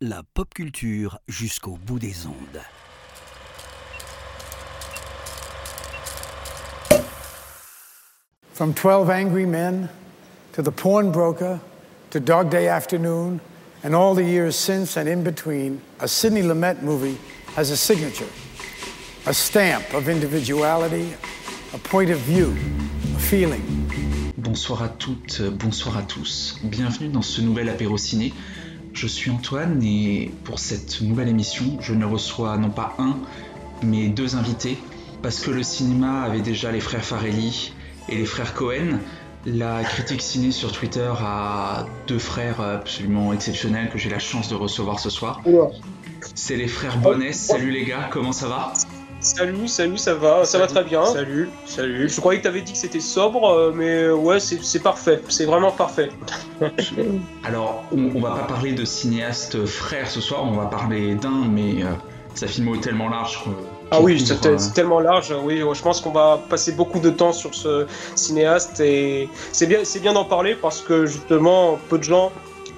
La pop culture jusqu'au bout des ondes. From 12 Angry Men to The Porn Broker to Dog Day Afternoon and all the years since and in between, a Sidney Lumet movie has a signature, a stamp of individuality, a point of view, a feeling. Bonsoir à toutes, bonsoir à tous. Bienvenue dans ce nouvel apéro ciné. Je suis Antoine et pour cette nouvelle émission, je ne reçois non pas un, mais deux invités parce que le cinéma avait déjà les frères Farelli et les frères Cohen. La critique ciné sur Twitter a deux frères absolument exceptionnels que j'ai la chance de recevoir ce soir. C'est les frères Bonnet. Salut les gars, comment ça va? Salut, salut, ça va, ça va très bien. Salut, salut. Je croyais que tu avais dit que c'était sobre, euh, mais ouais, c'est parfait, c'est vraiment parfait. Alors, on, on va pas parler de cinéastes frères ce soir, on va parler d'un, mais euh, sa filmo est tellement large que. Ah oui, c'est euh, tellement large. Oui, je pense qu'on va passer beaucoup de temps sur ce cinéaste et c'est bien, c'est bien d'en parler parce que justement, peu de gens,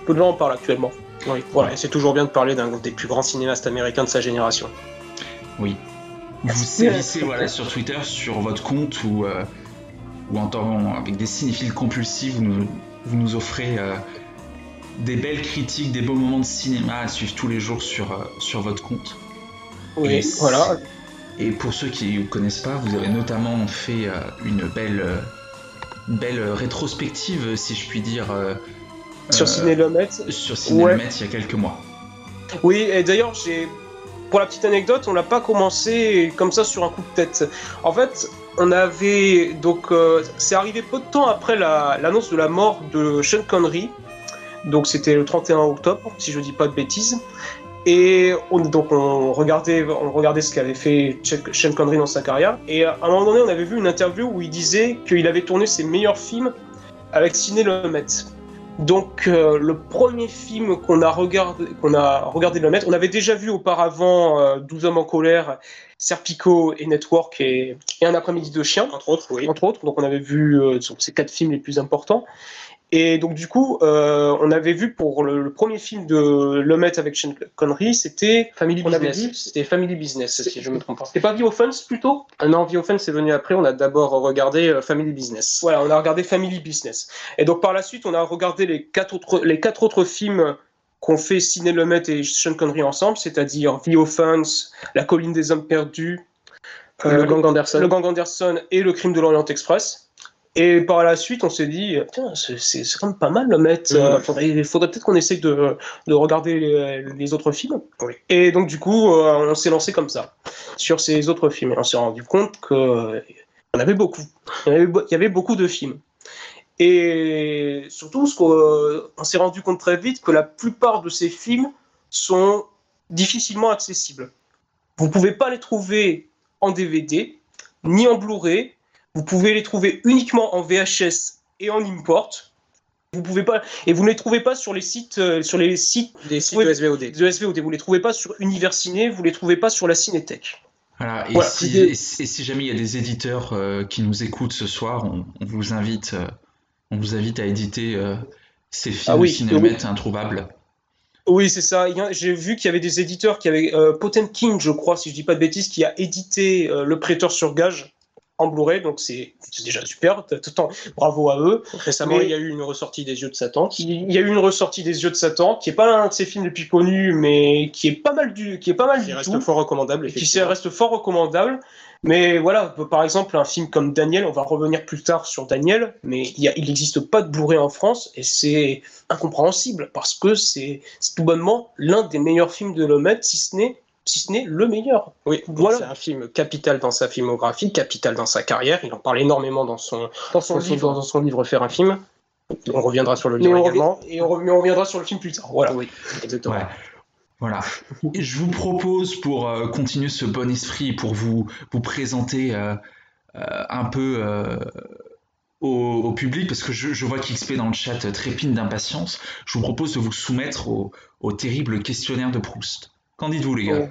peu de gens en parlent actuellement. Oui, voilà, c'est toujours bien de parler d'un des plus grands cinéastes américains de sa génération. Oui. Vous sévissez voilà, sur Twitter, sur votre compte, ou euh, ou en temps avec des cinéphiles compulsifs, vous nous, vous nous offrez euh, des belles critiques, des beaux moments de cinéma à suivre tous les jours sur, euh, sur votre compte. Oui, Et voilà. Et pour ceux qui ne vous connaissent pas, vous avez notamment fait euh, une belle, belle rétrospective, si je puis dire, Sur Ciné sur Ciné Ouais. Il y a quelques mois. Oui, et d'ailleurs, j'ai. Pour la petite anecdote, on n'a pas commencé comme ça sur un coup de tête. En fait, on avait. Donc, euh, c'est arrivé peu de temps après la- l'annonce de la mort de Sean Connery. Donc, c'était le 31 octobre, si je dis pas de bêtises. Et on, donc, on regardait, on regardait ce qu'avait fait Sean Connery dans sa carrière. Et à un moment donné, on avait vu une interview où il disait qu'il avait tourné ses meilleurs films avec Ciné Lumet. Donc euh, le premier film qu'on a regardé, qu'on a regardé de le mettre, on avait déjà vu auparavant euh, 12 hommes en colère, Serpico et Network et, et un après-midi de chien, Entre autres, oui. entre autres. Donc on avait vu euh, ces quatre films les plus importants. Et donc du coup, euh, on avait vu pour le, le premier film de Lumet avec Sean Connery, c'était Family on avait Business. dit c'était Family Business, si je me trompe pas. C'était pas The Offense plutôt? Ah Non, The Offense est venu après, on a d'abord regardé euh, Family Business. Voilà, on a regardé Family Business. Et donc par la suite, on a regardé les quatre autres, les quatre autres films qu'ont fait Sidney Lumet et Sean Connery ensemble, c'est-à-dire The Offense, La colline des hommes perdus, Le euh, Gang Anderson. Le Gang Anderson et Le crime de l'Orient Express. Et par la suite, on s'est dit, tiens, c'est- quand même pas mal le mettre. Euh, faudrait, il faudrait peut-être qu'on essaye de, de regarder les, les autres films. Et donc, du coup, euh, on s'est lancé comme ça sur ces autres films. Et on s'est rendu compte que il y en avait beaucoup. Il y avait, be- il y avait beaucoup de films. Et surtout, ce euh, on s'est rendu compte très vite que la plupart de ces films sont difficilement accessibles. Vous pouvez pas les trouver en DVD, ni en Blu-ray. Vous pouvez les trouver uniquement en VHS et en import. Vous pouvez pas et vous ne les trouvez pas sur les sites euh, sur les sites Des sites de SVOD. de SVOD. Vous les trouvez pas sur Universiné, vous les trouvez pas sur la Cinétech. Voilà, et, Voilà, si, et jamais il y a des éditeurs euh, qui nous écoutent ce soir, on, on vous invite, euh, on vous invite à éditer euh, ces films Ah oui, introuvables. Oui, c'est ça. J'ai vu qu'il y avait des éditeurs qui avaient euh, Potemkin, je crois, si je dis pas de bêtises, qui a édité euh, Le Prêteur sur gage en Blu-ray, donc c'est déjà super. Tout le temps, bravo à eux. Récemment, Mais- il y a eu une ressortie des Yeux de Satan. Il y a eu une ressortie des Yeux de Satan, qui est pas l'un de ses films les plus connus, mais qui est pas mal du, qui est pas mal Qui du reste tout. fort recommandable. qui reste fort recommandable. Mais voilà, par exemple, un film comme Daniel, on va revenir plus tard sur Daniel, mais il n'existe pas de Blu-ray en France et c'est incompréhensible parce que c'est tout bonnement l'un des meilleurs films de Lumet, si ce n'est si ce n'est le meilleur. Oui, Voilà. c'est un film capital dans sa filmographie, capital dans sa carrière. Il en parle énormément dans son, Dans son dans son, livre. dans son livre Faire un film. On reviendra sur le livre également. et on, mais on reviendra sur le film plus tard. Voilà. Oui, exactement. Ouais. Voilà. Et je vous propose, pour euh, continuer ce bon esprit, pour vous, vous présenter euh, euh, un peu euh, au, au public, parce que je, je vois qu'XP dans le chat trépine d'impatience, je vous propose de vous soumettre au, au terrible questionnaire de Proust. Qu'en dites-vous, les gars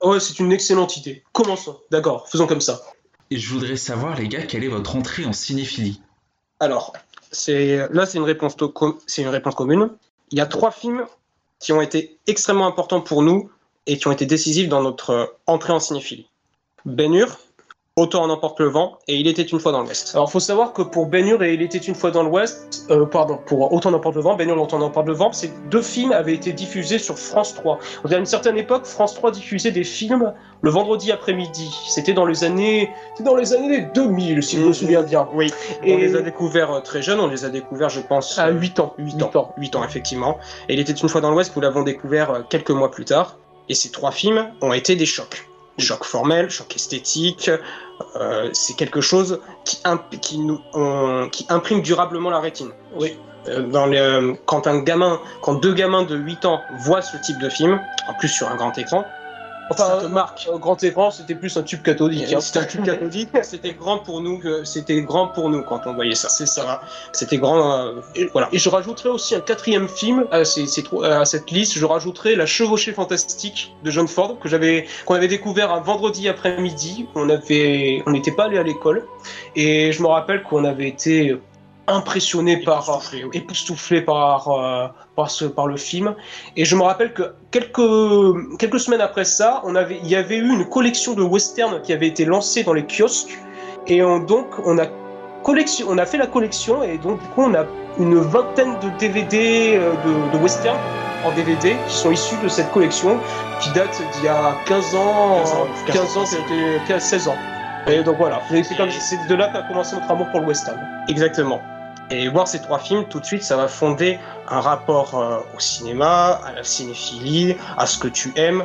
Oh, c'est une excellente idée. Commençons. D'accord, faisons comme ça. Et je voudrais savoir, les gars, quelle est votre entrée en cinéphilie Alors, c'est là, c'est une réponse, com- une réponse commune. il y a trois films qui ont été extrêmement importants pour nous et qui ont été décisifs dans notre entrée en cinéphilie. Ben Hur, Autant en emporte le vent et Il était une fois dans l'Ouest. Alors, faut savoir que pour Ben Hur et Il était une fois dans l'Ouest, euh, pardon, pour Autant en emporte le vent, Hur, Autant en emporte le vent, ces deux films avaient été diffusés sur France 3. À une certaine époque, France 3 diffusait des films le vendredi après-midi. C'était dans les années, dans les années 2000, si je me souviens bien. Oui. Et on les a découverts euh, très jeunes. On les a découverts, je pense, à 8 ans. 8 ans. 8 ans, effectivement. Et Il était une fois dans l'Ouest, nous l'avons découvert euh, quelques mois plus tard. Et ces trois films ont été des chocs. Choc formel, choc esthétique, euh, c'est quelque chose qui, qui, nous, qui imprime durablement la rétine. Oui. Euh, dans les, quand un gamin, quand deux gamins de 8 ans voient ce type de film, en plus sur un grand écran, Enfin, marque. Au grand écran, c'était plus un tube cathodique. Hein. C'était un tube cathodique. c'était grand pour nous. C'était grand pour nous quand on voyait ça. C'est ça. C'était grand. Euh, et, voilà. Et je rajouterais aussi un quatrième film à, à, cette liste. Je rajouterais La Chevauchée fantastique de John Ford que j'avais, qu'on avait découvert un vendredi après-midi. On avait, on n'était pas allé à l'école et je me rappelle qu'on avait été impressionné par époustouflé par euh, par ce par le film. Et je me rappelle que quelques quelques semaines après ça on avait il y avait eu une collection de westerns qui avait été lancée dans les kiosques. Et donc on a collection on a fait la collection et donc du coup on a une vingtaine de DVD euh, de, de westerns en DVD qui sont issus de cette collection qui date d'il y a 15 ans 15 ans, c'était 16 ans. Et donc voilà, c'est de là qu'a commencé notre amour pour le western. Exactement. Et voir ces trois films, tout de suite, ça va fonder un rapport euh, au cinéma, à la cinéphilie, à ce que tu aimes.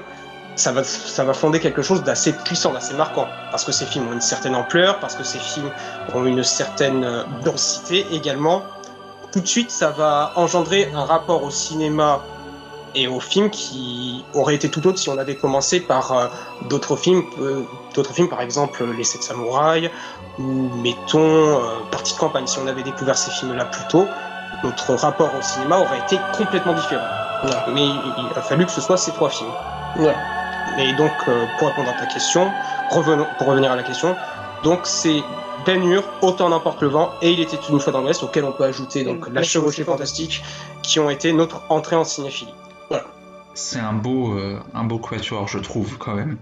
Ça va, ça va fonder quelque chose d'assez puissant, d'assez marquant. Parce que ces films ont une certaine ampleur, parce que ces films ont une certaine euh, densité également. Tout de suite, ça va engendrer un rapport au cinéma et au film qui aurait été tout autre si on avait commencé par euh, d'autres films, d'autres films par exemple Les Sept Samouraïs ou mettons euh, Partie de campagne. Si on avait découvert ces films-là plus tôt, notre rapport au cinéma aurait été complètement différent. Mais il a fallu que ce soit ces trois films. Ouais. Et donc, euh, pour répondre à ta question, revenons, pour revenir à la question, donc c'est Ben Hur, Autant n'importe le vent, et Il était une fois dans l'Ouest, auquel on peut ajouter donc La Chevauchée Fantastique, qui ont été notre entrée en cinéphilie. Voilà. C'est un beau, euh, un beau quatuor, je trouve, quand même.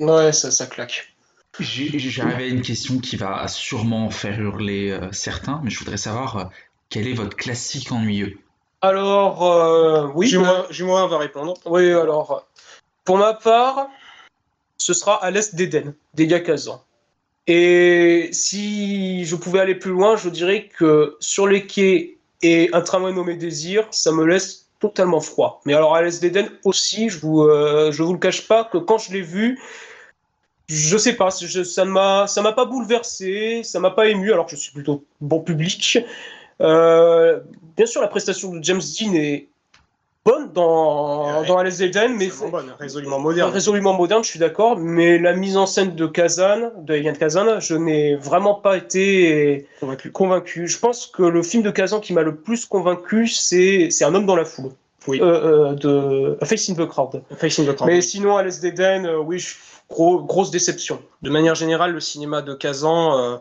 Ouais, ça, ça claque. J'arrive à une question qui va sûrement faire hurler euh, certains, mais je voudrais savoir euh, quel est votre classique ennuyeux? Alors, euh, oui. Jumois va répondre. Oui, alors, pour ma part, ce sera à l'est d'Éden, des Kazan. Et si je pouvais aller plus loin, je dirais que sur les quais et un tramway nommé Désir, ça me laisse totalement froid. Mais alors à l'est d'Éden aussi, je vous, je vous le cache pas que quand je l'ai vu, je sais pas, ça m'a, ça m'a pas bouleversé, ça m'a pas ému, alors que je suis plutôt bon public. Euh, bien sûr, la prestation de James Dean est bonne dans, dans Alice Eden, mais bonne, résolument moderne. Résolument moderne, je suis d'accord, mais la mise en scène de Kazan, de Eliane Kazan, je n'ai vraiment pas été convaincu. convaincu. Je pense que le film de Kazan qui m'a le plus convaincu, c'est, c'est Un homme dans la foule. Oui. Euh, euh, de Face in the Crowd. Face in the Crowd. Mais sinon, Alice Eden, oui, je grosse déception. De manière générale, le cinéma de Kazan euh,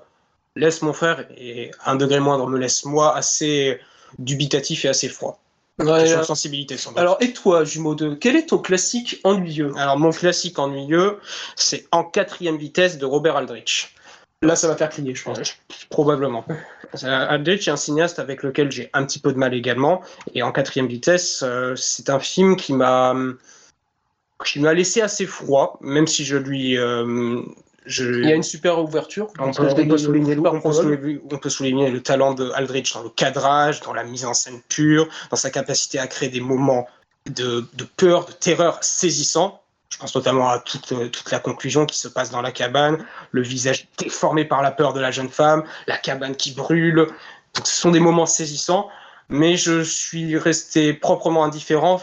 laisse mon frère, et un degré moindre me laisse moi, assez dubitatif et assez froid. Ouais, euh, sensibilité, sans Alors, et toi, Jumeau 2, quel est ton classique ennuyeux? Alors, mon classique ennuyeux, c'est En quatrième vitesse de Robert Aldrich. Là, ça va faire crier, je pense. Probablement. Aldrich est un cinéaste avec lequel j'ai un petit peu de mal également. Et En quatrième vitesse, euh, c'est un film qui m'a qui m'a laissé assez froid, même si je lui. Euh, je... Il y a une super ouverture. On peut, on, peut souligner, on, peut souligner, on peut, souligner, le talent de Aldrich dans le cadrage, dans la mise en scène pure, dans sa capacité à créer des moments de, de peur, de terreur saisissants. Je pense notamment à toute, toute, la conclusion qui se passe dans la cabane, le visage déformé par la peur de la jeune femme, la cabane qui brûle. Donc, ce sont des moments saisissants, mais je suis resté proprement indifférent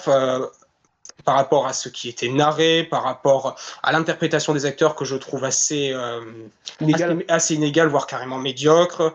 par rapport à ce qui était narré, par rapport à l'interprétation des acteurs que je trouve assez, euh, inégal. assez, inégal, voire carrément médiocre.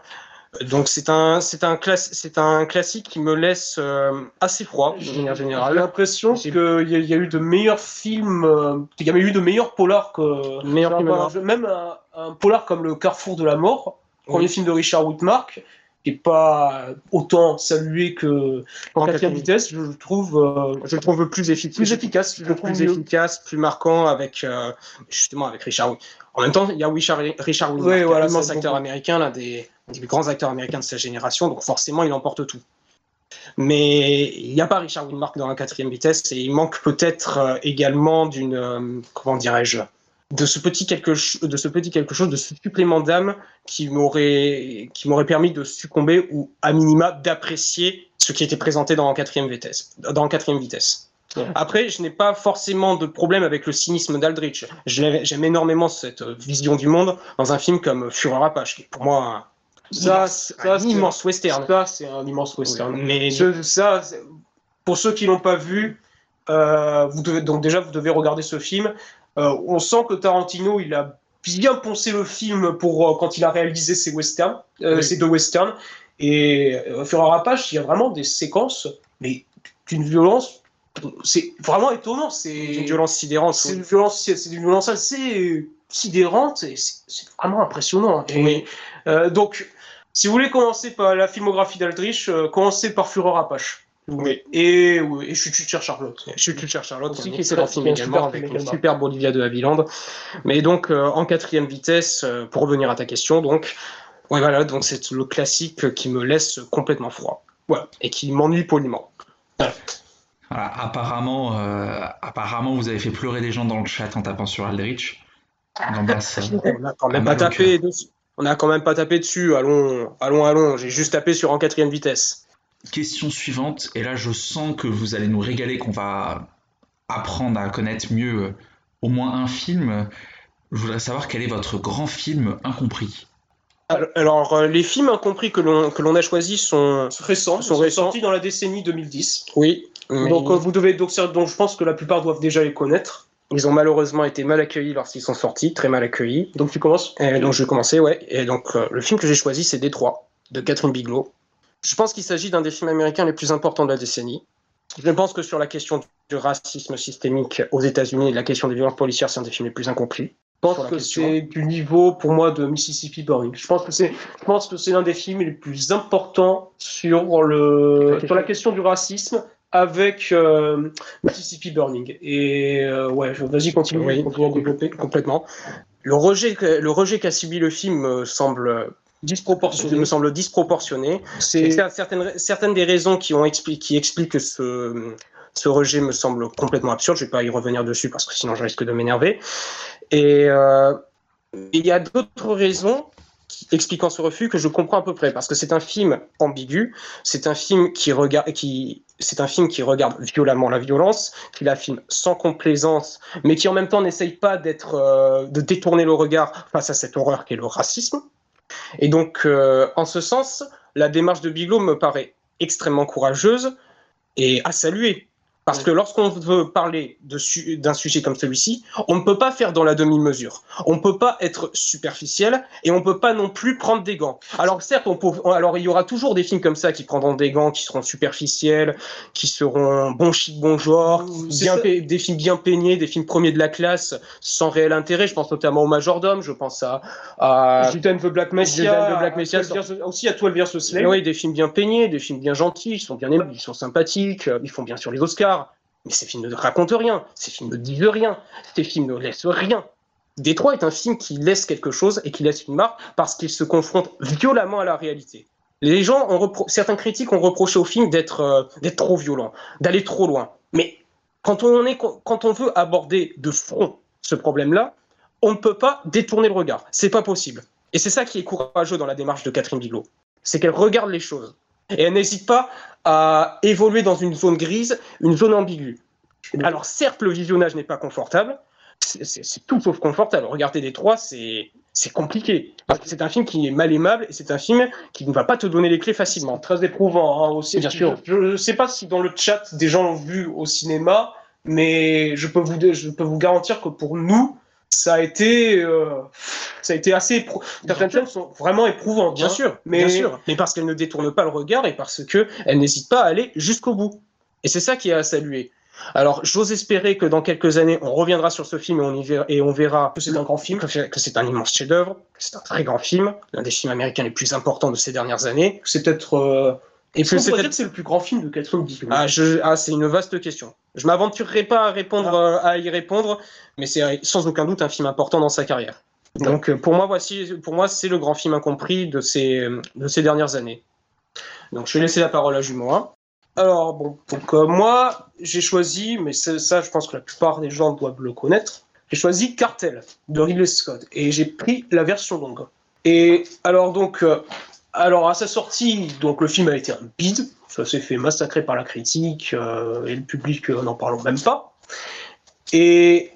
Donc c'est un c'est un c'est un classique qui me laisse euh, assez froid de manière générale. J'ai l'impression qu'il y, y, a eu de meilleurs films, euh, il y a eu de meilleurs polars que même un, un, polar comme le Carrefour de la mort, premier film de Richard Woodmark, qui est pas autant salué que en quatrième vitesse, je le trouve, euh, je le trouve plus efficace, plus efficace, je le trouve plus efficace, plus marquant avec euh, justement avec Richard. En même temps, il y a Richard, Richard oui, voilà, immense acteur américain, l'un des, des, grands acteurs américains de sa génération, donc forcément il emporte tout. Mais il n'y a pas Richard Widmark dans la quatrième vitesse et il manque peut-être euh, également d'une, comment dirais-je, de ce petit quelque de ce petit quelque chose de ce supplément d'âme qui m'aurait qui m'aurait permis de succomber ou à minima d'apprécier ce qui était présenté dans quatrième vitesse dans quatrième vitesse Après, je n'ai pas forcément de problème avec le cynisme d'Aldrich. J'aime énormément cette vision du monde dans un film comme Fureur Apache, qui est pour moi ça, un, immense western. Ça, c'est un immense western. mais ça, pour ceux qui l'ont pas vu, euh, vous devez donc déjà vous devez regarder ce film. Euh, on sent que Tarantino, il a bien poncé le film pour euh, quand il a réalisé ses westerns, euh, ces deux westerns. Et Fureur Apache, il y a vraiment des séquences, mais d'une violence, c'est vraiment étonnant. C'est une violence sidérante. C'est une violence, c'est une violence assez sidérante et c'est vraiment impressionnant. donc, si vous voulez commencer par la filmographie d'Aldrich, commencez par Fureur Apache. Oui. Et, oui, et Je suis cher Charlotte. Je suis cher Charlotte, aussi, qui est un film également avec une superbe Olivia de Havilland. Mais donc, euh, en quatrième vitesse, euh, pour revenir à ta question, donc, ouais, voilà, donc c'est le classique qui me laisse complètement froid. Ouais, et qui m'ennuie poliment. Voilà, apparemment, euh, apparemment, vous avez fait pleurer des gens dans le chat en tapant sur Aldrich. on n'a quand même pas tapé dessus. On a quand même pas tapé dessus. Allons, allons, allons. J'ai juste tapé sur en quatrième vitesse. Question suivante, et là je sens que vous allez nous régaler, qu'on va apprendre à connaître mieux euh, au moins un film. Je voudrais savoir quel est votre grand film incompris. Alors, euh, les films incompris que l'on a choisis sont récents, sont, sont sortis dans la décennie 2010. Oui. Donc euh, vous devez donc, donc je pense que la plupart doivent déjà les connaître. Ils ont malheureusement été mal accueillis lorsqu'ils sont sortis, très mal accueillis. Donc tu commences? Donc je vais commencer, ouais. Et donc le film que j'ai choisi c'est Détroit de Catherine Bigelow. Je pense qu'il s'agit d'un des films américains les plus importants de la décennie. Je pense que sur la question du racisme systémique aux États-Unis et la question des violences policières, c'est un des films les plus incompris. Je pense que c'est du niveau pour moi de Mississippi Burning. Je pense que c'est, je pense que c'est l'un des films les plus importants sur le sur la question du racisme avec euh, Mississippi Burning. Et euh, ouais, vas-y continue, oui, continue à développer complètement. Le rejet, le rejet qu'a subi le film euh, semble disproportionné. me semble disproportionné. C'est certaines, certaines des raisons qui ont expliqué, qui expliquent ce, ce rejet me semble complètement absurde. Je vais pas y revenir dessus parce que sinon je risque de m'énerver. Et euh, il y a d'autres raisons expliquant ce refus que je comprends à peu près parce que c'est un film ambigu, c'est un film qui regarde qui c'est un film qui regarde violemment la violence, qui la filme sans complaisance, mais qui en même temps n'essaye pas d'être euh, de détourner le regard face à cette horreur qu'est le racisme. Et donc, euh, en ce sens, la démarche de Bigelow me paraît extrêmement courageuse et à saluer. Parce que lorsqu'on veut parler d'un sujet comme celui-ci, on ne peut pas faire dans la demi-mesure. On ne peut pas être superficiel et on ne peut pas non plus prendre des gants. Alors certes, on peut, alors il y aura toujours des films comme ça qui prendront des gants, qui seront superficiels, qui seront bon chic, bon genre, bien des films bien peignés, des films premiers de la classe, sans réel intérêt. Je pense notamment au Majordome, je pense à, à the Black Messiah, Black Messiah aussi à 12 vs Slave. Oui, des films bien peignés, des films bien gentils, ils sont bien aimables, ils sont sympathiques, ils font bien sûr les Oscars. Mais ces films ne racontent rien, ces films ne disent rien, ces films ne laissent rien. Détroit est un film qui laisse quelque chose et qui laisse une marque parce qu'il se confronte violemment à la réalité. Les gens, ont certains critiques ont reproché au film d'être euh, trop violent, d'aller trop loin. Mais quand on, est, quand on veut aborder de front ce problème-là, on ne peut pas détourner le regard. C'est pas possible. Et c'est ça qui est courageux dans la démarche de Catherine Bigelow. C'est qu'elle regarde les choses. Et elle n'hésite pas à évoluer dans une zone grise, une zone ambiguë. Alors certes, le visionnage n'est pas confortable, c'est tout sauf confortable. Regarder les trois, c'est compliqué. C'est un film qui est mal aimable et c'est un film qui ne va pas te donner les clés facilement. Très éprouvant hein, aussi. Bien sûr. Je ne sais pas si dans le chat des gens l'ont vu au cinéma, mais je peux, vous, je peux vous garantir que pour nous, ça a été, euh, ça a été assez. Certaines scènes sont vraiment éprouvantes. Bien hein. sûr, mais... bien sûr. Mais parce qu'elle ne détourne pas le regard et parce que elle n'hésite pas à aller jusqu'au bout. Et c'est ça qui est à saluer. Alors, j'ose espérer que dans quelques années, on reviendra sur ce film et on, y verra, et on verra que c'est un grand film, que c'est un immense chef-d'œuvre, que c'est un très grand film, l'un des films américains les plus importants de ces dernières années. C'est peut-être. Euh... Et c'est peut-être c'est le plus grand film de 90. Ah, je... ah c'est une vaste question. Je m'aventurerai pas à répondre, ah. euh, à y répondre, mais c'est sans aucun doute un film important dans sa carrière. Donc, euh, pour moi, voici, pour moi, c'est le grand film incompris de ces, de ces dernières années. Donc, je vais laisser la parole à Jumeau. Alors, bon, donc euh, moi, j'ai choisi, mais ça, je pense que la plupart des gens doivent le connaître, j'ai choisi Cartel de Ridley Scott et j'ai pris la version longue. Et alors, donc, euh, alors à sa sortie, donc le film a été un bide, ça s'est fait massacrer par la critique euh, et le public, n'en parlons même pas. Et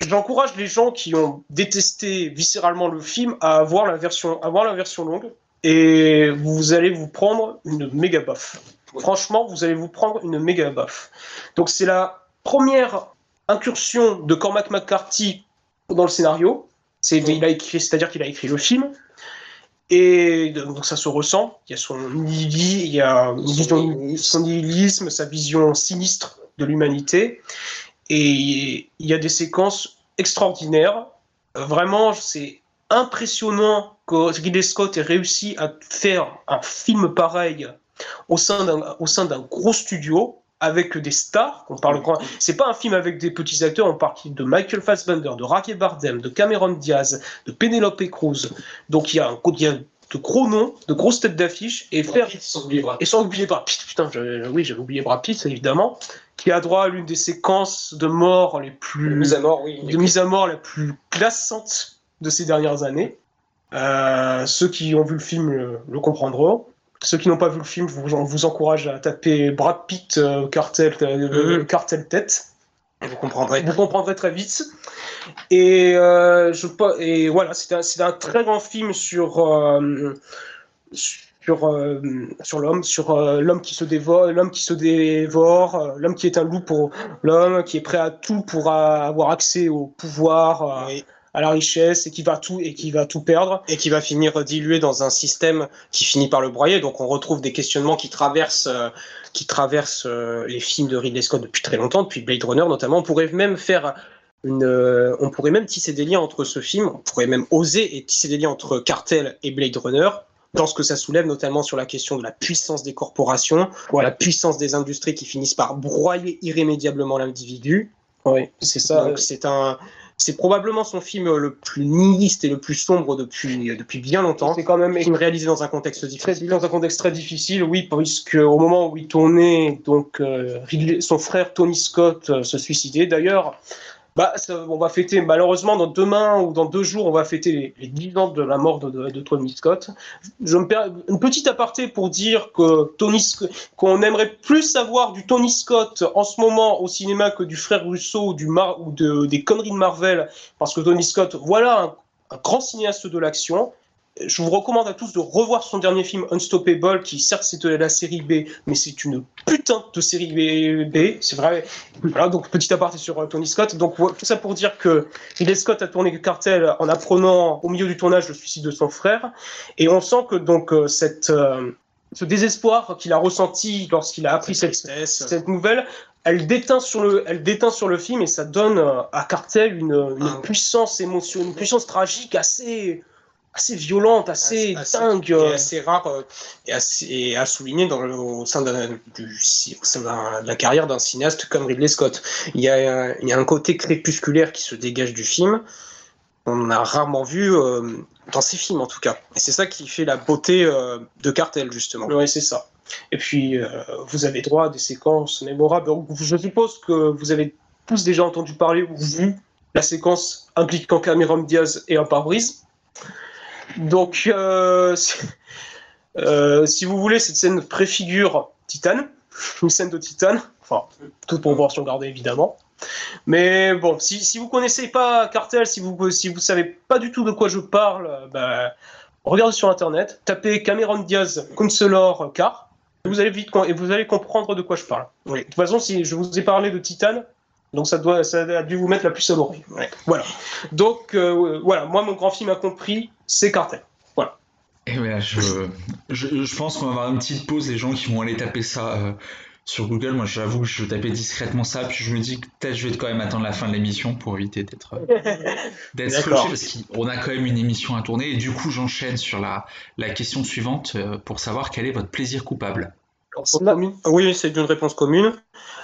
j'encourage les gens qui ont détesté viscéralement le film à voir la version, la version longue et vous allez vous prendre une méga baffe. Franchement, vous allez vous prendre une méga baffe. Donc c'est la première incursion de Cormac McCarthy dans le scénario. C'est-à-dire qu'il a écrit le film. Et donc ça se ressent. Il y a son, il y a son nihilisme, sa vision sinistre de l'humanité. Et il y a des séquences extraordinaires. Vraiment, c'est impressionnant que Ridley Scott ait réussi à faire un film pareil au sein d'un gros studio avec des stars. On parle c'est pas un film avec des petits acteurs. On parle de Michael Fassbender, de Raquel Bardem, de Cameron Diaz, de Penelope Cruz. Donc il y a un il y a de gros noms, de grosses têtes d'affiche et faire sans oublier Brad et sans oublier Brad Pitt. Putain, oui, j'avais oublié Brad Pitt évidemment, qui a droit à l'une des séquences de mort les plus de mise à mort, oui, de mise à mort la plus glaçante de ces dernières années. Euh, ceux qui ont vu le film le comprendront. Ceux qui n'ont pas vu le film, je vous, vous encourage à taper Brad Pitt euh, cartel, euh, mhm. cartel tête. vous comprendrez. Vous comprendrez très vite. Et, euh, je, et voilà, c'est un, un, très grand film sur, sur, sur l'homme, sur l'homme qui se dévore, l'homme qui se dévore, l'homme qui est un loup pour l'homme, qui est prêt à tout pour avoir accès au pouvoir à la richesse et qui va tout et qui va tout perdre et qui va finir dilué dans un système qui finit par le broyer. Donc on retrouve des questionnements qui traversent euh, qui traversent euh, les films de Ridley Scott depuis très longtemps, depuis Blade Runner notamment. On pourrait même faire une, euh, on pourrait même tisser des liens entre ce film, on pourrait même oser et tisser des liens entre Cartel et Blade Runner dans ce que ça soulève, notamment sur la question de la puissance des corporations, la puissance des industries qui finissent par broyer irrémédiablement l'individu. Oui, c'est ça. C'est un, c'est probablement son film le plus nihiliste et le plus sombre depuis, depuis bien longtemps. C'est quand même film réalisé dans un contexte difficile. Dans un contexte très difficile, oui, puisque au moment où il tournait, donc euh, son frère Tony Scott euh, se suicidait. D'ailleurs, bah, on va fêter, malheureusement, dans demain ou dans deux jours, on va fêter les, dix 10 ans de la mort de, Tony Scott. Je me perds une petite aparté pour dire que Tony, qu'on aimerait plus savoir du Tony Scott en ce moment au cinéma que du frère Russo ou, du ou de, des conneries de Marvel, parce que Tony Scott, voilà un grand cinéaste de l'action je vous recommande à tous de revoir son dernier film Unstoppable, qui certes c'est la série B, mais c'est une putain de série B. C'est vrai. Voilà, donc petit aparté sur euh, Tony Scott. Donc tout ça pour dire que Ridley Scott a tourné Cartel en apprenant au milieu du tournage le suicide de son frère, et on sent que donc euh, cette euh, ce désespoir qu'il a ressenti lorsqu'il a appris cette, cette, nouvelle, elle déteint sur le, elle déteint sur le film et ça donne à Cartel une, une ah puissance émotionnelle, une puissance tragique assez assez violente, assez, dingue. Et assez rare euh, et, assez, à souligner dans le, au sein, de, du, au sein de la carrière d'un cinéaste comme Ridley Scott. Il y, a, il y a un côté crépusculaire qui se dégage du film. On a rarement vu euh, dans ses films en tout cas. Et c'est ça qui fait la beauté euh, de Cartel justement. Oui, c'est ça. Et puis vous avez droit à des séquences mémorables. Je suppose que vous avez tous déjà entendu parler ou vu la séquence impliquant Cameron Diaz et un pare-brise. Donc, euh, euh, si vous voulez, cette scène préfigure Titan, une scène de Titan, enfin, toute proportion gardée évidemment. Mais bon, si, si vous connaissez pas Cartel, si vous si vous savez pas du tout de quoi je parle, bah, regardez sur internet, tapez Cameron Diaz Counselor Car, vous allez vite et vous allez comprendre de quoi je parle. De toute façon, si je vous ai parlé de Titan, donc ça, doit, ça a dû vous mettre la puce à l'oreille. Voilà. Donc euh, voilà, moi mon grand film a compris, c'est Cartel. Voilà. Et voilà, je, je, je pense qu'on va avoir une petite pause, les gens qui vont aller taper ça euh, sur Google. Moi, j'avoue que je tapais discrètement ça, puis je me dis que peut-être je vais quand même attendre la fin de l'émission pour éviter d'être d'être scotché, parce qu'on a quand même une émission à tourner. Et du coup, j'enchaîne sur la, la question suivante pour savoir quel est votre plaisir coupable. Oui, c'est une réponse commune.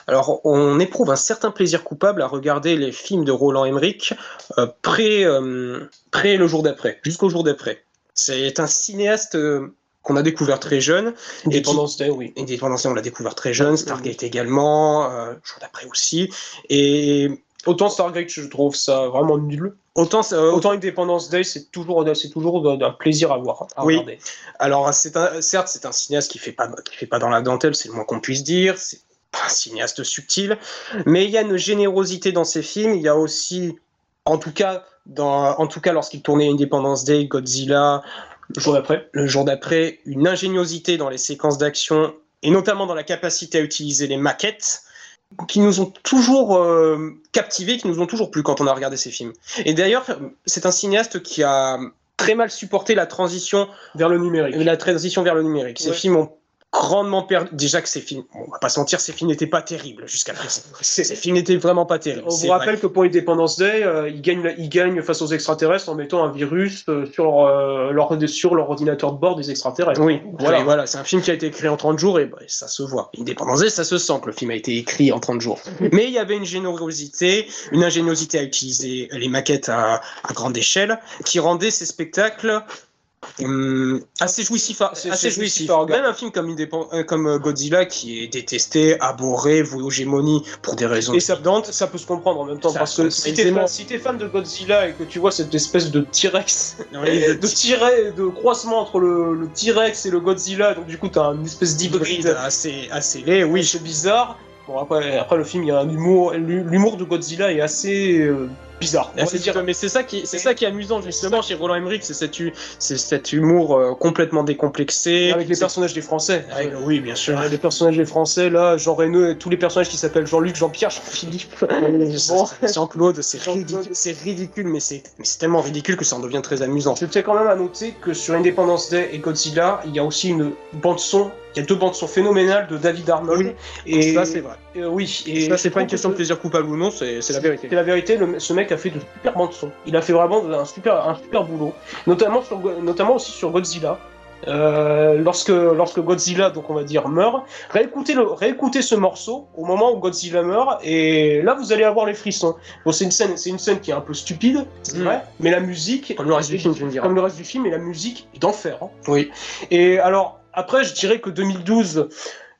Alors, on éprouve un certain plaisir coupable à regarder les films de Roland Emmerich euh, près, euh, près le jour d'après, jusqu'au jour d'après. C'est un cinéaste euh, qu'on a découvert très jeune. Indépendance Day, oui. Indépendance Day, on l'a découvert très jeune. Stargate également, jour d'après aussi. Et Autant Stargate, je trouve ça vraiment nul. Autant, euh, autant Independence Day, c'est toujours, c'est toujours un plaisir à voir. À oui. Regarder. Alors, c'est un, certes, c'est un cinéaste qui fait pas, qui fait pas dans la dentelle, c'est le moins qu'on puisse dire. C'est pas un cinéaste subtil, mais il y a une générosité dans ses films. Il y a aussi, en tout cas, dans, en tout cas, lorsqu'il tournait Independence Day, Godzilla, le jour d'après, le jour d'après, une ingéniosité dans les séquences d'action et notamment dans la capacité à utiliser les maquettes qui nous ont toujours euh, captivés, qui nous ont toujours plu quand on a regardé ces films. Et d'ailleurs, c'est un cinéaste qui a très mal supporté la transition vers le numérique. La transition vers le numérique. Ces films ont grandement perdu. Déjà que ces films, on va pas se mentir, ces films n'étaient pas terribles jusqu'à présent. Ces films n'étaient vraiment pas terribles. On vous rappelle que pour Independence Day, euh, ils, gagnent, ils gagnent face aux extraterrestres en mettant un virus euh, sur, euh, leur, sur leur ordinateur de bord des extraterrestres. Oui, voilà. voilà. C'est un film qui a été écrit en 30 jours et bah, ça se voit. Independence Day, ça se sent que le film a été écrit en 30 jours. Mais il y avait une générosité, une ingéniosité à utiliser les maquettes à, à grande échelle qui rendait ces spectacles Hum, assez jouissif, assez jouissif. Même un film comme, euh, comme euh, Godzilla qui est détesté, abhorré, voué gémonies pour des raisons et ça, ça peut se comprendre en même temps parce que si t'es fan, fan, de Godzilla et que tu vois cette espèce de T-Rex, de croisement entre le, T-Rex et le Godzilla, donc du coup t'as une espèce d'hybride assez, assez laid, oui, c'est bizarre. Bon après, après le film, il y a un humour, l'humour de Godzilla est assez euh, bizarre. Dire. Mais c'est ça qui, c'est ça qui est amusant justement chez Roland Emmerich, c'est cet, c'est cet humour euh, complètement décomplexé. Avec les personnages des Français. oui, bien sûr. les personnages des Français là, Jean Reno, tous les personnages qui s'appellent Jean-Luc, Jean-Pierre, Jean-Philippe, Jean-Claude, c'est ridicule, c'est ridicule, mais c'est, tellement ridicule que ça en devient très amusant. Je tiens quand même à noter que sur Independence Day et Godzilla, il y a aussi une bande son il y a deux bandes son phénoménales de David Arnold. Oui, et ça c'est vrai. Euh, oui, et ça c'est pas une question de plaisir coupable ou non, c'est la vérité. C'est la vérité. ce mec a fait de super bandes son. Il a fait vraiment un super, un super boulot, notamment sur, notamment aussi sur Godzilla. Euh, lorsque, lorsque Godzilla, donc on va dire, meurt, réécoutez, le, réécoutez ce morceau au moment où Godzilla meurt, et là vous allez avoir les frissons. Bon, c'est une scène, c'est une scène qui est un peu stupide, c'est mm. vrai, mais la musique, comme le reste du film, je dire. comme le reste du film, et la musique est d'enfer. Hein. Oui. Et alors, après, je dirais que 2012,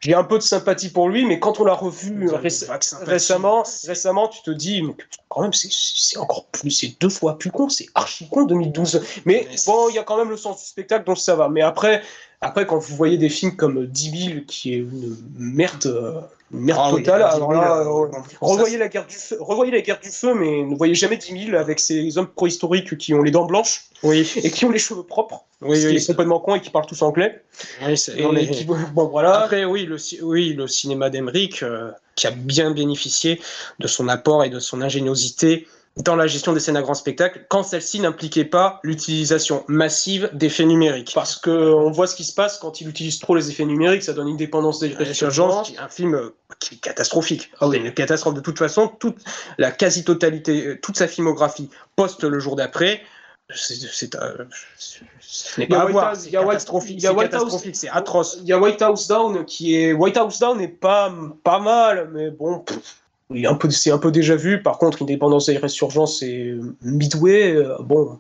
j'ai un peu de sympathie pour lui, mais quand on l'a revu récemment, récemment, tu te dis, mais quand même, c'est encore plus, c'est deux fois plus con, c'est archi con 2012. Mais bon, il y a quand même le sens du spectacle, donc ça va. Mais après, après, quand vous voyez des films comme 10 000, qui est une merde, euh, merde ah totale, alors là, euh, revoyez, la guerre du feu, revoyez la guerre du feu, mais ne voyez jamais 10 000 avec ces hommes préhistoriques qui ont les dents blanches oui. et qui ont les cheveux propres, oui, ce qui est complètement con et qui parlent tous anglais. Oui, et, bon, voilà. Après, oui, le, oui, le cinéma d'Emeric, euh, qui a bien bénéficié de son apport et de son ingéniosité dans la gestion des scènes à grand spectacle quand celle-ci n'impliquait pas l'utilisation massive d'effets numériques. Parce que on voit ce qui se passe quand il utilise trop les effets numériques, ça donne une dépendance des résurgences. Un film euh, qui est catastrophique. Ah une catastrophe de toute façon. Toute la quasi-totalité, euh, toute sa filmographie post le jour d'après. C'est euh, pas à voir. Il y a catastrophique, c'est atroce. Il y a White House Down qui est White House Down est pas pas mal, mais bon un peu, c'est un peu déjà vu. Par contre, Indépendance et Résurgence, c'est Midway. Euh, bon,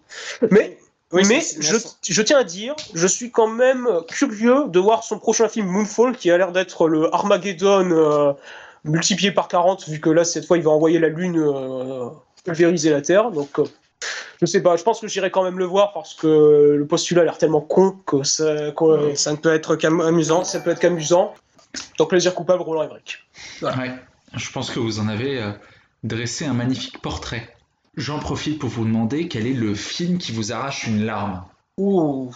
mais mais je, je, tiens à dire, je suis quand même curieux de voir son prochain film Moonfall, qui a l'air d'être le Armageddon euh, multiplié par 40, vu que là, cette fois, il va envoyer la Lune euh, pulvériser la Terre. Donc, je sais pas, je pense que j'irai quand même le voir parce que le postulat a l'air tellement con que ça, ça ne peut être qu'amusant. Ça peut être qu'amusant. Donc, plaisir coupable, Roland Emmerich. Ouais. Je pense que vous en avez euh, dressé un magnifique portrait. J'en profite pour vous demander quel est le film qui vous arrache une larme. Ouh.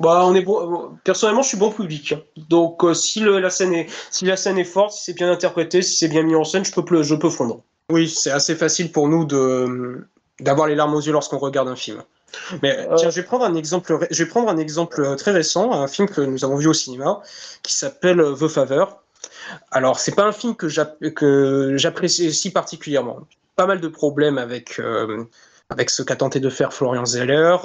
Bah, on est bon. Personnellement, je suis bon public. Donc, euh, si, la scène est, si la scène est forte, si c'est bien interprété, si c'est bien mis en scène, je peux, je peux fondre. Oui, c'est assez facile pour nous de d'avoir les larmes aux yeux lorsqu'on regarde un film. Mais euh, tiens, je vais prendre un exemple. Je vais prendre un exemple très récent, un film que nous avons vu au cinéma, qui s'appelle The Favor Alors, c'est pas un film que j'apprécie si particulièrement. Pas mal de problèmes avec, euh, avec ce qu'a tenté de faire Florian Zeller.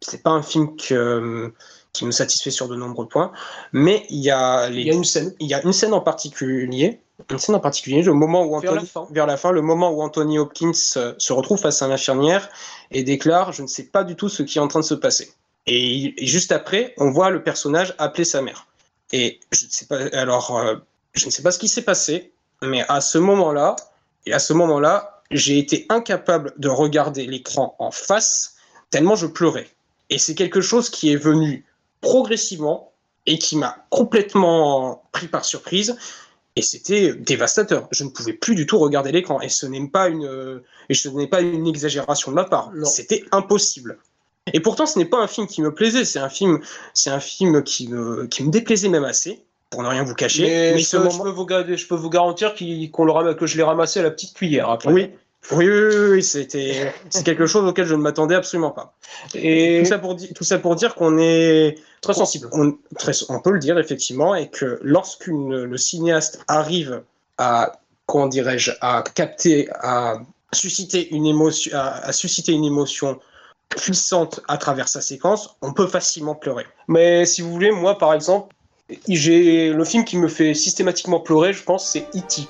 C'est pas un film que, qui me satisfait sur de nombreux points. Mais il y a, il y a une scène. Il y a une scène en particulier. Une scène en particulier, le moment où Anthony, vers la fin, le moment où Anthony Hopkins euh, se retrouve face à l'infirmière et déclare Je ne sais pas du tout ce qui est en train de se passer. Et, juste après, on voit le personnage appeler sa mère. Et je ne sais pas, alors, euh, je ne sais pas ce qui s'est passé, mais à ce moment-là, et à ce moment-là, j'ai été incapable de regarder l'écran en face tellement je pleurais. Et c'est quelque chose qui est venu progressivement et qui m'a complètement pris par surprise. Et c'était dévastateur. Je ne pouvais plus du tout regarder l'écran. Et ce n'est pas une, et ce n'est pas une exagération de ma part. C'était impossible. Et pourtant, ce n'est pas un film qui me plaisait. C'est un film, c'est un film qui me, qui me déplaisait même assez pour ne rien vous cacher. Mais, je, peux, je, peux vous, garantir qu'on le que je l'ai ramassé à la petite cuillère. Après. Oui, oui, oui, oui, c'était c'est quelque chose auquel je ne m'attendais absolument pas. Et tout ça pour, tout ça pour dire qu'on est très sensible. On, très, on peut le dire effectivement, et que lorsqu'une le cinéaste arrive à comment dirais-je à capter, à susciter une émotion, à, susciter une émotion puissante à travers sa séquence, on peut facilement pleurer. Mais si vous voulez, moi par exemple, j'ai le film qui me fait systématiquement pleurer, je pense, c'est E.T.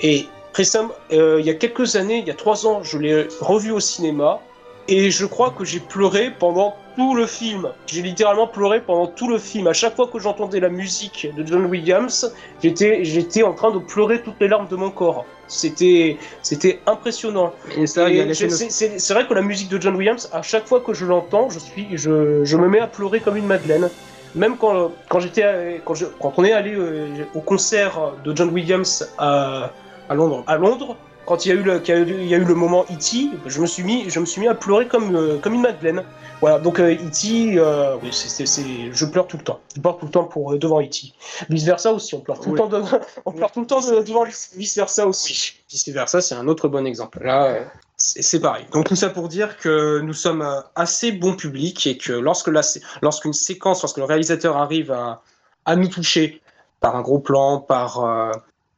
Et récemment, euh, il y a quelques années, il y a trois ans, je l'ai revu au cinéma et je crois que j'ai pleuré pendant tout le film. J'ai littéralement pleuré pendant tout le film. À chaque fois que j'entendais la musique de John Williams, j'étais en train de pleurer toutes les larmes de mon corps. C'était, c'était impressionnant. Et ça, c'est, vrai que la musique de John Williams, à chaque fois que je l'entends, je suis, je, je me mets à pleurer comme une madeleine même quand, quand j'étais quand, quand, on est allé euh, au concert de John Williams à, à Londres. À Londres, quand il y a eu le, il y a eu le moment E.T., je me suis mis, je me suis mis à pleurer comme, euh, comme une madeleine. Voilà, donc E.T., euh, euh, oui, c'est, je pleure tout le temps. Je pleure tout le temps pour, devant E.T. Vice versa aussi, on pleure tout le temps, on pleure tout le temps devant vice versa aussi. Vice versa, c'est un autre bon exemple. Là, c'est pareil. Donc tout ça pour dire que nous sommes assez bon public et que lorsque la, lorsqu'une séquence, lorsque le réalisateur arrive à, à nous toucher par un gros plan, par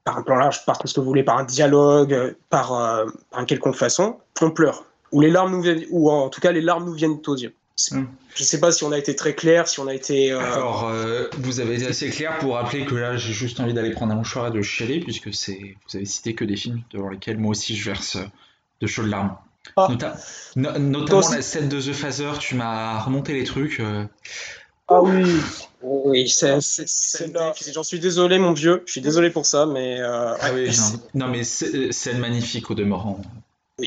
par un plan large, par ce que vous voulez, par un dialogue, euh, par, euh, par une quelconque façon, on pleure. Ou les larmes nous viennent, ou en tout cas les larmes nous viennent aux yeux. Hmm. Je ne sais pas si on a été très clair, si on a été. Euh, Alors, vous avez été assez clair pour rappeler que là, j'ai juste envie d'aller prendre un mouchoir et de chialer, puisque c'est, vous avez cité que des films devant lesquels moi aussi je verse de chaudes larmes. Ah. notamment la scène de The Phaser, tu m'as remonté les trucs. Ah oui. Oui, c'est, j'en suis désolé, mon vieux. Je suis désolé pour ça, mais. Euh, ah oui, non, mais c'est magnifique au demeurant.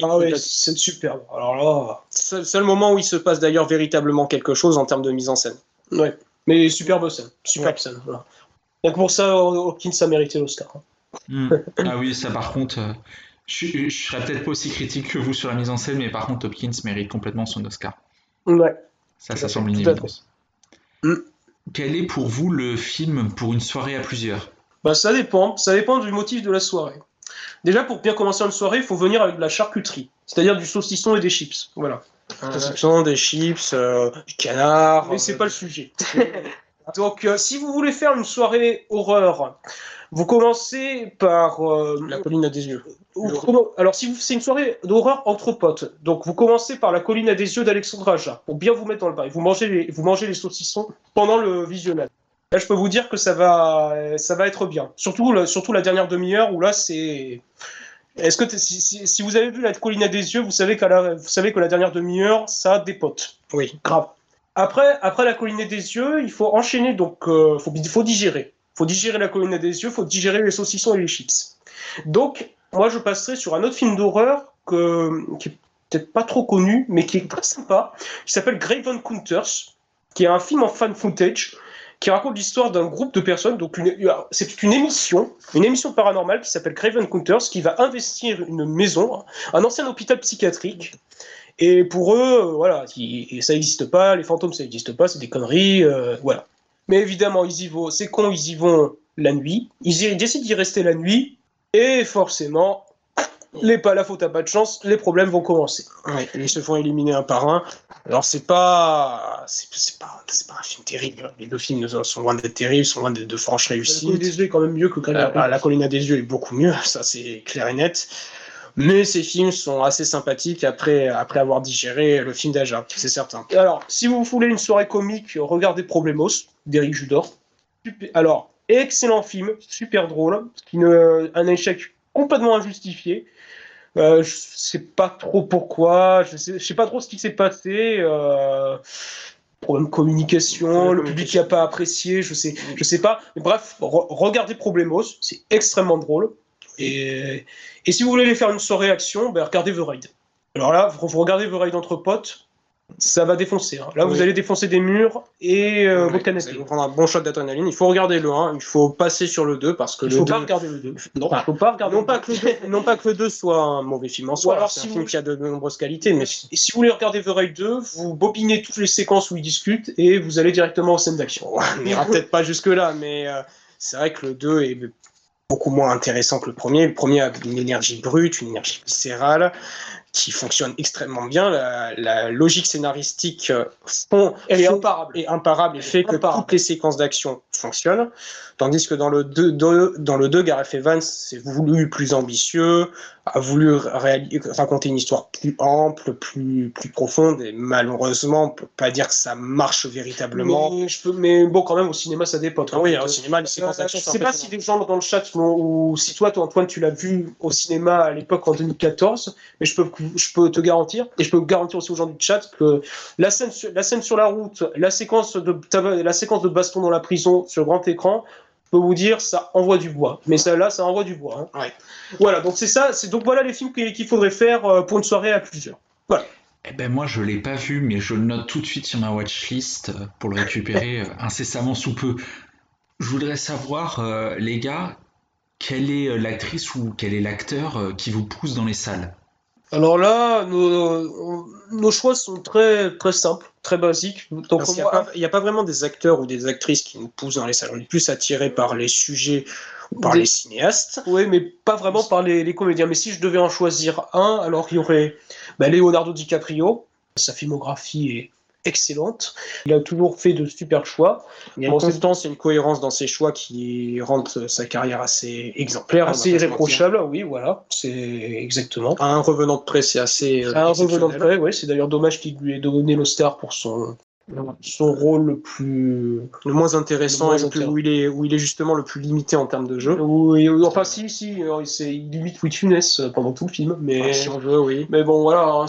ah oui, c'est superbe. Alors là. C'est le seul moment où il se passe d'ailleurs véritablement quelque chose en termes de mise en scène. Ouais. Mais superbe scène. Superbe scène. Voilà. Donc pour ça, Hopkins a mérité l'Oscar. Hmm. Ah oui, ça par contre. Euh, je, je serais peut-être pas aussi critique que vous sur la mise en scène, mais par contre, Hopkins mérite complètement son Oscar. Ouais. Ça, ça semble une évidence. Mm. Quel est pour vous le film pour une soirée à plusieurs? Bah, Ça dépend. Ça dépend du motif de la soirée. Déjà, pour bien commencer une soirée, il faut venir avec de la charcuterie, c'est-à-dire du saucisson et des chips. Voilà. Du saucisson, des chips, euh, du canard. Mais c'est pas le sujet. Donc, euh, si vous voulez faire une soirée horreur, vous commencez par euh, la colline à des yeux. Alors, si c'est une soirée d'horreur entre potes, donc vous commencez par la colline à des yeux d'Alexandre Aja pour bien vous mettre dans le bail. Vous mangez les, vous mangez les saucissons pendant le visionnage. Là, je peux vous dire que ça va, ça va être bien. Surtout, surtout la dernière demi-heure où là, c'est. Est-ce que si, vous avez vu la colline à des yeux, vous savez, la, vous savez que la dernière demi-heure, ça dépote. Oui. Grave. Après, après la colline des yeux, il faut enchaîner, donc il euh, faut, faut digérer. Il faut digérer la colline des yeux, il faut digérer les saucissons et les chips. Donc, moi, je passerai sur un autre film d'horreur qui est peut-être pas trop connu, mais qui est très sympa, qui s'appelle Graven Counters, qui est un film en fan footage qui raconte l'histoire d'un groupe de personnes. Donc, c'est une émission, une émission paranormale qui s'appelle Graven Counters, qui va investir une maison, un ancien hôpital psychiatrique, et pour eux, euh, voilà, ça n'existe pas, les fantômes, ça n'existe pas, c'est des conneries, euh, voilà. Mais évidemment, ils y vont, c'est con, ils y vont la nuit, ils, décident d'y rester la nuit, et forcément, les pas la faute à pas de chance, les problèmes vont commencer. Ouais, ils se font éliminer un par un. Alors c'est pas, c'est pas, c'est pas un film terrible. Les deux films sont loin d'être terribles, sont loin d'être de franches réussites. La colline des yeux est quand même mieux que la, la, la colline des yeux est beaucoup mieux, ça c'est clair et net. Mais ces films sont assez sympathiques après, après avoir digéré le film d'Aja, c'est certain. Alors, si vous voulez une soirée comique, regardez Problemos d'Eric Judor. Alors, excellent film, super drôle, un échec complètement injustifié. Euh, je sais pas trop pourquoi, je sais, sais pas trop ce qui s'est passé. Euh, problème de communication, le public qui a pas apprécié, je sais, je sais pas. Mais bref, regardez Problemos, c'est extrêmement drôle. Et, et, si vous voulez les faire une soirée action, ben regardez The Raid. Alors là, vous regardez The Raid entre potes, ça va défoncer. Hein. Là, vous allez défoncer des murs et euh, votre canapé. Vous prendre un bon shot d'adrénaline. Il faut regarder le 1, il faut passer sur le 2 parce que il le faut 2... pas regarder le 2. Non, faut pas regarder non, pas que le 2, non pas que le 2 soit un mauvais film en soi, alors c'est si un film qui a de, de, nombreuses qualités. Mais... Et si vous voulez regarder The Raid 2, vous bobinez toutes les séquences où ils discutent et vous allez directement aux scènes d'action. on n'ira peut-être pas jusque-là, mais euh, c'est vrai que le 2 est beaucoup moins intéressant que le premier. Le premier a une énergie brute, une énergie viscérale qui fonctionne extrêmement bien. La, la logique scénaristique fond, Elle est imparable. et imparable et fait que toutes les séquences d'action fonctionnent. Tandis que dans le 2, dans le 2 Gareth Evans s'est voulu plus ambitieux, a voulu raconter une histoire plus ample, plus, plus profonde, et malheureusement, on peut pas dire que ça marche véritablement. Mais, je peux, mais bon, quand même, au cinéma, ça dépend. Ah oui, au cinéma, les séquences d'action. Euh, je sais pas si des gens dans le chat, ou si toi, toi Antoine, tu l'as vu au cinéma à l'époque en 2014, mais je peux, je peux te garantir, et je peux garantir aussi aux gens du chat, que la scène, la scène sur la route, la séquence de, la séquence de baston dans la prison sur grand écran, je peux vous dire, ça envoie du bois. Mais ça, là, ça envoie du bois. Hein. Ouais. Voilà, donc c'est ça. C'est donc voilà les films qu'il faudrait faire euh, pour une soirée à plusieurs. Voilà. Eh ben moi je l'ai pas vu, mais je le note tout de suite sur ma watchlist euh, pour le récupérer euh, incessamment sous peu. Je voudrais savoir, euh, les gars, quelle est l'actrice ou quel est l'acteur qui vous pousse dans les salles? Alors là, nos, nos, choix sont très, très simples, très basiques. Donc il n'y a, a, pas vraiment des acteurs ou des actrices qui nous poussent dans les salles. On est plus attirés par les sujets ou par des... les cinéastes. Oui, mais pas vraiment par les, les, comédiens. Mais si je devais en choisir un, alors il y aurait bah, Leonardo DiCaprio. Sa filmographie est excellente. Il a toujours fait de super choix. Il y a une constance et une cohérence dans ses choix qui rendent sa carrière assez exemplaire. Assez irréprochable, oui, voilà. C'est exactement. À un revenant de près, c'est assez. À un revenant de près, oui. C'est d'ailleurs dommage qu'il lui ait donné l'Oscar pour son, son rôle le plus le moins intéressant le moins et le plus, où il est où il est justement le plus limité en termes de jeu oui enfin si si il limite Louis Funès pendant tout le film mais enfin, si on veut oui mais bon voilà hein,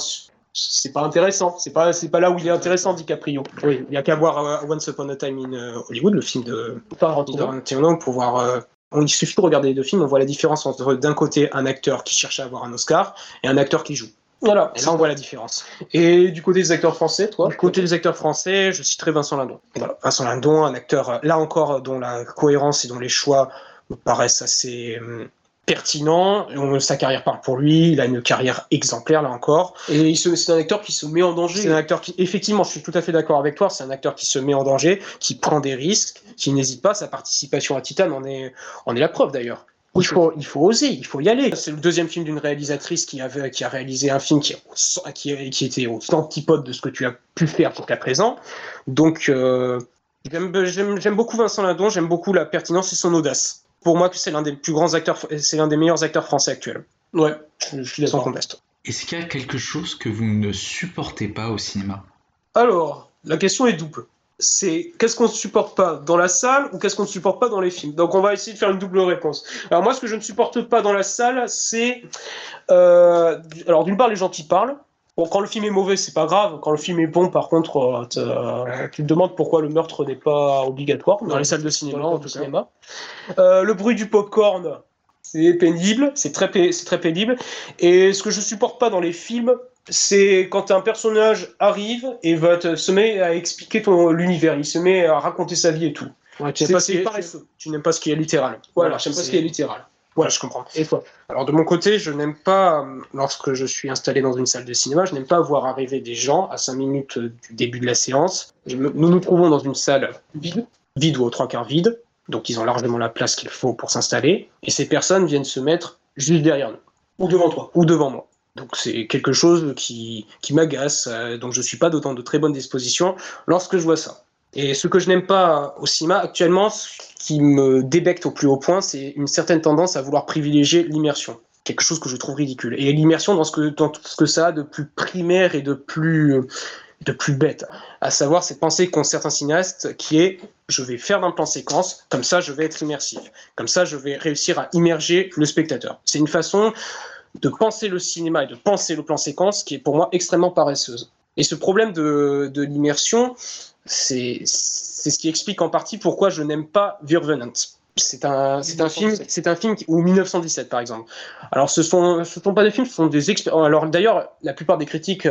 c'est pas intéressant. C'est pas, c'est pas là où il est intéressant, DiCaprio. Oui, il y a qu'à voir uh, Once Upon a Time in uh, Hollywood, le film de Tarantino, pour voir. Uh, on, il suffit de regarder les deux films, on voit la différence entre d'un côté un acteur qui cherche à avoir un Oscar et un acteur qui joue. Voilà. Et là, on voit la différence. Et du côté des acteurs français, toi Du côté des acteurs français, je citerai Vincent Lindon. Voilà. Vincent Lindon, un acteur, là encore, dont la cohérence et dont les choix me paraissent assez hum, pertinent. Sa carrière parle pour lui. Il a une carrière exemplaire là encore. Et c'est un acteur qui se met en danger. C'est un acteur qui, effectivement, je suis tout à fait d'accord avec toi. C'est un acteur qui se met en danger, qui prend des risques, qui n'hésite pas. Sa participation à Titan en est, en est la preuve d'ailleurs. Il faut, il faut oser, il faut y aller. C'est le deuxième film d'une réalisatrice qui, avait, qui a réalisé un film qui, qui, qui était aux antipodes de ce que tu as pu faire jusqu'à présent. Donc, euh, j'aime beaucoup Vincent Lindon, j'aime beaucoup la pertinence et son audace pour moi, c'est l'un des plus grands acteurs, c'est l'un des meilleurs acteurs français actuels. Ouais, je, je suis sans conteste. Est-ce qu'il y a quelque chose que vous ne supportez pas au cinéma? Alors, la question est double. C'est qu'est-ce qu'on ne supporte pas dans la salle ou qu'est-ce qu'on ne supporte pas dans les films? Donc on va essayer de faire une double réponse. Alors moi, ce que je ne supporte pas dans la salle, c'est euh, alors d'une part les gens qui parlent. Bon, quand le film est mauvais, c'est pas grave. Quand le film est bon, par contre, euh, tu te demandes pourquoi le meurtre n'est pas obligatoire dans, dans les salles de cinéma. En tout cinéma. Euh, le bruit du popcorn, c'est pénible, c'est très, c'est très pénible. Et ce que je supporte pas dans les films, c'est quand un personnage arrive et va te, se met à expliquer ton l'univers, il se met à raconter sa vie et tout. Ouais, tu n'aimes pas, ce tu n'aimes pas ce qui est littéral. Voilà, j'aime pas ce qui est littéral. Voilà, je comprends. Et toi? Alors de mon côté, je n'aime pas, lorsque je suis installé dans une salle de cinéma, je n'aime pas voir arriver des gens à 5 minutes du début de la séance. Me... Nous nous trouvons dans une salle vide, vide ou aux trois quarts vide, donc ils ont largement la place qu'il faut pour s'installer, et ces personnes viennent se mettre juste derrière nous. Ou devant toi. Ou devant moi. Donc c'est quelque chose qui, qui m'agace, euh, donc je suis pas d'autant de très bonne disposition lorsque je vois ça. Et ce que je n'aime pas au cinéma actuellement, ce qui me débecte au plus haut point, c'est une certaine tendance à vouloir privilégier l'immersion. Quelque chose que je trouve ridicule. Et l'immersion dans dans tout ce que ça a de plus primaire et de plus, de plus bête. À savoir cette pensée qu'ont certains cinéastes qui est je vais faire d'un plan séquence, comme ça je vais être immersif. Comme ça je vais réussir à immerger le spectateur. C'est une façon de penser le cinéma et de penser le plan séquence qui est pour moi extrêmement paresseuse. Et ce problème de, de l'immersion, c'est ce qui explique en partie pourquoi je n'aime pas Virvenant. C'est un, c'est un film, c'est un film ou 1917 par exemple. Alors ce sont, ce sont pas des films, ce sont des expériences. Alors d'ailleurs, la plupart des critiques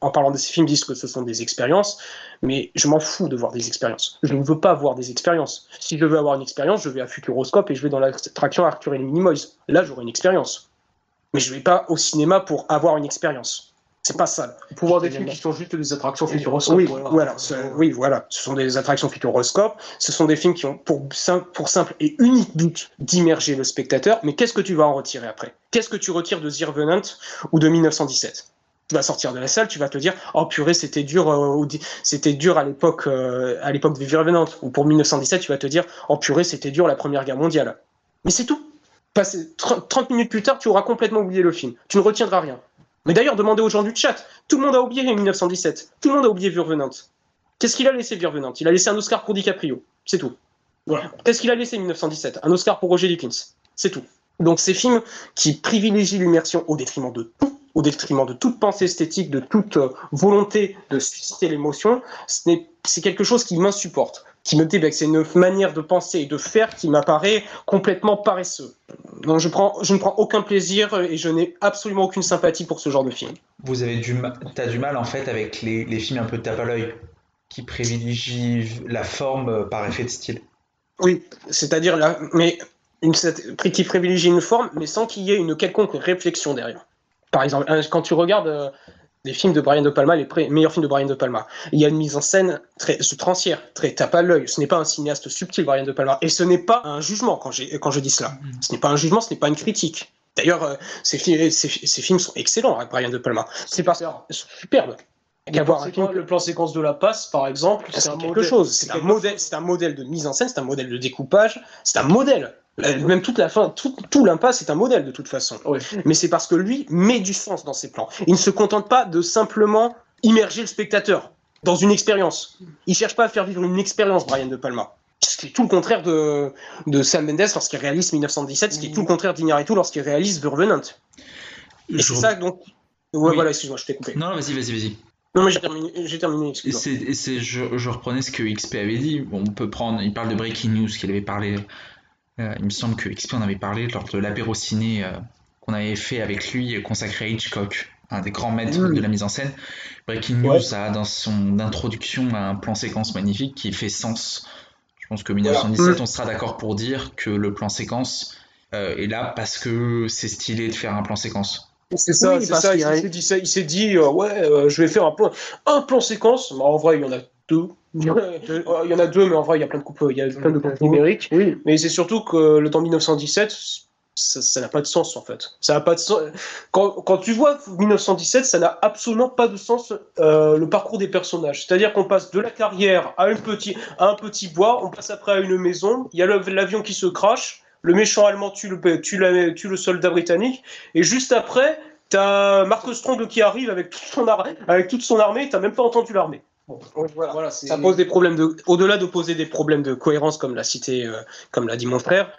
en parlant de ces films disent que ce sont des expériences, mais je m'en fous de voir des expériences. Je ne veux pas voir des expériences. Si je veux avoir une expérience, je vais à Futuroscope et je vais dans l'attraction Arthur et les Minimoys. Là, j'aurai une expérience. Mais je ne vais pas au cinéma pour avoir une expérience. C'est pas ça. Pour voir des films qui sont juste des attractions futuroscope. Oui, voilà. oui, voilà. Ce sont des attractions futuroscope. Ce sont des films qui ont pour, pour simple et unique but d'immerger le spectateur. Mais qu'est-ce que tu vas en retirer après? Qu'est-ce que tu retires de The Revenant ou de 1917 tu vas sortir de la salle, tu vas te dire oh purée c'était dur euh, c'était dur à l'époque euh, à l'époque Revenant ou pour 1917 tu vas te dire oh purée c'était dur la Première Guerre mondiale. Mais c'est tout. Passer 30 minutes plus tard, tu auras complètement oublié le film. Tu ne retiendras rien. Mais d'ailleurs, demandez aux gens du chat. Tout le monde a oublié 1917. Tout le monde a oublié Virvenant. Qu'est-ce qu'il a laissé Virvenant Il a laissé un Oscar pour DiCaprio. C'est tout. Voilà. Qu'est-ce qu'il a laissé 1917 Un Oscar pour Roger Dickens. C'est tout. Donc ces films qui privilégient l'immersion au détriment de tout, au détriment de toute pensée esthétique, de toute euh, volonté de susciter l'émotion, c'est quelque chose qui m'insupporte qui me débecte. C'est une manière de penser et de faire qui m'apparaît complètement paresseux. Donc je, prends, je ne prends aucun plaisir et je n'ai absolument aucune sympathie pour ce genre de film. Vous avez du mal, as du mal en fait avec les, les films un peu tape à l'œil qui privilégient la forme par effet de style. Oui, c'est-à-dire là, mais une, qui privilégie une forme, mais sans qu'il y ait une quelconque réflexion derrière. Par exemple, quand tu regardes des films de Brian De Palma, les meilleurs films de Brian De Palma. Il y a une mise en scène très outrancière, très tape à l'œil. Ce n'est pas un cinéaste subtil, Brian De Palma. Et ce n'est pas un jugement quand, quand je dis cela. Mm. Ce n'est pas un jugement, ce n'est pas une critique. D'ailleurs, euh, ces, ces, films sont excellents avec Brian De Palma. C'est pas superbe. Le plan séquence de la passe, par exemple, c'est quelque chose. C'est un modèle, c'est un modèle de mise en scène, c'est un modèle de découpage, c'est un modèle. Même toute la fin, tout, tout l'impasse est un modèle de toute façon. Mais c'est parce que lui met du sens dans ses plans. Il ne se contente pas de simplement immerger le spectateur dans une expérience. Il cherche pas à faire vivre une expérience, Brian De Palma. Ce qui est tout le contraire de, de Sam Mendes lorsqu'il réalise 1917, ce qui est tout le contraire d'Iñárritu lorsqu'il réalise The Revenant. Et c'est ça donc. Ouais, voilà, excuse-moi, je t'ai coupé. Non, vas-y, vas-y, vas-y. Non, mais j'ai terminé, j'ai terminé c'est, je, je, reprenais ce que XP avait dit. on peut prendre, il parle de Breaking News, qu'il avait parlé euh, il me semble que XP en avait parlé lors de l'apéro ciné euh, qu'on avait fait avec lui, consacré à Hitchcock, un des grands maîtres mm. de la mise en scène. Breaking News a dans son introduction un plan séquence magnifique qui fait sens. Je pense que 1917, on sera d'accord pour dire que le plan séquence euh, est là parce que c'est stylé de faire un plan séquence. C'est ça, c'est ça. Il s'est dit, il s'est dit ouais, je vais faire un plan, un plan séquence. En vrai, il y en a deux. Il y en a deux, mais en vrai, il y a plein de coupes, il y a plein de coupes numériques. Oui. Mais c'est surtout que le temps 1917, ça n'a pas de sens en fait. Ça n'a pas de sens. Quand, quand, tu vois 1917, ça n'a absolument pas de sens euh, le parcours des personnages. C'est-à-dire qu'on passe de la carrière à un petit, à un petit bois, on passe après à une maison, il y a l'avion qui se crache, le méchant allemand tue le, tue, la, tue le soldat britannique, et juste après, t'as Marcus Strong qui arrive avec toute son, avec toute son armée, t'as même pas entendu l'armée voilà. ça pose des problèmes de, au-delà de poser des problèmes de cohérence, comme l'a cité, euh, comme l'a dit mon frère,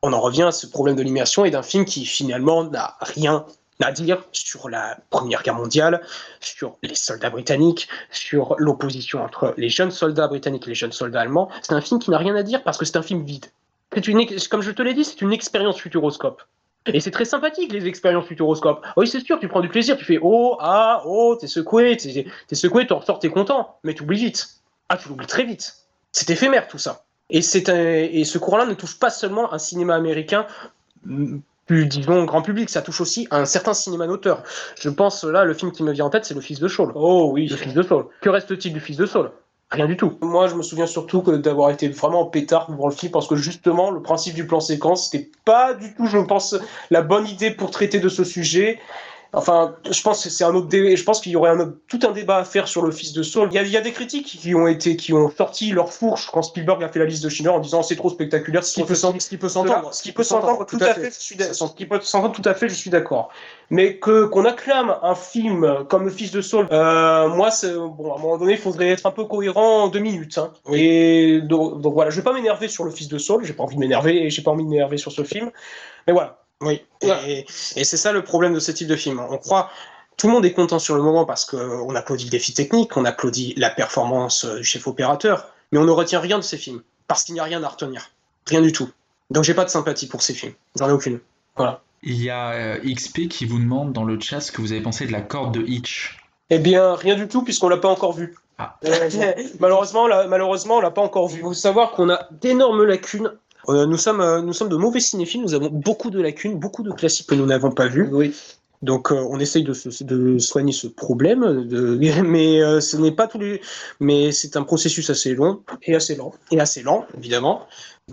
on en revient à ce problème de l'immersion et d'un film qui finalement n'a rien à dire sur la Première Guerre mondiale, sur les soldats britanniques, sur l'opposition entre les jeunes soldats britanniques et les jeunes soldats allemands. C'est un film qui n'a rien à dire parce que c'est un film vide. C'est une, comme je te l'ai dit, c'est une expérience futuroscope. Et c'est très sympathique les expériences futuroscope. Oui, c'est sûr, tu prends du plaisir, tu fais oh, ah, oh, t'es secoué, t'es, secoué, t'en ressors, t'es content, mais tu oublies vite. Ah, tu l'oublies très vite. C'est éphémère tout ça. Et, c'est et ce courant-là ne touche pas seulement un cinéma américain plus, disons, grand public, ça touche aussi un certain cinéma d'auteur. Je pense, là, le film qui me vient en tête, c'est Le Fils de Saul. Oh oui. Le Fils de Saul. Que reste-t-il du Fils de Saul? Rien du tout. Moi, je me souviens surtout d'avoir été vraiment pétard pour le film parce que justement, le principe du plan séquence, c'était pas du tout, je pense, la bonne idée pour traiter de ce sujet. Enfin, je pense que c'est un autre. Je pense qu'il y aurait un tout un débat à faire sur le fils de Saul. Il y, a, il y, a, des critiques qui ont été, qui ont sorti leur fourche quand Spielberg a fait la liste de Schindler en disant c'est trop spectaculaire. Ce qui peut s'entendre. Ce qui peut s'entendre. Ce qui peut s'entendre tout, à fait. Je suis ce qui peut s'entendre tout à fait. Je suis d'accord. Mais que qu'on acclame un film comme le fils de Saul, euh, moi, bon, à un moment donné, il faudrait être un peu cohérent en deux minutes. Hein. Oui. Et donc, donc, voilà, je vais pas m'énerver sur le fils de Saul. J'ai pas envie de m'énerver et j'ai pas envie de m'énerver sur ce film. Mais voilà. Oui, et, et c'est ça le problème de ce type de film. On croit, tout le monde est content sur le moment parce qu'on applaudit le défi technique, on applaudit la performance du chef opérateur, mais on ne retient rien de ces films parce qu'il n'y a rien à retenir, rien du tout. Donc j'ai pas de sympathie pour ces films, j'en ai aucune. Voilà. Il y a euh, XP qui vous demande dans le chat ce que vous avez pensé de la corde de Hitch. Eh bien, rien du tout puisqu'on l'a pas encore vu. Ah. malheureusement, la, malheureusement, on l'a pas encore vu. Il faut savoir qu'on a d'énormes lacunes euh, nous, sommes, euh, nous sommes de mauvais cinéphiles, nous avons beaucoup de lacunes, beaucoup de classiques que nous n'avons pas vus. Oui. Donc euh, on essaye de, de, soigner ce problème, de, mais euh, ce n'est pas tous les, mais c'est un processus assez long et assez lent et assez lent évidemment.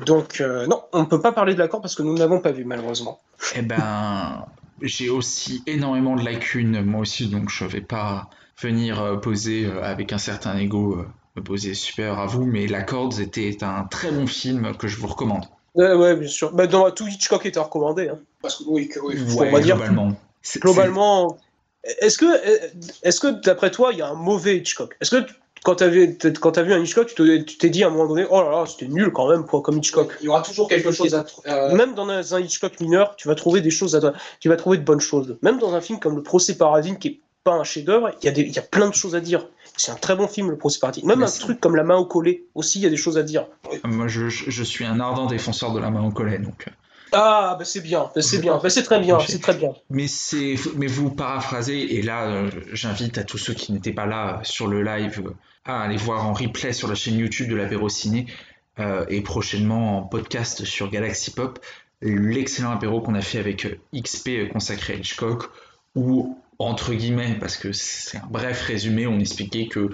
Donc euh, non, on ne peut pas parler de l'accord parce que nous ne l'avons pas vu malheureusement. Eh ben, j'ai aussi énormément de lacunes moi aussi, donc je vais pas venir poser avec un certain ego me poser super à vous, mais La Corde était un très bon film que je vous recommande. Ouais, ouais bien sûr. Bah, dans tout Hitchcock était recommandé. Hein. Parce que oui, que, oui ouais, globalement. Dire, globalement, est-ce que, est-ce que d'après toi, il y a un mauvais Hitchcock? Est-ce que quand tu as vu un Hitchcock, tu t'es dit à un moment donné, oh là là, c'était nul quand même, quoi, comme Hitchcock. Il y aura toujours quelque chose à. Euh... Même dans un, un, Hitchcock mineur, tu vas trouver des choses, à, tu vas trouver de bonnes choses. Même dans un film comme Le Procès Paradine, qui est pas un chef-d'œuvre, il y, y, a plein de choses à dire. C'est un très bon film, Le Procès Paradine. Même Mais un truc comme La main au collet, aussi, il y a des choses à dire. Moi, je, je, suis un ardent défenseur de La main au collet, donc. euh, Ah, bah c'est bien, bah c'est bien, bah c'est très bien, c'est très bien. Mais c'est, mais vous paraphrasez et là, euh, j'invite à tous ceux qui n'étaient pas là sur le live euh, à aller voir en replay sur la chaîne YouTube de l'apéro ciné euh, et prochainement en podcast sur Galaxy Pop l'excellent apéro qu'on a fait avec euh, XP consacré à Hitchcock où entre guillemets parce que c'est un bref résumé, on expliquait que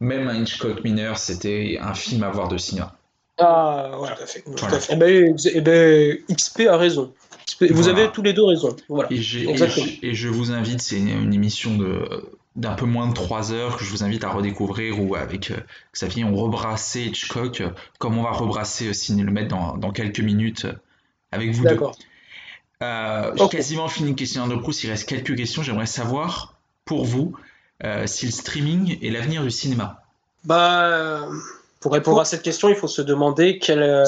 même un Hitchcock mineur c'était un film à voir de cinéma. Ah, ouais, Tout à fait. Tout à fait. Eh ben, eh ben, XP a raison. XP vous avez tous les deux raison. Voilà. Et, Exactement. je, et je vous invite, c'est une, une émission de d'un peu moins de 3 heures que je vous invite à redécouvrir où avec euh, Xavier on rebrassait Hitchcock euh, comme on va rebrasser euh, Ciné le Maître dans, dans quelques minutes avec vous deux. Euh, J'ai quasiment fini le questionnaire de Proust, il reste quelques questions. J'aimerais savoir pour vous euh, si le streaming est l'avenir du cinéma. Bah, euh, pour répondre à cette question, il faut se demander quel, euh,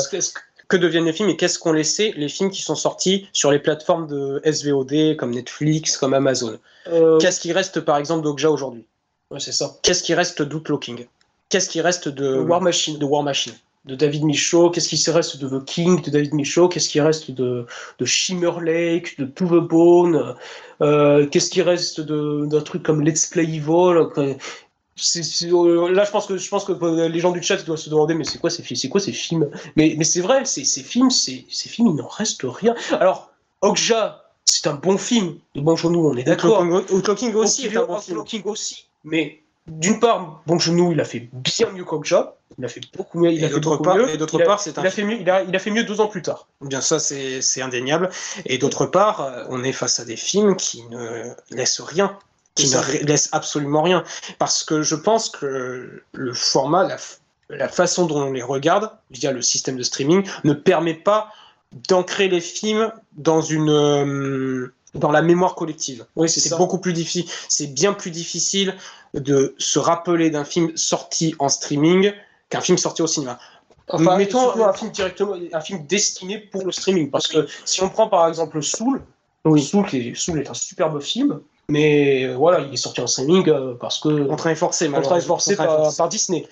que- deviennent les films et qu'est-ce qu'ont laissé les films qui sont sortis sur les plateformes de SVOD comme Netflix, comme Amazon. euh, Qu'est-ce qui reste par exemple d'Okja aujourd'hui? ouais, c'est ça. Qu'est-ce qui reste d'Outlooking Qu'est-ce qui reste de War Machine. de War Machine? De David Michaud, qu'est-ce qui reste de The King de David Michaud, qu'est-ce qui reste de, de Shimmer Lake, de To the Bone, euh, qu'est-ce qui reste de- d'un truc comme Let's Play Evil euh, là, je pense que je pense que euh, les gens du chat doivent se demander, mais c'est quoi ces films C'est quoi ces films? Mais, mais c'est vrai, ces films, ces films, il n'en reste rien. Alors, Okja, c'est un bon film de Bon Genou, on est d'accord. Outlooking Outlooking aussi film. Outlooking aussi, mais d'une part, Bon Genou, il a fait bien mieux qu'Okja. Il a fait beaucoup mieux. Il a fait d'autre beaucoup part, mieux. et d'autre part, c'est un il a fait mieux. Il a, il a fait mieux deux ans plus tard. Bien ça, c'est c'est indéniable. Et d'autre part, euh, on est face à des films qui ne laissent rien, qui ne ré- laissent absolument rien. Parce que je pense que le format, la façon dont on les regarde, via le système de streaming, ne permet pas d'ancrer les films dans une euh, dans la mémoire collective. Oui, c'est beaucoup plus difficile. C'est bien plus difficile de se rappeler d'un film sorti en streaming qu'un film sorti au cinéma. Enfin, Mettons- un film directement, un film destiné pour le streaming. Parce que si on prend par exemple Soul, Soul, qui est, Soul est un superbe film, mais euh, voilà, il est sorti en streaming euh, parce que Contraint et forcé, contraint et malheureusement. forcé Contraint et par, forcé. par Disney.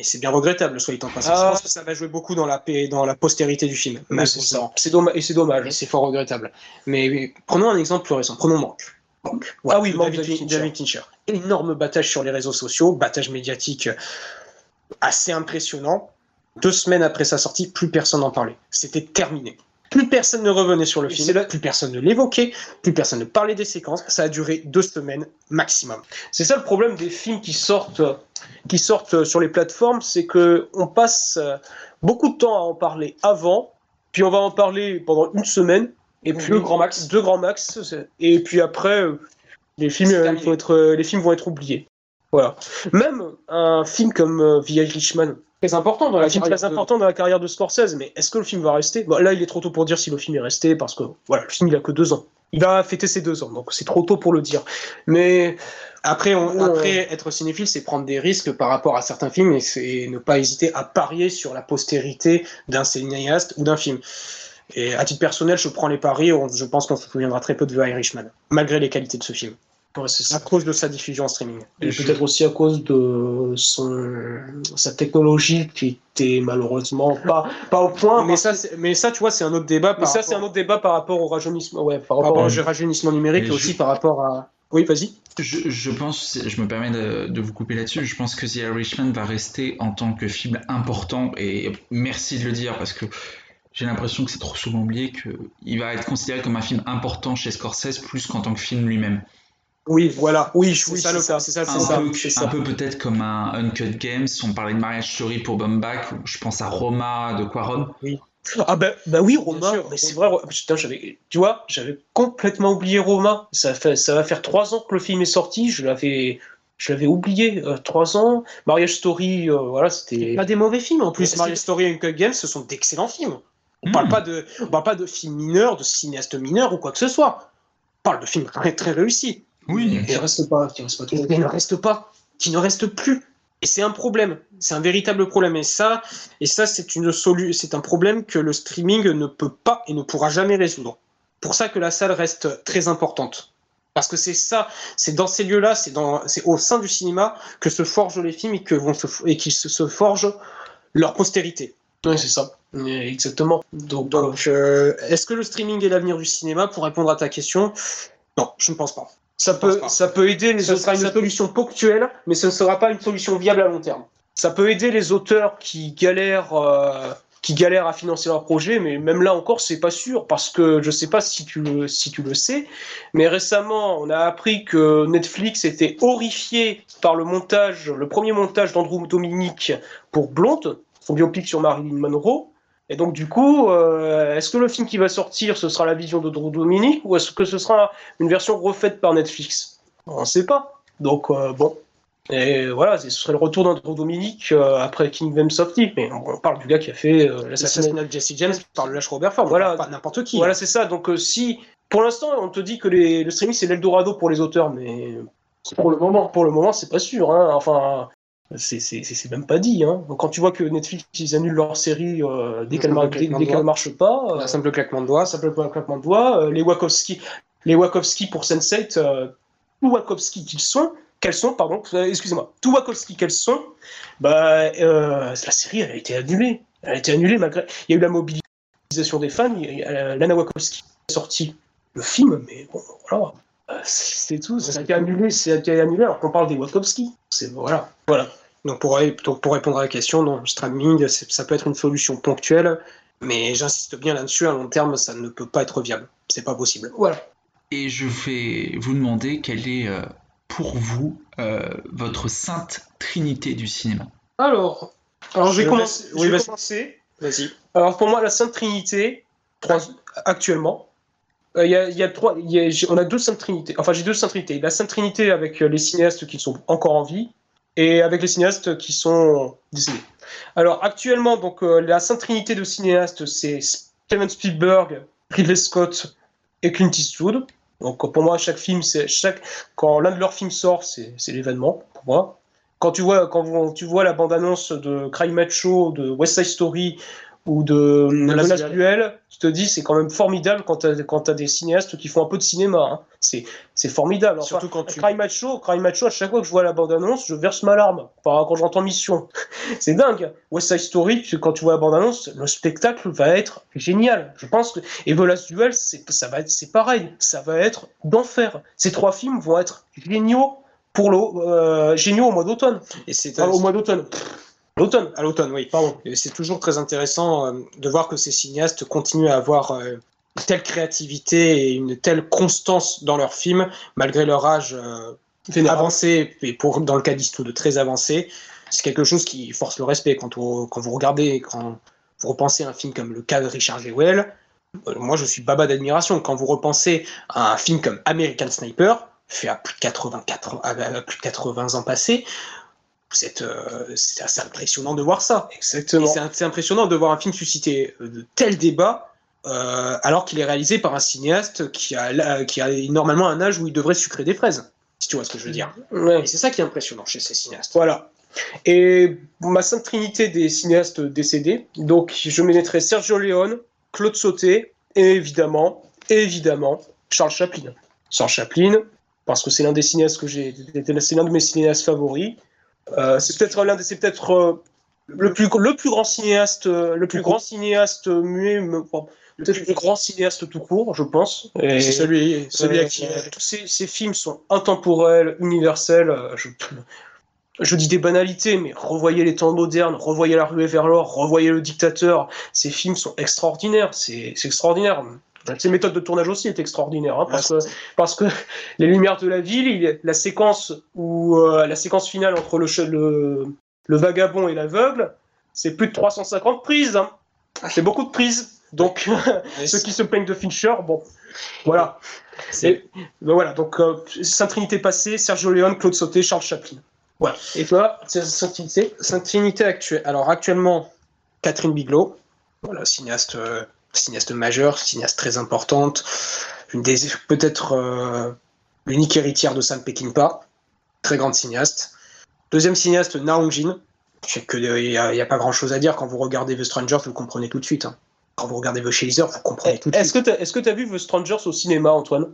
Et c'est bien regrettable, soit dit en passant. Ah. Je pense que ça va jouer beaucoup dans la, dans la postérité du film. Mais c'est malheureusement. ça. C'est dommage, et c'est dommage. c'est fort regrettable. Mais, mais prenons un exemple plus récent. Prenons Manque. Manque. Ah oui, Manque, David, David Fincher. David Fincher. Énorme battage sur les réseaux sociaux, battage médiatique assez impressionnant. Deux semaines après sa sortie, plus personne n'en parlait. C'était terminé. Plus personne ne revenait sur le film, plus personne ne l'évoquait, plus personne ne parlait des séquences. Ça a duré deux semaines maximum. C'est ça le problème des films qui sortent, qui sortent sur les plateformes, c'est que on passe beaucoup de temps à en parler avant, puis on va en parler pendant une semaine, et puis deux grands max, deux grands max, et puis après les films vont être, les films vont être oubliés. Voilà. Même un film comme euh, The Irishman, très important dans la, carrière, très important dans la carrière de Scorsese, mais est-ce que le film va rester? Là, il est trop tôt pour dire si le film est resté, parce que voilà, le film il a que deux ans. Il va fêter ses deux ans, donc c'est trop tôt pour le dire. Mais après, on, après être cinéphile, c'est prendre des risques par rapport à certains films et, c'est ne pas hésiter à parier sur la postérité d'un cinéaste ou d'un film. Et à titre personnel, je prends les paris. je pense qu'on se souviendra très peu de The Irishman, malgré les qualités de ce film à cause de sa diffusion en streaming. Et, peut-être aussi à cause de son, sa technologie qui était malheureusement pas, pas au point. Mais ça, mais ça, tu vois, c'est un autre débat. Mais ça, c'est un autre débat par rapport au rajeunissement, ouais, par rapport au rajeunissement numérique et aussi par rapport à. Oui, vas-y. Je, je, pense, je me permets de, de vous couper là-dessus, je pense que The Irishman va rester en tant que film important, et merci de le dire, parce que j'ai l'impression que c'est trop souvent oublié qu'il va être considéré comme un film important chez Scorsese plus qu'en tant que film lui-même. Oui, voilà. Oui, c'est ça, c'est ça, un, peu, peut-être comme un Uncut Games. On parlait de Mariage Story pour Bumbach. Je pense à Roma de Quaron. Oui. Ah ben bah oui, Roma. mais c'est vrai. Putain, j'avais, tu vois, j'avais complètement oublié Roma. Ça fait, ça va faire trois ans que le film est sorti. Je l'avais, je l'avais oublié. Euh, trois ans. Mariage Story, euh, voilà, c'était. Pas des mauvais films en plus. Mariage Story et Uncut Games, ce sont d'excellents films. On parle hmm. pas de, on parle pas de films mineurs, de cinéastes mineurs ou quoi que ce soit. On parle de films très très réussis. Oui. Qui ne reste pas, qui reste pas ne reste pas, qui ne reste plus. Et c'est un problème, c'est un véritable problème. Et ça, et ça, c'est une c'est un problème que le streaming ne peut pas et ne pourra jamais résoudre. Pour ça que la salle reste très importante. Parce que c'est ça, c'est dans ces lieux-là, c'est dans, c'est au sein du cinéma que se forgent les films et que vont se, et qu'ils se, forgent leur postérité. Oui, c'est ça. Exactement. Donc, donc euh, est-ce que le streaming est l'avenir du cinéma Pour répondre à ta question, non, je ne pense pas. Ça peut, ça peut aider les Ce sera une solution ponctuelle, mais ce ne sera pas une solution viable à long terme. Ça peut aider les auteurs qui galèrent, euh, qui galèrent à financer leur projet, mais même là encore, c'est pas sûr parce que je sais pas si tu le, si tu le sais, mais récemment, on a appris que Netflix était horrifié par le montage, le premier montage d'Andrew Dominique pour Blonde, son biopic sur Marilyn Monroe. Et donc, du coup, euh, est-ce que le film qui va sortir, ce sera la vision de Drew Dominic ou est-ce que ce sera une version refaite par Netflix? On ne sait pas. Donc, euh, bon. Et voilà, ce serait le retour d'Andrew Dominic euh, après Kingdom Softy. Mais on, parle du gars qui a fait l'assassinat de Jesse James par le lâche Robert Ford. Voilà, pas n'importe qui. Voilà, c'est ça. Donc, si. Pour l'instant, on te dit que les, le streaming c'est l'Eldorado pour les auteurs, mais pour le moment, pour le moment, c'est pas sûr. Hein. Enfin, c'est même pas dit. Hein. Quand tu vois que Netflix ils annulent leur série euh, dès qu'elle ne marche pas, un simple claquement de doigts, simple claquement de doigts, euh, les Wachowski, les Wachowski pour Sense8, euh, tous Wachowski qu'ils sont, quels sont, pardon, excusez-moi, tous Wachowski qu'elles sont, bah la série elle a été annulée, elle a été annulée malgré, il y a eu la mobilisation des fans, Lana Wachowski a sorti le film, mais bon voilà, c'est tout, ça a été annulé, c'est annulé alors qu'on parle des Wachowski. C'est voilà, voilà. Donc pour, pour répondre à la question, non, le streaming, ça peut être une solution ponctuelle, mais j'insiste bien là-dessus, à long terme, ça ne peut pas être viable. C'est pas possible. Voilà. Et je vais vous demander quelle est euh, pour vous euh, votre sainte trinité du cinéma. Alors, alors je vais commencer. Oui, vas-y. Alors pour moi, la sainte trinité, actuellement, euh, il y, a, trois, on a deux saintes trinités. Enfin, j'ai deux saintes trinités. La sainte trinité avec les cinéastes qui sont encore en vie et avec les cinéastes qui sont décédés. Alors, actuellement, donc euh, la sainte trinité de cinéastes, c'est Steven Spielberg, Ridley Scott et Clint Eastwood. Donc, pour moi, chaque film, chaque quand l'un de leurs films sort, c'est l'événement pour moi. Quand tu vois, quand tu vois la bande-annonce de Cry Macho, de West Side Story ou de la menace duel, tu te dis c'est quand même formidable quand tu as, des cinéastes qui font un peu de cinéma. Hein. C'est formidable. Surtout quand tu. Cry Macho, Cry Macho, à chaque fois que je vois la bande-annonce, je verse ma larme enfin, quand j'entends Mission. c'est dingue. West Side Story, quand tu vois la bande-annonce, le spectacle va être génial. Je pense que. Et Menace Duel, ça va c'est pareil. Ça va être d'enfer. Ces trois films vont être géniaux pour le, euh, géniaux au mois d'automne. Et c'est au mois d'automne L'automne. À l'automne, oui. Pardon. C'est toujours très intéressant euh, de voir que ces cinéastes continuent à avoir euh, une telle créativité et une telle constance dans leurs films, malgré leur âge avancé, et pour, dans le cas de très avancé. C'est quelque chose qui force le respect. Quand, quand vous regardez, quand vous repensez à un film comme le cas de Richard Jewell, moi je suis baba d'admiration. Quand vous repensez à un film comme American Sniper, fait à plus de 80, plus de 80 ans passés, euh, c'est assez impressionnant de voir ça. Exactement. C'est impressionnant de voir un film susciter euh, de tels débats euh, alors qu'il est réalisé par un cinéaste qui a, qui a normalement un âge où il devrait sucrer des fraises. Si tu vois ce que je veux dire. Ouais. Et c'est ça qui est impressionnant chez ces cinéastes. Voilà. Et ma sainte trinité des cinéastes décédés, donc je mettrai Sergio Leone, Claude Sauté, et évidemment, évidemment, Charles Chaplin. Charles Chaplin, parce que c'est l'un des cinéastes que j'ai, c'est l'un de mes cinéastes favoris. Euh, c'est peut-être l'un c'est peut-être euh, le plus le plus grand cinéaste, euh, le plus grand cinéaste muet, peut-être le plus grand cinéaste tout court, je pense. C'est celui, celui à qui tous ces, films sont intemporels, universels. Je, je dis des banalités, mais revoyez les temps modernes, revoyez La Ruée vers l'or, revoyez Le Dictateur. Ces films sont extraordinaires. C'est extraordinaire. Ces méthodes de tournage aussi est extraordinaire, hein, parce, que, parce que les lumières de la ville, la séquence ou euh, la séquence finale entre le, le, le vagabond et l'aveugle, c'est plus de 350 prises. Hein. C'est beaucoup de prises. Donc, ceux qui se plaignent de Fincher, bon, voilà. Ben voilà, donc euh, Sainte Trinité passée, Sergio Leone, Claude Sauté, Charles Chaplin. Ouais. Et toi, Sainte Trinité? Sainte Trinité actuelle. Alors actuellement, Catherine Bigelow, voilà, cinéaste euh, cinéaste majeure, cinéaste très importante, une des peut-être euh, l'unique héritière de Sam Peckinpah, très grande cinéaste. Deuxième cinéaste, Na Jin. Je sais qu'il n'y a, pas grand-chose à dire. Quand vous regardez The Strangers, vous comprenez tout de suite. Hein. Quand vous regardez The Chaser, vous comprenez tout de suite. Est-ce que tu as vu The Strangers au cinéma, Antoine?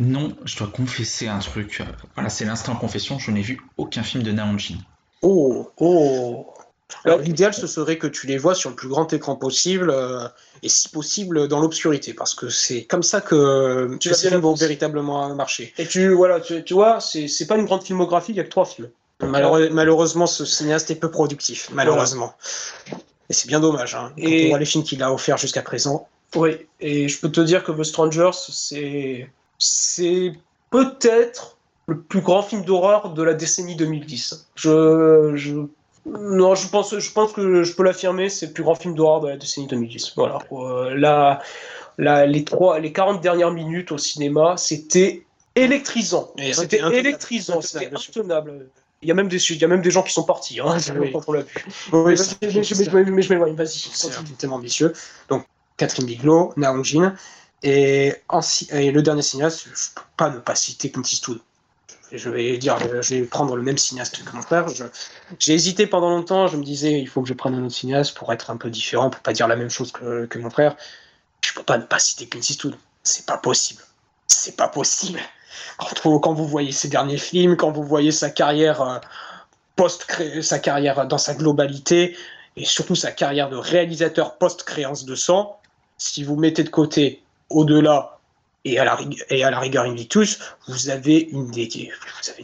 Non, je dois confesser un truc. Voilà, c'est l'instant confession, je n'ai vu aucun film de Na Jin. Oh, oh alors, l'idéal, ce serait que tu les vois sur le plus grand écran possible euh, et si possible dans l'obscurité, parce que c'est comme ça que tu vas vont véritablement marcher. Et tu, voilà, tu, vois, c'est pas une grande filmographie, il y a que trois films. malheureusement, ce cinéaste est peu productif, malheureusement. Et c'est bien dommage, hein, et... on voit les films qu'il a offerts jusqu'à présent. Oui, et je peux te dire que The Strangers, c'est c'est peut-être le plus grand film d'horreur de la décennie 2010. Je, je non, je pense, je pense que je peux l'affirmer, c'est le plus grand film d'horreur de la décennie 2010. Voilà. Euh, les, trois, les 40 dernières minutes au cinéma, c'était électrisant. C'était électrisant, c'était intenable. Il y, a même des, il y a même des gens qui sont partis hein, quand on l'a vu. mais, je m'éloigne, vas-y. C'est tellement ambitieux. Donc, Catherine Bigelow, Naong Jin, et, et le dernier cinéaste, je ne peux pas ne pas citer Clint Eastwood je vais dire, je vais prendre le même cinéaste que mon frère. J'ai hésité pendant longtemps, je me disais, il faut que je prenne un autre cinéaste pour être un peu différent, pour pas dire la même chose que, que mon frère. Je peux pas ne pas citer Clint Eastwood. C'est pas possible. C'est pas possible. Quand, quand, vous voyez ses derniers films, quand vous voyez sa carrière euh, post sa carrière dans sa globalité, et surtout sa carrière de réalisateur post-créance de sang, si vous mettez de côté au-delà et à la, et à rigueur vous avez une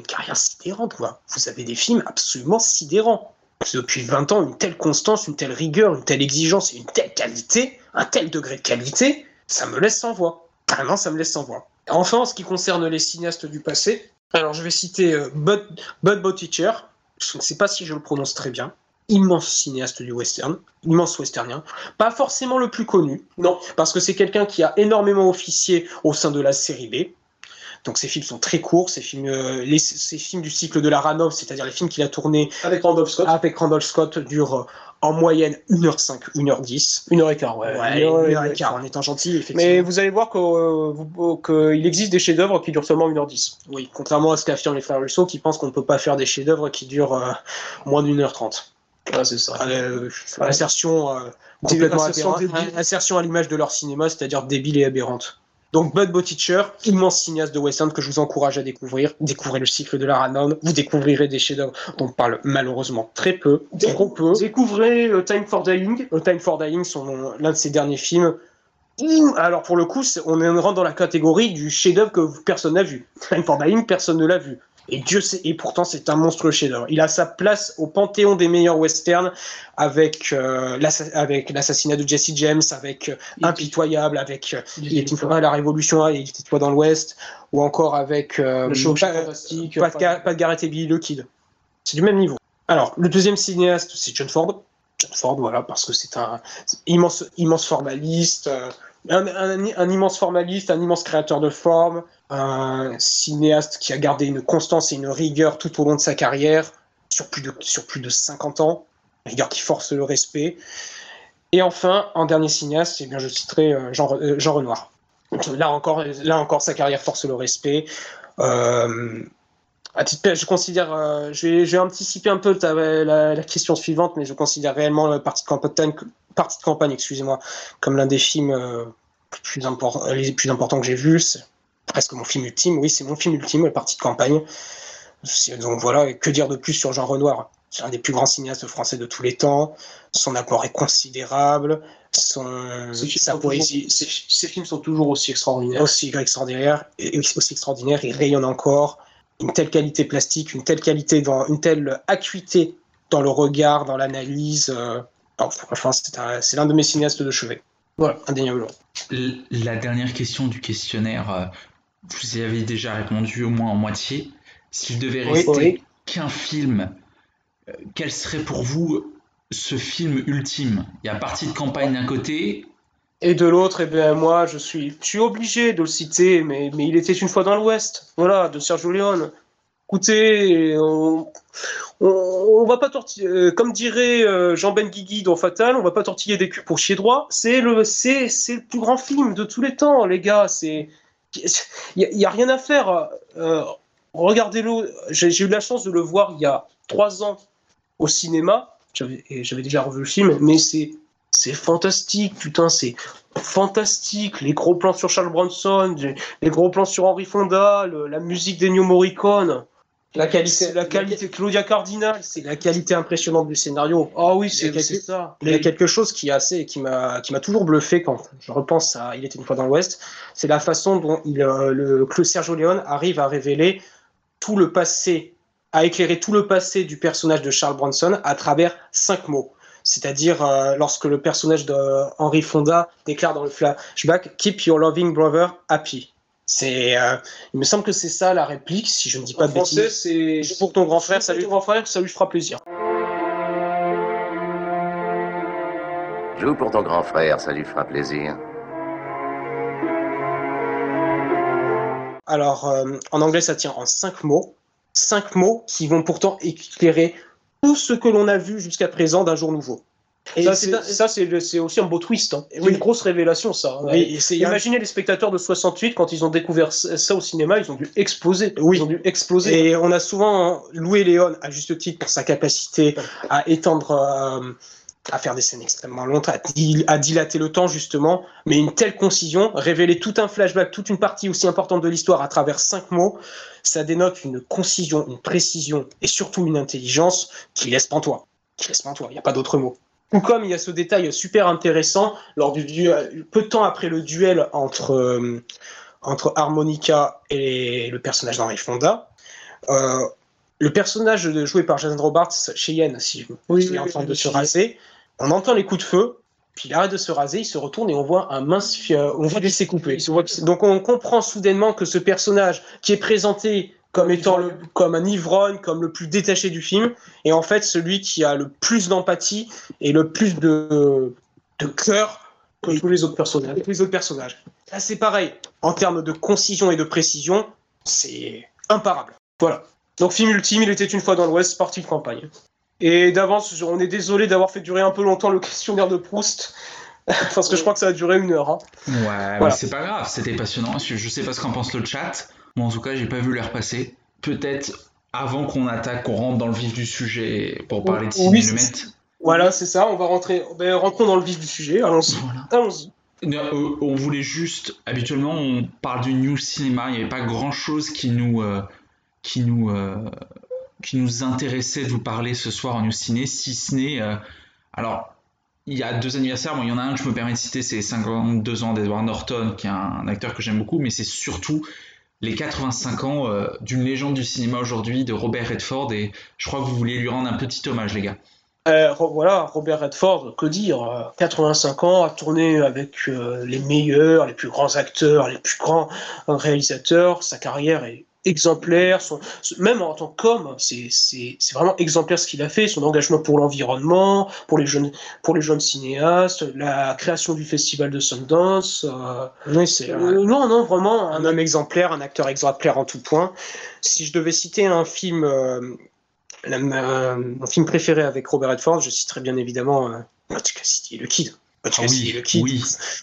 carrière sidérante, quoi. Vous avez des films absolument sidérants. Depuis 20 ans, une telle constance, une telle rigueur, une telle exigence et une telle qualité, un tel degré de qualité, ça me laisse sans voix. Vraiment, ça me laisse sans voix. Enfin, en ce qui concerne les cinéastes du passé, alors je vais citer euh, Bud, Bud Botticher, je ne sais pas si je le prononce très bien, immense cinéaste du western, immense westernien, pas forcément le plus connu, non, parce que c'est quelqu'un qui a énormément officié au sein de la série B. Donc ces films sont très courts, ces films, euh, les, ces films du cycle de la Ranov, c'est-à-dire les films qu'il a tournés avec Randolph Scott, avec Randolph Scott durent euh, en moyenne 1h05, 1h10. 1h15, ouais. ouais 1h15 en étant gentil, effectivement. Mais vous allez voir euh, qu'il existe des chefs-d'œuvre qui durent seulement 1h10. Oui, contrairement à ce qu'affirment les frères Russo qui pensent qu'on ne peut pas faire des chefs-d'œuvre qui durent moins d'une heure trente c'est ça. Insertion, euh, complètement insertion à l'image de leur cinéma, c'est-à-dire débile et aberrante. Donc Bud Botticher, immense cinéaste de western que je vous encourage à découvrir. Découvrez le cycle de la Ranon, vous découvrirez des chefs-d'œuvre dont on parle malheureusement très peu, trop peu. Découvrez euh, Time for Dying. Euh, Time for Dying, sont l'un de ses derniers films. Alors pour le coup, on rentre dans la catégorie du chef-d'œuvre que personne n'a vu. Time for Dying, personne ne l'a vu. Et Dieu sait, et pourtant c'est un monstrueux chef-d'œuvre. Il a sa place au panthéon des meilleurs westerns avec euh, l'assassinat de Jesse James, avec euh, Impitoyable, avec euh, il était la Révolution, il était toi dans l'Ouest, ou encore avec le show pas, de Garrett et Billy le Kid. C'est du même niveau. Alors le deuxième cinéaste c'est John Ford. John Ford, voilà, parce que c'est un immense, immense formaliste un, immense formaliste, un immense créateur de formes, un cinéaste qui a gardé une constance et une rigueur tout au long de sa carrière, sur plus de, sur plus de 50 ans, rigueur qui force le respect. Et enfin, en dernier cinéaste, eh bien, je citerai euh, Jean, euh, Jean, Renoir. Là encore, là encore, sa carrière force le respect. Euh, à titre, je considère, vais, je, vais, anticiper un peu la, question suivante, mais je considère réellement la partie de campagne, partie de campagne, excusez-moi, comme l'un des films euh, les plus importants que j'ai vus. Presque mon film ultime. Oui, c'est mon film ultime, la partie de campagne. Donc voilà, que dire de plus sur Jean Renoir? C'est un des plus grands cinéastes français de tous les temps. Son apport est considérable. Son, sa poésie. Ses, films sont toujours aussi extraordinaires. Aussi extraordinaires. Et aussi extraordinaires. Il rayonne encore. Une telle qualité plastique, une telle qualité, dans, une telle acuité dans le regard, dans l'analyse. Euh, franchement, c'est l'un de mes cinéastes de chevet. Voilà, indéniablement. La dernière question du questionnaire, euh, vous y avez déjà répondu au moins en moitié. S'il devait rester qu'un film, euh, quel serait pour vous ce film ultime? Il y a partie de campagne d'un côté. Et de l'autre, eh bien, moi, je suis, je suis obligé de le citer, mais, mais il était une fois dans l'Ouest, voilà, de Sergio Leone. Écoutez, on, on, va pas tortiller, euh, comme dirait euh, Jean Benguigui dans Fatal, on va pas tortiller des culs pour chier droit. C'est le, c'est, c'est le plus grand film de tous les temps, les gars. C'est, il y, a rien à faire. Euh, regardez-le. J'ai, eu la chance de le voir il y a trois ans au cinéma. J'avais, déjà revu le film, mais c'est, c'est fantastique, putain, c'est fantastique. Les gros plans sur Charles Bronson, les gros plans sur Henry Fonda, la musique d'Ennio Morricone. La qualité, la qualité, Claudia Cardinal, c'est la qualité impressionnante du scénario. Ah oui, c'est ça. Il y a quelque chose qui est assez, qui m'a, qui m'a toujours bluffé quand je repense à Il était une fois dans l'Ouest. C'est la façon dont il, euh, le Sergio Leone arrive à révéler tout le passé, à éclairer tout le passé du personnage de Charles Bronson à travers cinq mots. C'est-à-dire euh, lorsque le personnage de Henry Fonda déclare dans le flashback Keep your loving brother happy. C'est, euh, il me semble que c'est ça la réplique, si je ne dis pas de français, c'est pour ton grand frère, ça lui, grand frère, ça lui fera plaisir. Joue pour ton grand frère, ça lui fera plaisir. Alors, euh, en anglais, ça tient en cinq mots. Cinq mots qui vont pourtant éclairer tout ce que l'on a vu jusqu'à présent d'un jour nouveau. Et ça, c'est aussi un beau twist. Hein. Une grosse révélation, ça. Imaginez les spectateurs de 68, quand ils ont découvert ça au cinéma, ils ont dû exploser. Oui. Ils ont dû exploser. Et on a souvent loué Léon, à juste titre, pour sa capacité à étendre. Euh, à faire des scènes extrêmement longues, à, dilater le temps justement, mais une telle concision, révéler tout un flashback, toute une partie aussi importante de l'histoire à travers cinq mots, ça dénote une concision, une précision et surtout une intelligence qui laisse pantois. Qui laisse pantois, il n'y a pas d'autre mot. Ou comme il y a ce détail super intéressant lors du duel, peu de temps après le duel entre, euh, entre Harmonica et le personnage d'Henri Fonda, euh, le personnage joué par Jason Robards, Cheyenne, si oui, il est en train de se raser, on entend les coups de feu, puis il arrête de se raser, il se retourne et on voit un mince, on voit des coupé. Donc on comprend soudainement que ce personnage qui est présenté comme étant le, comme un ivrogne, comme le plus détaché du film, et en fait celui qui a le plus d'empathie et le plus de, de cœur que tous les autres personnages. tous les autres personnages. Là c'est pareil, en termes de concision et de précision, c'est imparable. Voilà. Donc film ultime, il était une fois dans l'Ouest, partie de campagne. Et d'avance, on est désolé d'avoir fait durer un peu longtemps le questionnaire de Proust. parce que je crois que ça a duré une heure. Hein. Ouais, c'est pas grave, c'était passionnant. Je sais pas ce qu'en pense le chat. Moi, en tout cas, j'ai pas vu l'air passer. Peut-être avant qu'on attaque, qu'on rentre dans le vif du sujet pour parler de cinéma. Voilà, c'est ça. On va rentrer. Ben, rentrons dans le vif du sujet. Allons-y. Allons-y. Euh, on voulait juste. Habituellement, on parle du new cinéma. Il n'y avait pas grand-chose qui nous, euh, qui nous, euh, qui nous intéressait de vous parler ce soir en new ciné, si ce n'est. alors, il y a deux anniversaires. Bon, il y en a un que je me permets de citer, c'est 52 ans d'Edward Norton, qui est un acteur que j'aime beaucoup, mais c'est surtout les 85 ans d'une légende du cinéma aujourd'hui, de Robert Redford, et je crois que vous vouliez lui rendre un petit hommage, les gars. voilà, Robert Redford, que dire 85 ans, a tourné avec les meilleurs, les plus grands acteurs, les plus grands réalisateurs. Sa carrière est exemplaire, son, même en tant qu'homme, c'est vraiment exemplaire ce qu'il a fait, son engagement pour l'environnement, pour les jeunes pour les jeunes cinéastes, la création du festival de Sundance. Euh, oui, c'est euh, non, non, vraiment un, homme exemplaire, un acteur exemplaire en tout point. Si je devais citer un film, euh, mon film préféré avec Robert Redford, je citerais bien évidemment City le Kid. Ah oui, le kid,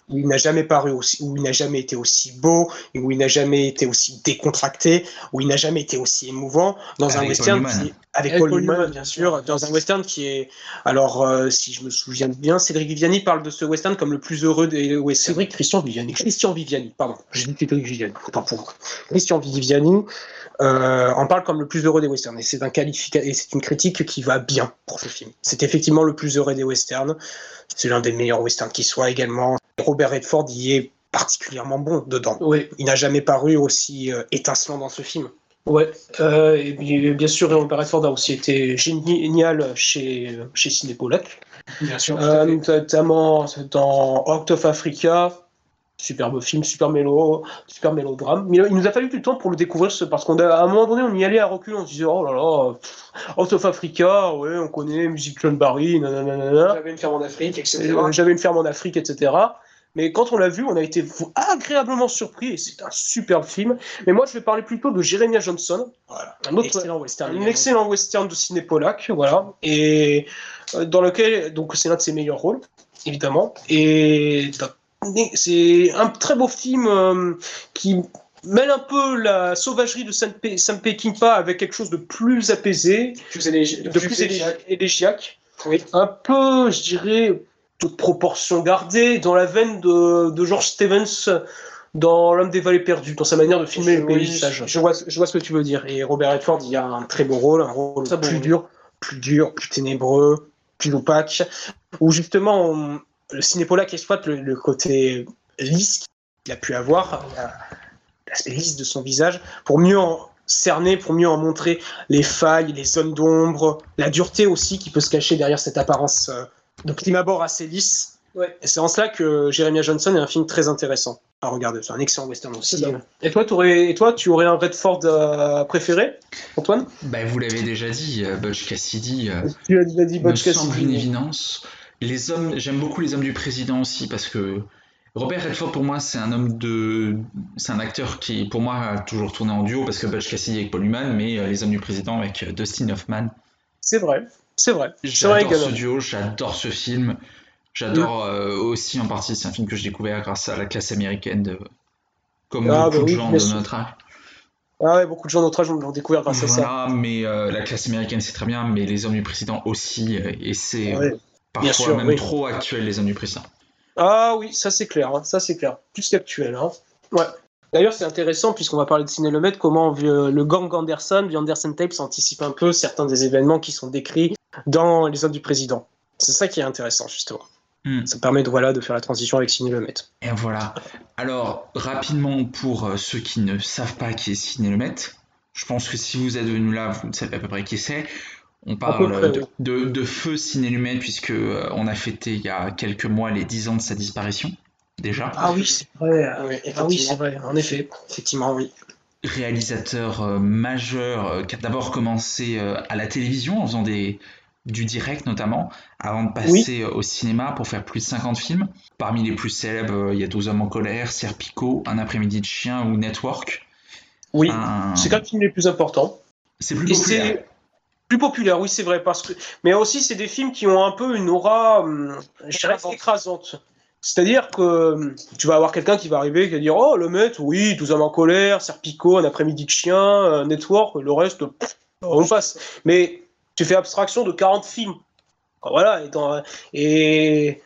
où il n'a jamais paru aussi, où il n'a jamais été aussi beau, où il n'a jamais été aussi décontracté, où il n'a jamais été aussi émouvant dans un western qui, avec, Paul Newman, bien sûr, dans un western qui est, alors euh, si je me souviens bien, Cédric Viviani parle de ce western comme le plus heureux des westerns. Cédric Christian Viviani, Christian Viviani, pardon, j'ai dit Cédric Viviani, autant pour moi. Christian Viviani euh, en parle comme le plus heureux des westerns et c'est un et c'est une critique qui va bien pour ce film. C'est effectivement le plus heureux des westerns. C'est l'un des meilleurs westerns qui soit également. Robert Redford y est particulièrement bon dedans. Oui. Il n'a jamais paru aussi euh, étincelant dans ce film. Ouais, euh, et bien sûr, Robert Redford a aussi été génial chez, chez Cinépolac. Bien sûr. Euh, notamment dans of Africa, superbe film, super mélo, super mélodrame. Mais il nous a fallu du temps pour le découvrir parce qu'à un moment donné, on y allait à recul, on se disait oh là là, Out of Africa, ouais, on connaît, musique John Barry, nanana. J'avais une ferme en Afrique, etc. Euh, j'avais une ferme en Afrique, etc. Mais quand on l'a vu, on a été agréablement surpris et c'est un superbe film. Mais moi, je vais parler plutôt de Jeremiah Johnson, un autre excellent western, un excellent western de ciné polac, voilà, et euh, dans lequel donc c'est l'un de ses meilleurs rôles, évidemment. Et c'est un très beau film euh, qui mêle un peu la sauvagerie de Sam, Peckinpah avec quelque chose de plus apaisé, de plus élégiaque. Un peu, je dirais, toute proportion gardée, dans la veine de, George Stevens dans L'homme des vallées perdues, dans sa manière de filmer le paysage. Je vois, je vois ce que tu veux dire. Et Robert Redford, il y a un très beau rôle, un rôle plus dur, plus dur, plus ténébreux, plus opaque, où justement le cinépolac exploite le, côté lisse qu'il a pu avoir, l'aspect lisse de son visage, pour mieux en cerner, pour mieux en montrer les failles, les zones d'ombre, la dureté aussi qui peut se cacher derrière cette apparence euh, de prime abord assez lisse. Et c'est en cela que Jeremiah Johnson est un film très intéressant à regarder. C'est un excellent western aussi. Et toi, aurais, et toi, tu aurais un Redford euh, préféré, Antoine? Bah, Vous l'avez déjà dit, euh, Butch Cassidy. tu as déjà dit Butch Cassidy. semble une évidence. Les hommes, j'aime beaucoup les hommes du président aussi parce que Robert Redford pour moi c'est un homme de, c'est un acteur qui pour moi a toujours tourné en duo parce que Butch Cassidy avec Paul Newman, mais euh, les hommes du président avec euh, Dustin Hoffman. C'est vrai, c'est vrai. J'adore ce duo, j'adore ce film. J'adore euh, aussi en partie, c'est un film que j'ai découvert grâce à la classe américaine, de, comme ah, beaucoup bah de gens de notre âge. Ah ouais, beaucoup de gens de notre âge l'ont découvert grâce à ça. mais la classe américaine c'est très bien, mais les hommes du président aussi, et c'est Parfois Bien sûr, même trop actuel, les président. Ah oui, ça c'est clair, hein. ça c'est clair. Plus qu'actuel. Hein. Ouais. D'ailleurs, c'est intéressant, puisqu'on va parler de Ciné comment le gang Anderson, The Anderson Tapes, anticipe un peu certains des événements qui sont décrits dans Les Hommes du Président. C'est ça qui est intéressant, justement. Hmm. Ça permet de, voilà, de faire la transition avec Ciné Et voilà. Alors, rapidement, pour euh, ceux qui ne savent pas qui est Ciné je pense que si vous êtes venu là, vous savez à peu près qui c'est. On parle de, feu ciné puisque euh, on a fêté il y a quelques mois les 10 ans de sa disparition déjà. Ah oui, c'est vrai. Ah oui, c'est vrai. En effet, effectivement, oui. Réalisateur euh, majeur euh, qui a d'abord commencé à la télévision en faisant des, du direct notamment, avant de passer au cinéma pour faire plus de 50 films. Parmi les plus célèbres, il y a 12 hommes en colère, Serpico, Un après-midi de chien ou Network. Oui, c'est quand même les plus importants. C'est plus populaire. Plus populaire, oui, c'est vrai. Parce que... Mais aussi, c'est des films qui ont un peu une aura, hum, je dirais, écrasante. C'est-à-dire que hum, tu vas avoir quelqu'un qui va arriver et qui va dire Oh, le maître, oui, 12 hommes en colère, Serpico, un après-midi de chien, un network, le reste, on passe. Mais tu fais abstraction de 40 films. Voilà, et, et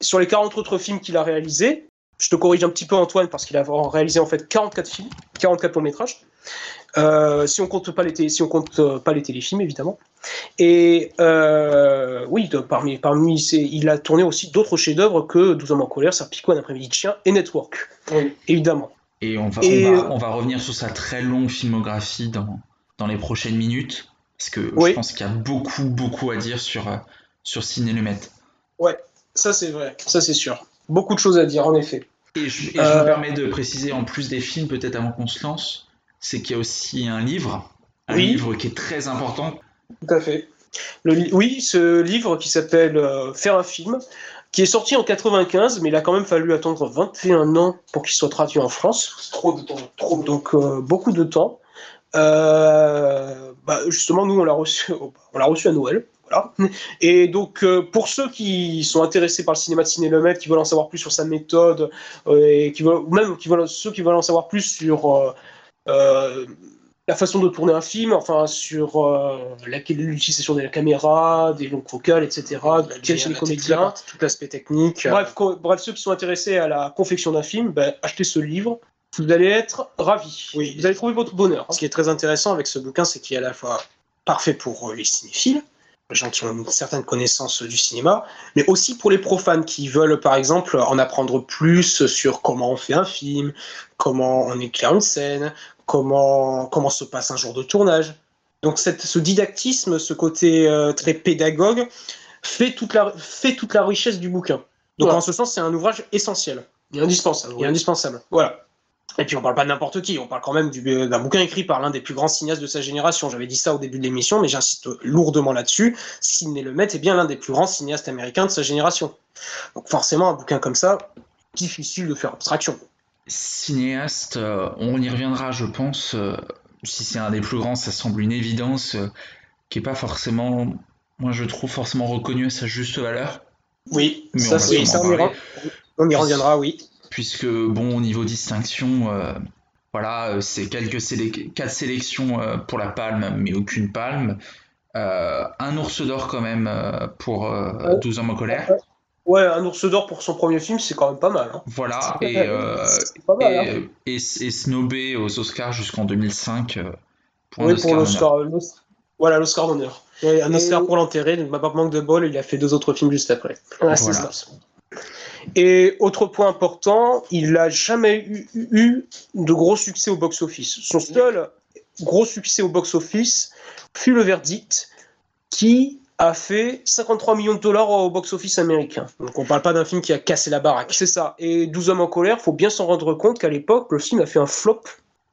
sur les 40 autres films qu'il a réalisés, je te corrige un petit peu Antoine parce qu'il a réalisé en fait 44 films, 44 longs métrages. Euh, si on compte pas les si on compte euh, pas les téléfilms évidemment. Et euh, oui, de, parmi parmi il a tourné aussi d'autres chefs-d'œuvre que 12 hommes en colère, Serpico, un après-midi de chien et Network, évidemment. Et on va, on va, revenir sur sa très longue filmographie dans, dans les prochaines minutes, parce que je pense qu'il y a beaucoup, beaucoup à dire sur, sur Ciné Lumet. Ouais, ça c'est vrai, ça c'est sûr. Beaucoup de choses à dire, en effet. Et je, me euh, permets de préciser, en plus des films, peut-être avant qu'on se lance, c'est qu'il y a aussi un livre, un livre qui est très important. Tout à fait. oui, ce livre qui s'appelle euh, Faire un film, qui est sorti en 95, mais il a quand même fallu attendre 21 ans pour qu'il soit traduit en France. Trop de temps. Trop Donc euh, beaucoup de temps. Bah, justement, nous, on l'a reçu, on l'a reçu à Noël. Et donc, euh, pour ceux qui sont intéressés par le cinéma de Ciné qui veulent en savoir plus sur sa méthode, euh, et qui veulent, ou même qui veulent, ceux qui veulent en savoir plus sur euh, la façon de tourner un film, enfin sur l'utilisation de la caméra, des longues focales, etc., quels sont les comédiens, tout l'aspect technique. Bref, bref, ceux qui sont intéressés à la confection d'un film, ben, achetez ce livre. Vous allez être ravis. Oui. Vous allez trouver votre bonheur. Ce qui est très intéressant avec ce bouquin, c'est qu'il est à la fois parfait pour les cinéphiles, les gens qui ont une certaine connaissance du cinéma, mais aussi pour les profanes qui veulent, par exemple, en apprendre plus sur comment on fait un film, comment on éclaire une scène, comment, comment se passe un jour de tournage. Donc cette, ce didactisme, ce côté euh, très pédagogue, fait toute, la, fait toute la richesse du bouquin. Donc en ce sens, c'est un ouvrage essentiel. Et indispensable. Et indispensable. Voilà. Et puis on parle pas de n'importe qui, on parle quand même euh, d'un bouquin écrit par l'un des plus grands cinéastes de sa génération. J'avais dit ça au début de l'émission, mais j'insiste lourdement là-dessus. Sidney Lumet est bien l'un des plus grands cinéastes américains de sa génération. Donc forcément, un bouquin comme ça, difficile de faire abstraction. Cinéaste, euh, on y reviendra, je pense. Euh, si c'est un des plus grands, ça semble une évidence qui est pas forcément, moi je trouve forcément reconnu à sa juste valeur. Oui, mais ça, on, on y reviendra, oui puisque bon au niveau distinction euh, voilà euh, c'est quelques quatre sélections euh, pour la palme mais aucune palme un ours d'or quand même pour 12 hommes en colère Ouais, un ours d'or pour son premier film, c'est quand même pas mal. Hein. Voilà, et, hein. et, snobé aux Oscars jusqu'en 2005 pour oui, pour l'Oscar. Voilà, l'Oscar d'honneur. un Oscar pour l'enterrer, donc pas manque de bol, il a fait deux autres films juste après. Ouais, c'est ça. Et autre point important, il n'a jamais eu, de gros succès au box-office. Son seul gros succès au box-office fut le verdict, qui a fait 53 millions de dollars au box-office américain. Donc on parle pas d'un film qui a cassé la baraque. C'est ça. Et 12 hommes en colère, faut bien s'en rendre compte qu'à l'époque, le film a fait un flop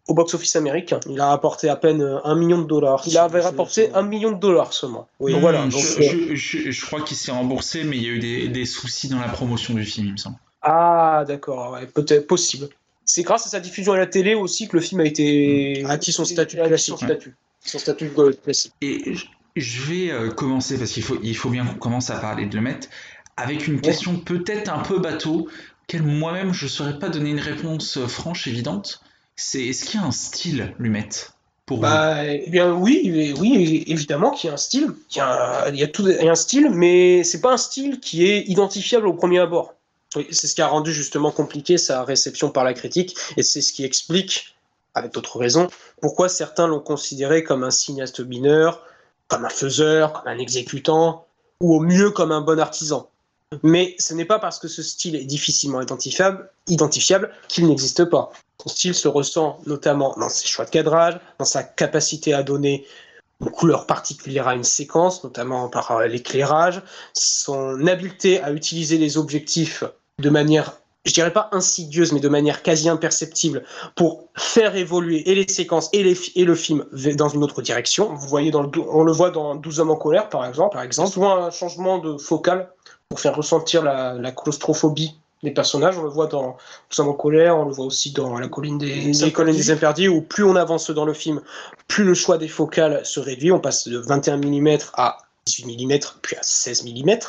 au box-office américain. Il a rapporté à peine euh, un million de dollars. Il avait rapporté un million de dollars seulement. Oui. Donc, voilà. Euh, je, crois qu'il s'est remboursé, mais il y a eu des, soucis dans la promotion du film, il me semble. Ah, d'accord, peut-être possible. C'est grâce à sa diffusion à la télé aussi que le film a été acquis son statut classique. Son statut, son statut classique. Et je vais euh, commencer parce qu'il faut, il faut bien qu'on commence à parler de le mettre avec une question peut-être un peu bateau, qu'elle moi-même je ne saurais pas donner une réponse franche évidente c'est est-ce qu'il y a un style, Lumet pour bah, eh bien oui, oui, évidemment qu'il y a un style. Il y a, tout, un style, mais c'est pas un style qui est identifiable au premier abord. c'est ce qui a rendu justement compliqué sa réception par la critique, et c'est ce qui explique, avec d'autres raisons, pourquoi certains l'ont considéré comme un cinéaste mineur, comme un faiseur, comme un exécutant, ou au mieux comme un bon artisan. Mais ce n'est pas parce que ce style est difficilement identifiable qu'il n'existe pas. Son style se ressent notamment dans ses choix de cadrage, dans sa capacité à donner une couleur particulière à une séquence, notamment par euh, l'éclairage, son habileté à utiliser les objectifs de manière, je dirais pas insidieuse, mais de manière quasi imperceptible pour faire évoluer et les séquences et, le film dans une autre direction. Vous voyez, on le voit dans 12 hommes en colère, par exemple. Par exemple, un changement de focal pour faire ressentir la, claustrophobie des personnages. On le voit dans Tout en colère, on le voit aussi dans La colline des, des, interdits, où plus on avance dans le film, plus le choix des focales se réduit. On passe de 21 mm à 18 mm, puis à 16 mm,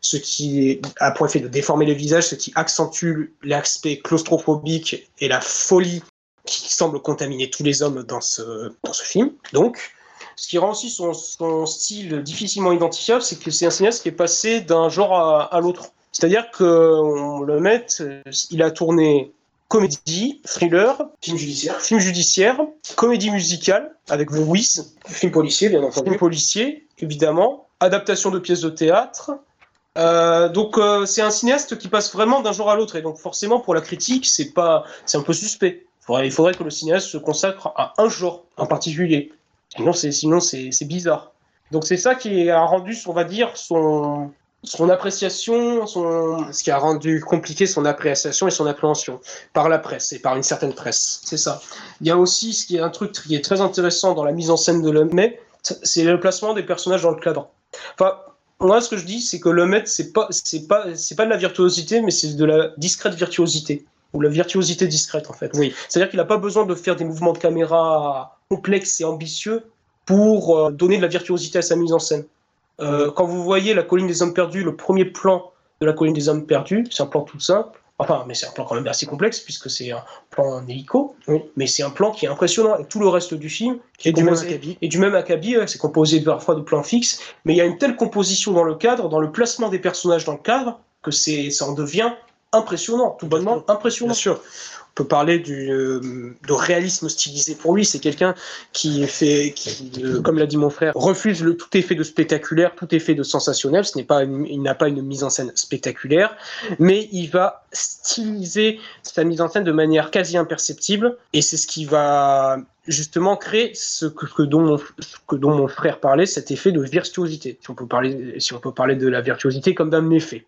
ce qui a pour effet de déformer le visage, ce qui accentue l'aspect claustrophobique et la folie qui semble contaminer tous les hommes dans ce, dans ce film. Donc, ce qui rend aussi son, style difficilement identifiable, c'est que c'est un cinéaste qui est passé d'un genre à, l'autre. C'est-à-dire qu'on le met, il a tourné comédie, thriller, film judiciaire, film judiciaire comédie musicale avec The Wiz, film policier bien entendu, film policier évidemment, adaptation de pièces de théâtre. Euh, donc euh, c'est un cinéaste qui passe vraiment d'un genre à l'autre et donc forcément pour la critique c'est pas c'est un peu suspect Il faudrait que le cinéaste se consacre à un genre en particulier. Sinon, c'est sinon c'est bizarre. Donc c'est ça qui a rendu, on va dire, son, son appréciation, son... ce qui a rendu compliqué son appréciation et son appréhension par la presse et par une certaine presse. C'est ça. Il y a aussi ce qui est un truc qui est très intéressant dans la mise en scène de mais c'est le placement des personnages dans le cadre. Enfin, moi, ce que je dis, c'est que le maître, c'est pas, c'est pas, c'est pas de la virtuosité, mais c'est de la discrète virtuosité ou la virtuosité discrète en fait. Oui. C'est-à-dire qu'il n'a pas besoin de faire des mouvements de caméra complexes et ambitieux pour euh, donner de la virtuosité à sa mise en scène. Euh, quand vous voyez la colline des hommes perdus, le premier plan de la colline des hommes perdus, c'est un plan tout simple. Enfin, mais c'est un plan quand même assez complexe puisque c'est un plan en hélico, mais c'est un plan qui est impressionnant. Et tout le reste du film et du, même acabit. et du même acabit, c'est composé parfois de plans fixes, mais il y a une telle composition dans le cadre, dans le placement des personnages dans le cadre, que c'est, ça en devient impressionnant, tout bonnement impressionnant. Bien sûr peut parler du, euh, de réalisme stylisé pour lui. C'est quelqu'un qui fait, qui, euh, comme l'a dit mon frère, refuse le tout effet de spectaculaire, tout effet de sensationnel. Ce n'est pas, il n'a pas une mise en scène spectaculaire, mais il va styliser sa mise en scène de manière quasi imperceptible, et c'est ce qui va justement créer ce que, dont, mon, que dont mon frère parlait, cet effet de virtuosité. Si on peut parler, si on peut parler de la virtuosité comme d'un effet.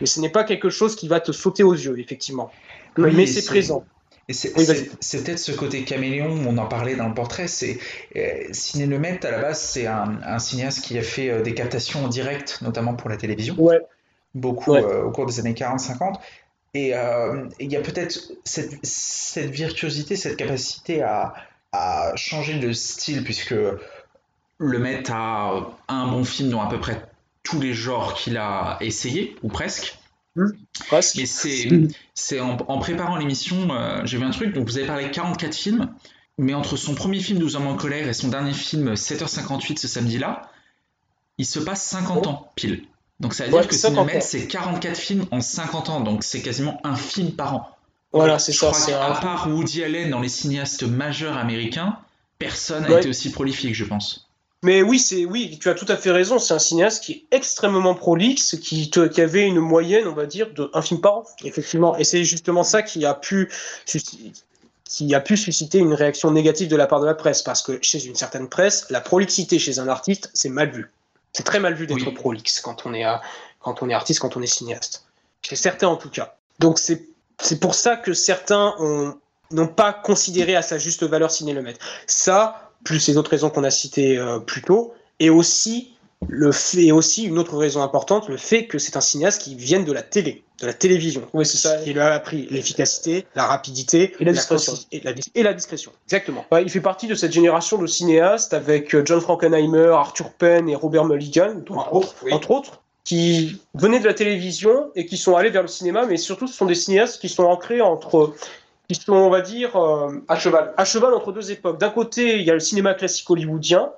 Mais ce n'est pas quelque chose qui va te sauter aux yeux, effectivement mais c'est présent. C'est peut-être ce côté caméléon, on en parlait dans le portrait. C'est euh, Ciné Lemaitre, à la base, c'est un, cinéaste qui a fait euh, des captations en direct, notamment pour la télévision. Ouais. Beaucoup euh, au cours des années 40-50. Et il y a peut-être cette, cette, virtuosité, cette capacité à, à, changer de style, puisque Lemaitre a un bon film dans à peu près tous les genres qu'il a essayé, ou presque. Mmh. Mais c'est en, en, préparant l'émission, euh, j'ai vu un truc. Donc vous avez parlé de 44 films, mais entre son premier film 12 hommes en colère et son dernier film 7h58 ce samedi-là, il se passe 50 ans pile. Donc ça veut dire que Cinémet, c'est 44 films en 50 ans, donc c'est quasiment un film par an. Voilà, c'est ça. Crois à part Woody Allen dans les cinéastes majeurs américains, personne n'a été aussi prolifique, je pense. Mais oui, c'est oui, tu as tout à fait raison. C'est un cinéaste qui est extrêmement prolixe, qui, qui avait une moyenne, on va dire, de un film par an. Effectivement, et c'est justement ça qui a pu qui a pu susciter une réaction négative de la part de la presse, parce que chez une certaine presse, la prolixité chez un artiste, c'est mal vu. C'est très mal vu d'être prolixe quand on est quand on est artiste, quand on est cinéaste. Chez certains en tout cas. Donc c'est c'est pour ça que certains n'ont pas considéré à sa juste valeur Ciné Le Maître. Ça, plus les autres raisons qu'on a citées euh, plus tôt, et aussi le fait, aussi une autre raison importante, le fait que c'est un cinéaste qui vient de la télé, de la télévision. Oui, c'est ça. Il a appris l'efficacité, la rapidité et la discrétion. et, la, discrétion. Exactement. il fait partie de cette génération de cinéastes avec euh, John Frankenheimer, Arthur Penn et Robert Mulligan, entre, autres, entre autres, qui venaient de la télévision et qui sont allés vers le cinéma, mais surtout ce sont des cinéastes qui sont ancrés entre qui sont, on va dire, euh, à cheval. À cheval entre deux époques. D'un côté, il y a le cinéma classique hollywoodien,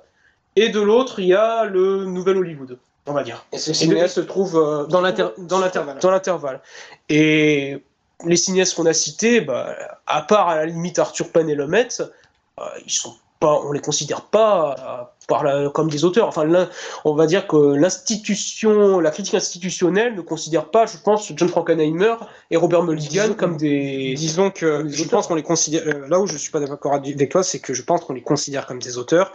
et de l'autre, il y a le nouvel Hollywood, on va dire. Et ce se trouve euh, dans l'intervalle. Et les cinéastes qu'on a cités, bah, à part à la limite Arthur Penn et Lumet, euh, ils sont pas, on les considère pas par comme des auteurs. Enfin, on va dire que l'institution, la critique institutionnelle ne considère pas, je pense, John Frankenheimer et Robert Mulligan comme des. Disons que je pense qu'on les considère. Euh, là où je suis pas d'accord avec toi, c'est que je pense qu'on les considère comme des auteurs,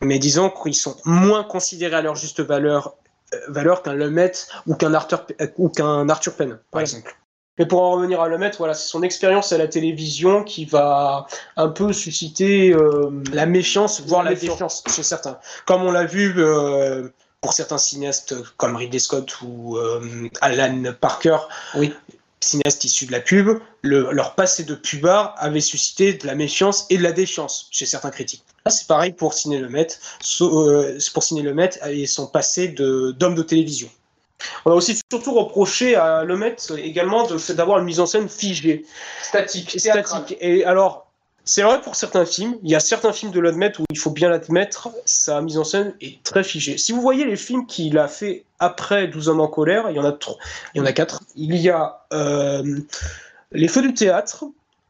mais disons qu'ils sont moins considérés à leur juste valeur, euh, valeur qu'un Lemaitre ou qu'un Arthur, ou qu'un Arthur Penn, par exemple. Mais pour en revenir à Lemaitre, voilà, c'est son expérience à la télévision qui va un peu susciter euh, la méfiance, voire la, défiance chez certains. Comme on l'a vu euh, pour certains cinéastes comme Ridley Scott ou euh, Alan Parker, oui. cinéastes issus de la pub, leur passé de pubard avait suscité de la méfiance et de la défiance chez certains critiques. Là, c'est pareil pour Ciné Lemaitre, pour Ciné Lemaitre et son passé d'homme de télévision. On a aussi surtout reproché à Lemaitre également d'avoir une mise en scène figée, statique, statique. Et alors, c'est vrai pour certains films. Il y a certains films de Lemaitre où il faut bien l'admettre, sa mise en scène est très figée. Si vous voyez les films qu'il a fait après 12 hommes en colère, il y en a trois. Il y en a quatre. Il y a euh, Les Feux du théâtre,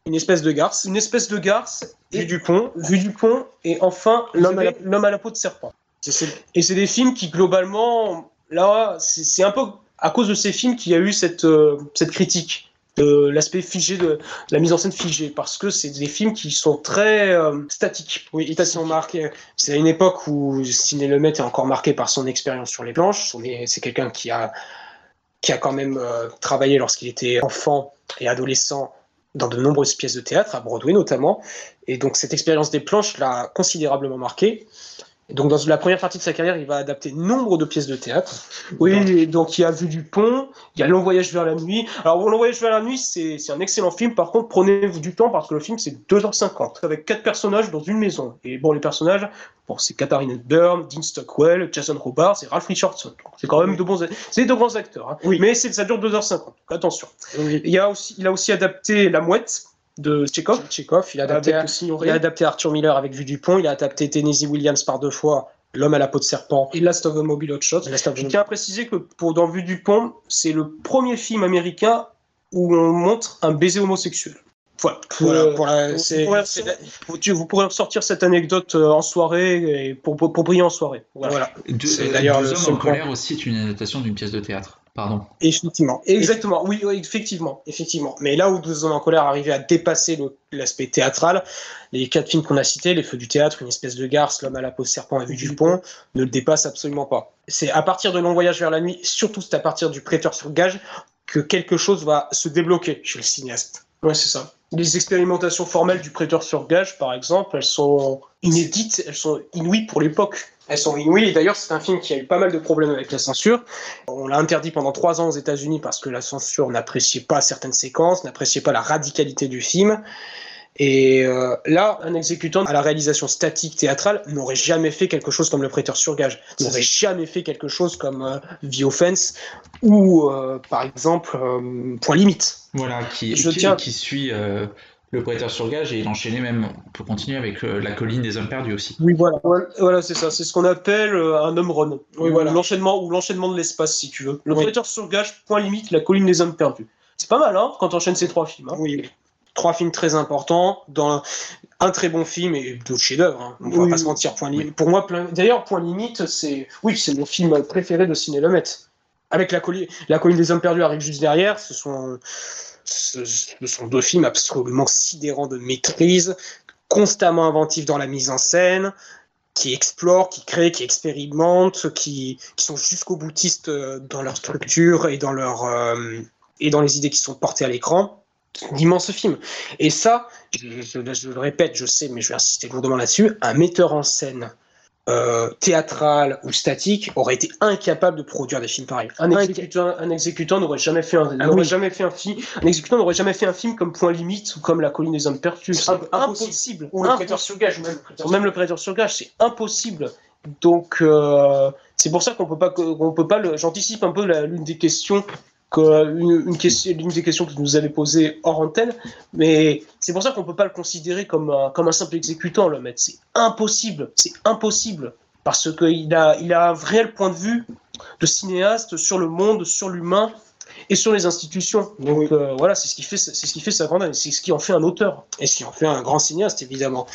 une espèce de garce, une espèce de garce, vue du pont, vue du pont, et enfin l'homme à, la peau de serpent. Et c'est des films qui globalement là, c'est un peu à cause de ces films qu'il y a eu cette, euh, critique. de l'aspect figé de, la mise en scène figée parce que c'est des films qui sont très euh, statiques. Oui, ils sont marqués. C'est à une époque où Ciné Lemet est encore marqué par son expérience sur les planches. C'est quelqu'un qui a qui a quand même euh, travaillé lorsqu'il était enfant et adolescent dans de nombreuses pièces de théâtre, à Broadway notamment. Et donc cette expérience des planches l'a considérablement marqué donc dans la première partie de sa carrière, il va adapter nombre de pièces de théâtre. Oui, donc il y a Vue du Pont, il y a Long Voyage vers la nuit. Alors Long Voyage vers la nuit, c'est un excellent film. Par contre, prenez-vous du temps parce que le film c'est 2h50 avec quatre personnages dans une maison. Et bon, les personnages, bon, c'est Katharine Byrne, Dean Stockwell, Jason Robards et Ralph Richardson. C'est quand même de bons, c'est de grands acteurs. Hein. Oui. Mais ça dure 2h50. attention. Il y a aussi, il a aussi adapté La Mouette de Tchekhov. Tchekhov, il a adapté, il a adapté Arthur Miller avec Vue du Pont, il a adapté Tennessee Williams par deux fois, L'homme à la peau de serpent. Et Last of the Mobile Hot Shot. Je tiens à préciser que pour Dans Vue du Pont, c'est le premier film américain où on montre un baiser homosexuel. Voilà. pour la, vous, pourrez, sortir cette anecdote euh, en soirée et pour, pour, briller en soirée. Voilà. D'ailleurs, le en colère aussi est une adaptation d'une pièce de théâtre. Pardon. Effectivement. Exactement. Oui, effectivement. Effectivement. Mais là où Deux hommes en colère arrivait à dépasser l'aspect théâtral, les quatre films qu'on a cités, Les Feux du théâtre, Une espèce de garce, L'homme à la peau serpent et Vue du pont, ne le dépassent absolument pas. C'est à partir de Long Voyage vers la nuit, surtout c'est à partir du Prêteur sur gage, que quelque chose va se débloquer chez le cinéaste. Ouais, c'est ça. Les expérimentations formelles du Prêteur sur gage, par exemple, elles sont inédites, elles sont inouïes pour l'époque. Elles sont inouïes. Et d'ailleurs, c'est un film qui a eu pas mal de problèmes avec la censure. On l'a interdit pendant trois ans aux États-Unis parce que la censure n'appréciait pas certaines séquences, n'appréciait pas la radicalité du film. Et euh, là, un exécutant à la réalisation statique théâtrale n'aurait jamais fait quelque chose comme Le Prêteur sur gage, n'aurait jamais fait quelque chose comme euh, The Offense ou, euh, par exemple, Point Limite. Voilà, qui, Je qui, tiens... qui suit le prêteur sur gage et il enchaînait même, on peut continuer avec euh, la colline des hommes perdus aussi. Oui, voilà, voilà c'est ça, c'est ce qu'on appelle euh, un homme run. Oui, voilà. L'enchaînement ou l'enchaînement de l'espace, si tu veux. Le prêteur sur gage, point limite, la colline des hommes perdus. C'est pas mal, hein, quand tu enchaînes ces trois films. Hein. Oui, Trois films très importants, dans un très bon film et d'autres chefs-d'œuvre. Hein. On va pas se mentir. Point limite. Pour moi, d'ailleurs, Point limite, c'est oui, c'est mon film préféré de Ciné. Avec la colline, la colline des hommes perdus arrive juste derrière. Ce sont ce, sont deux films absolument sidérants de maîtrise, constamment inventifs dans la mise en scène, qui explorent, qui créent, qui expérimentent, qui, qui sont jusqu'au boutistes euh, dans leur structure et dans, euh, et dans les idées qui sont portées à l'écran. D'immenses films. Et ça, je, je, le répète, je sais, mais je vais insister lourdement là-dessus, un metteur en scène euh, théâtral ou statique aurait été incapable de produire des films pareils. Un exécutant, un exécutant n'aurait jamais fait un, ah jamais fait un film. Un exécutant n'aurait jamais fait un film comme Point Limite ou comme La Colline des Hommes Perdus. C'est impossible. Ou le Prêteur sur gage, même. Même le Prêteur sur gage, c'est impossible. Donc euh, c'est pour ça qu'on peut pas, qu'on peut pas. J'anticipe un peu l'une des questions une, question, des questions que vous nous avez posées hors antenne, mais c'est pour ça qu'on ne peut pas le considérer comme un, comme un simple exécutant, le maître. C'est impossible, c'est impossible, parce qu'il a, il a un réel point de vue de cinéaste sur le monde, sur l'humain et sur les institutions. Donc euh, voilà, c'est ce qui fait, c'est ce qui fait sa grandeur, c'est ce qui en fait un auteur et ce qui en fait un grand cinéaste évidemment.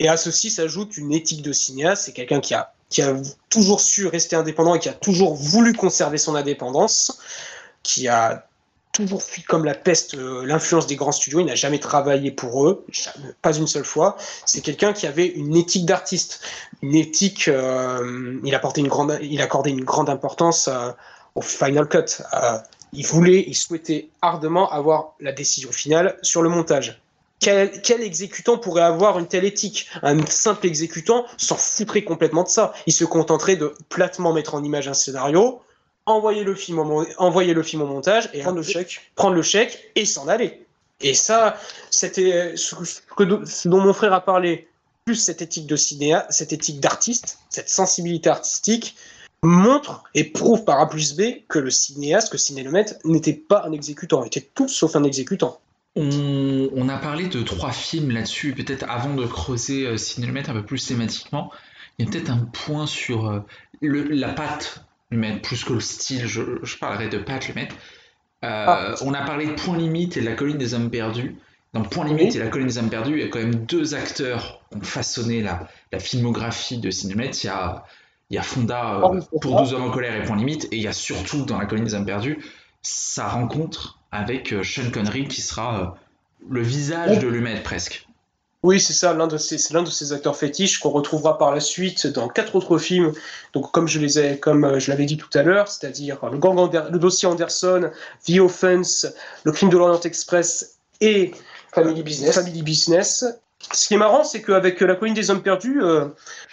Et à ceci s'ajoute une éthique de cinéaste. C'est quelqu'un qui a qui a toujours su rester indépendant et qui a toujours voulu conserver son indépendance qui a toujours fui comme la peste euh, l'influence des grands studios. Il n'a jamais travaillé pour eux, pas une seule fois. C'est quelqu'un qui avait une éthique d'artiste, une éthique. Euh, il une grande, il accordait une grande importance euh, au final cut. il voulait, il souhaitait ardemment avoir la décision finale sur le montage. Quel, quel, exécutant pourrait avoir une telle éthique? Un simple exécutant s'en foutrait complètement de ça. Il se contenterait de platement mettre en image un scénario, envoyer le film au, envoyer le film au montage et prendre le chèque, prendre le chèque et s'en aller. Et ça, c'était ce, dont mon frère a parlé, plus cette éthique de cinéa, cette éthique d'artiste, cette sensibilité artistique, montre et prouve par A plus B que le cinéaste, que Cinéomètre, n'était pas un exécutant, était tout sauf un exécutant. On, a parlé de trois films là-dessus, peut-être avant de creuser euh, un peu plus thématiquement, il y a peut-être un point sur euh, la patte mettre plus que le style, je, parlerai de Pat le Euh, ah. On a parlé de Point Limite et de la colline des hommes perdus. Dans Point Limite et la colline des hommes perdus, il y a quand même deux acteurs qui ont façonné la, la filmographie de Cinémet. Il y a, il y a Fonda euh, oh, pour 12 hommes en colère et Point Limite, et il y a surtout dans la colline des hommes perdus sa rencontre avec Sean Connery qui sera le visage de Lumet presque. Oui, c'est ça, l'un de ces, l'un de ces acteurs fétiches qu'on retrouvera par la suite dans quatre autres films. Donc, comme je les ai, comme euh, je l'avais dit tout à l'heure, c'est-à-dire le, gang le dossier Anderson, The Offense, le crime de l'Orient Express et Family Business. Family Business. Ce qui est marrant, c'est qu'avec La colline des hommes perdus, euh,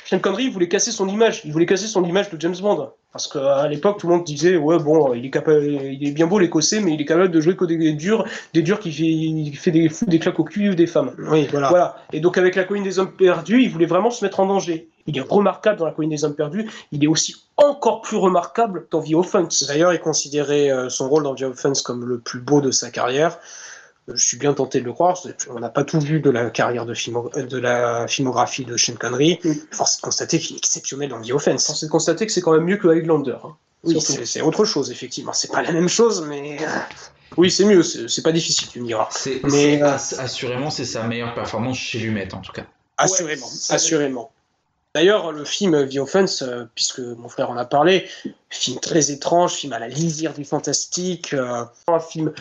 Sean Connery voulait casser son image. Il voulait casser son image de James Bond. Parce qu'à l'époque, tout le monde disait ouais bon, il est capable, il est bien beau l'écossais, mais il est capable de jouer que des durs, des durs qui fait, fait des fous, des claques au cul des femmes. Oui, voilà. Voilà. Et donc avec la colline des hommes perdus, il voulait vraiment se mettre en danger. Il est remarquable dans la colline des hommes perdus. Il est aussi encore plus remarquable dans The Offense. D'ailleurs, il considérait euh, son rôle dans The Offense comme le plus beau de sa carrière je suis bien tenté de le croire. On n'a pas tout vu de la carrière de, de la filmographie de Sean Connery. Mm. Force est de constater qu'il est exceptionnel dans The Offense. Force est de constater que c'est quand même mieux que Highlander. Hein. Oui, c'est autre chose, effectivement. C'est pas la même chose, mais. Euh, oui, c'est mieux, c'est pas difficile, tu me diras. Mais euh, assurément, c'est sa meilleure performance chez Lumet, en tout cas. Assurément, assurément. D'ailleurs, le film The Offense, euh, puisque mon frère en a parlé, film très étrange, film à la lisière du fantastique, un film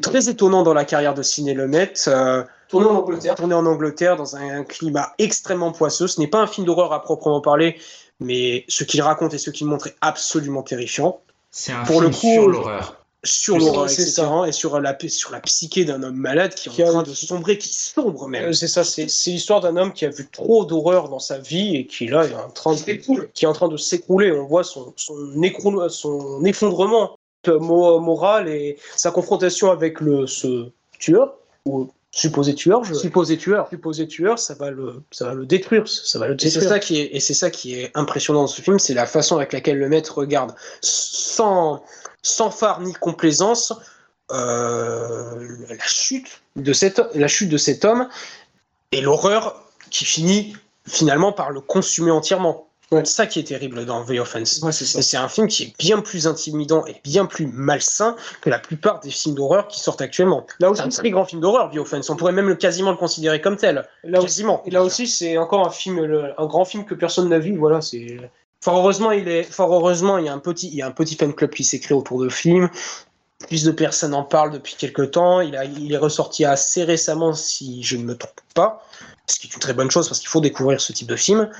très étonnant dans la carrière de Ciné Lemet. Euh, tourné en Angleterre. Tourné en Angleterre dans un, climat extrêmement poisseux. Ce n'est pas un film d'horreur à proprement parler, mais ce qu'il raconte et ce qu'il montre est absolument terrifiant. C'est un Pour film le coup, sur l'horreur. Sur l'horreur, etc. Et sur la, sur la psyché d'un homme malade qui est en train de sombrer, qui sombre même. Euh, c'est ça, c'est l'histoire d'un homme qui a vu trop d'horreur dans sa vie et qui là est en train de, qui est en train de s'écrouler. On voit son, son, son effondrement morale et sa confrontation avec le, ce tueur, ou supposé tueur, je... supposé tueur, supposé tueur, ça va le, ça va le détruire, ça va le détruire. Et c'est ça qui est, et c'est ça qui est impressionnant dans ce film, c'est la façon avec laquelle le maître regarde sans, sans phare ni complaisance euh, la chute de cette, la chute de cet homme et l'horreur qui finit finalement par le consumer entièrement. C'est ça qui est terrible dans The Offense. c'est un film qui est bien plus intimidant et bien plus malsain que la plupart des films d'horreur qui sortent actuellement. Là aussi, c'est un très grand film d'horreur, The Offense. On pourrait même le, quasiment le considérer comme tel. Là quasiment. et là aussi, c'est encore un film, un grand film que personne n'a vu. Voilà, c'est. Fort heureusement, il est, fort heureusement, il y a un petit, il y a un petit fan club qui s'est créé autour de film. Plus de personnes en parlent depuis quelques temps. Il, a, il est ressorti assez récemment, si je ne me trompe pas, ce qui est une très bonne chose parce qu'il faut découvrir ce type de film.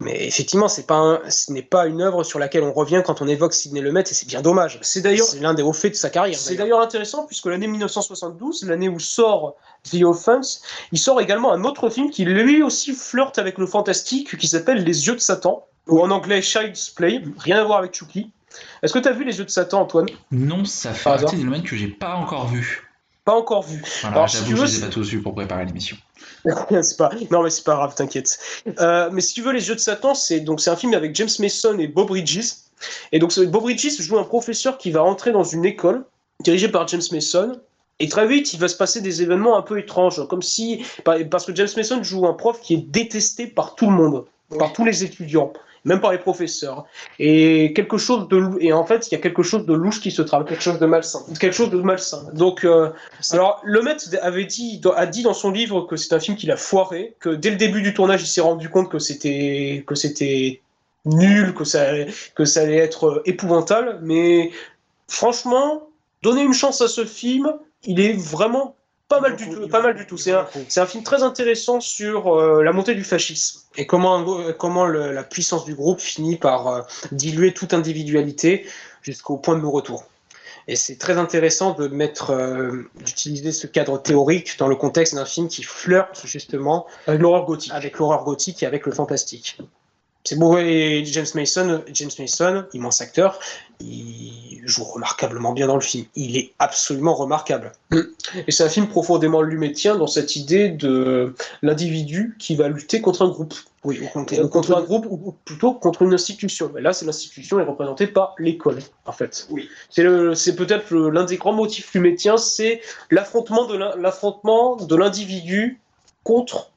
Mais effectivement, c'est pas ce n'est pas une œuvre sur laquelle on revient quand on évoque Sidney Lumet, et c'est bien dommage. C'est d'ailleurs l'un des hauts faits de sa carrière. C'est d'ailleurs intéressant puisque l'année 1972, l'année où sort The Offense, il sort également un autre film qui lui aussi flirte avec le fantastique, qui s'appelle Les Yeux de Satan, ou en anglais Child's Play, rien à voir avec Chucky. Est-ce que tu as vu Les Yeux de Satan, Antoine? Non, ça fait partie des domaines que j'ai pas encore vu. Pas encore vu. Alors, j'avoue, je les ai pas tous vus pour préparer l'émission. pas... Non, mais c'est pas grave, t'inquiète. Euh, mais si tu veux, Les Yeux de Satan, c'est donc c'est un film avec James Mason et Bob Bridges. Et donc, Bob Bridges joue un professeur qui va rentrer dans une école dirigée par James Mason. Et très vite, il va se passer des événements un peu étranges, comme si. Parce que James Mason joue un prof qui est détesté par tout le monde, par tous les étudiants même par les professeurs. Et quelque chose de et en fait, il y a quelque chose de louche qui se trame, quelque chose de malsain, quelque chose de malsain. Donc, euh, alors le maître avait dit, a dit dans son livre que c'est un film qu'il a foiré, que dès le début du tournage, il s'est rendu compte que c'était que c'était nul, que ça que ça allait être épouvantable. Mais franchement, donner une chance à ce film, il est vraiment pas mal du tout. Pas mal du tout. C'est un, un, film très intéressant sur euh, la montée du fascisme. Et comment, comment la puissance du groupe finit par euh, diluer toute individualité jusqu'au point de non-retour. Et c'est très intéressant de mettre, euh, d'utiliser ce cadre théorique dans le contexte d'un film qui flirte justement avec l'horreur gothique, avec l'horreur gothique et avec le fantastique. C'est beau et James Mason, James Mason, immense acteur, il joue remarquablement bien dans le film. Il est absolument remarquable. Mm. Et c'est un film profondément lumétien dans cette idée de l'individu qui va lutter contre un groupe. Oui, contre, contre, un groupe ou plutôt contre une institution. Mais là, c'est l'institution est représentée par l'école, en fait. Oui. C'est peut-être l'un des grands motifs lumétiens, c'est l'affrontement de l'individu contre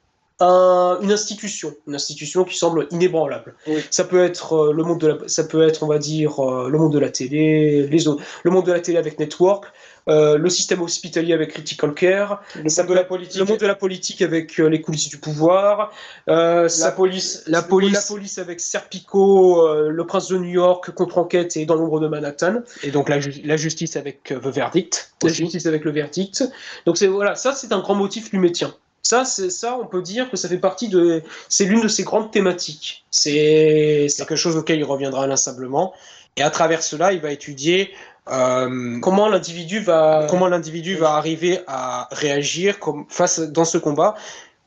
une institution, une institution qui semble inébranlable. Ça peut être euh, le monde de la, ça peut être, on va dire, euh, le monde de la télé, les autres, le monde de la télé avec Network, euh, le système hospitalier avec Critical Care, le, monde de la politique. le monde de la politique avec les coulisses du pouvoir, la, police, la police, la police avec Serpico, le prince de New York contre enquête et dans l'ombre de Manhattan, et donc la, la justice avec The Verdict, la justice avec le verdict. Donc c'est voilà, ça c'est un grand motif lumétien. Ça, c'est ça, on peut dire que ça fait partie de. C'est l'une de ses grandes thématiques. C'est quelque chose auquel il reviendra inlassablement. Et à travers cela, il va étudier euh, comment l'individu va comment l'individu va arriver à réagir comme, face dans ce combat,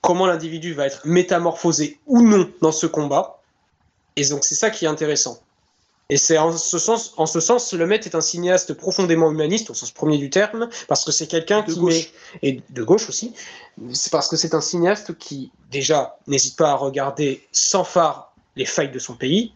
comment l'individu va être métamorphosé ou non dans ce combat. Et donc c'est ça qui est intéressant. Et c'est en ce sens, en ce sens, Le Maître est un cinéaste profondément humaniste, au sens premier du terme, parce que c'est quelqu'un qui gauche. et de gauche aussi. C'est parce que c'est un cinéaste qui, déjà, n'hésite pas à regarder sans phare les failles de son pays,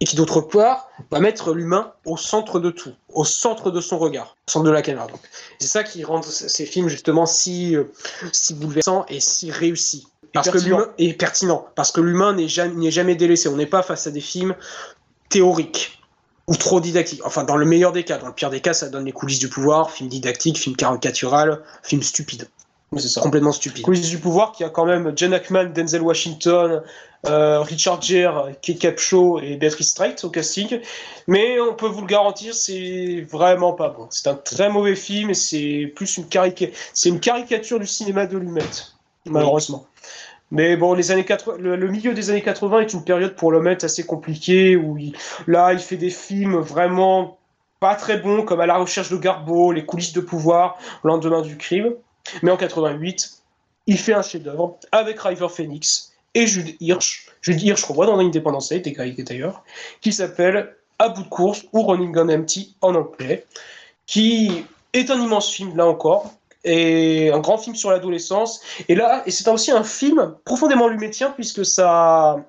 et qui, d'autre part, va mettre l'humain au centre de tout, au centre de son regard, au centre de la caméra. Donc, c'est ça qui rend ces films justement si, euh, si bouleversants et si réussis. Parce que l'humain est pertinent, parce que l'humain n'est jamais, jamais délaissé. On n'est pas face à des films théorique ou trop didactique. Enfin, dans le meilleur des cas. Dans le pire des cas, ça donne les coulisses du pouvoir, film didactique, film caricatural, film stupide. C'est ça. Complètement stupide. Coulisses du pouvoir qui a quand même Jen Ackman, Denzel Washington, euh, Richard Gere, Kate Capshaw et Beatrice Straight au casting. Mais on peut vous le garantir, c'est vraiment pas bon. C'est un très mauvais film et c'est plus une, caricature, c'est une caricature du cinéma de Lumet, malheureusement. Mais bon, les années 80, le, milieu des années 80 est une période pour le mettre assez compliquée, où là, il fait des films vraiment pas très bons, comme À la recherche de Garbo, Les coulisses de pouvoir, Lendemain du crime. Mais en 88, il fait un chef-d'œuvre avec River Phoenix et Jude Hirsch. Jude Hirsch, qu'on voit dans l'Indépendance Day, d'ailleurs, qui s'appelle À bout de course ou Running on Empty en anglais, qui est un immense film, là encore, et un grand film sur l'adolescence. Et là, et c'est aussi un film profondément lumétien puisque ça,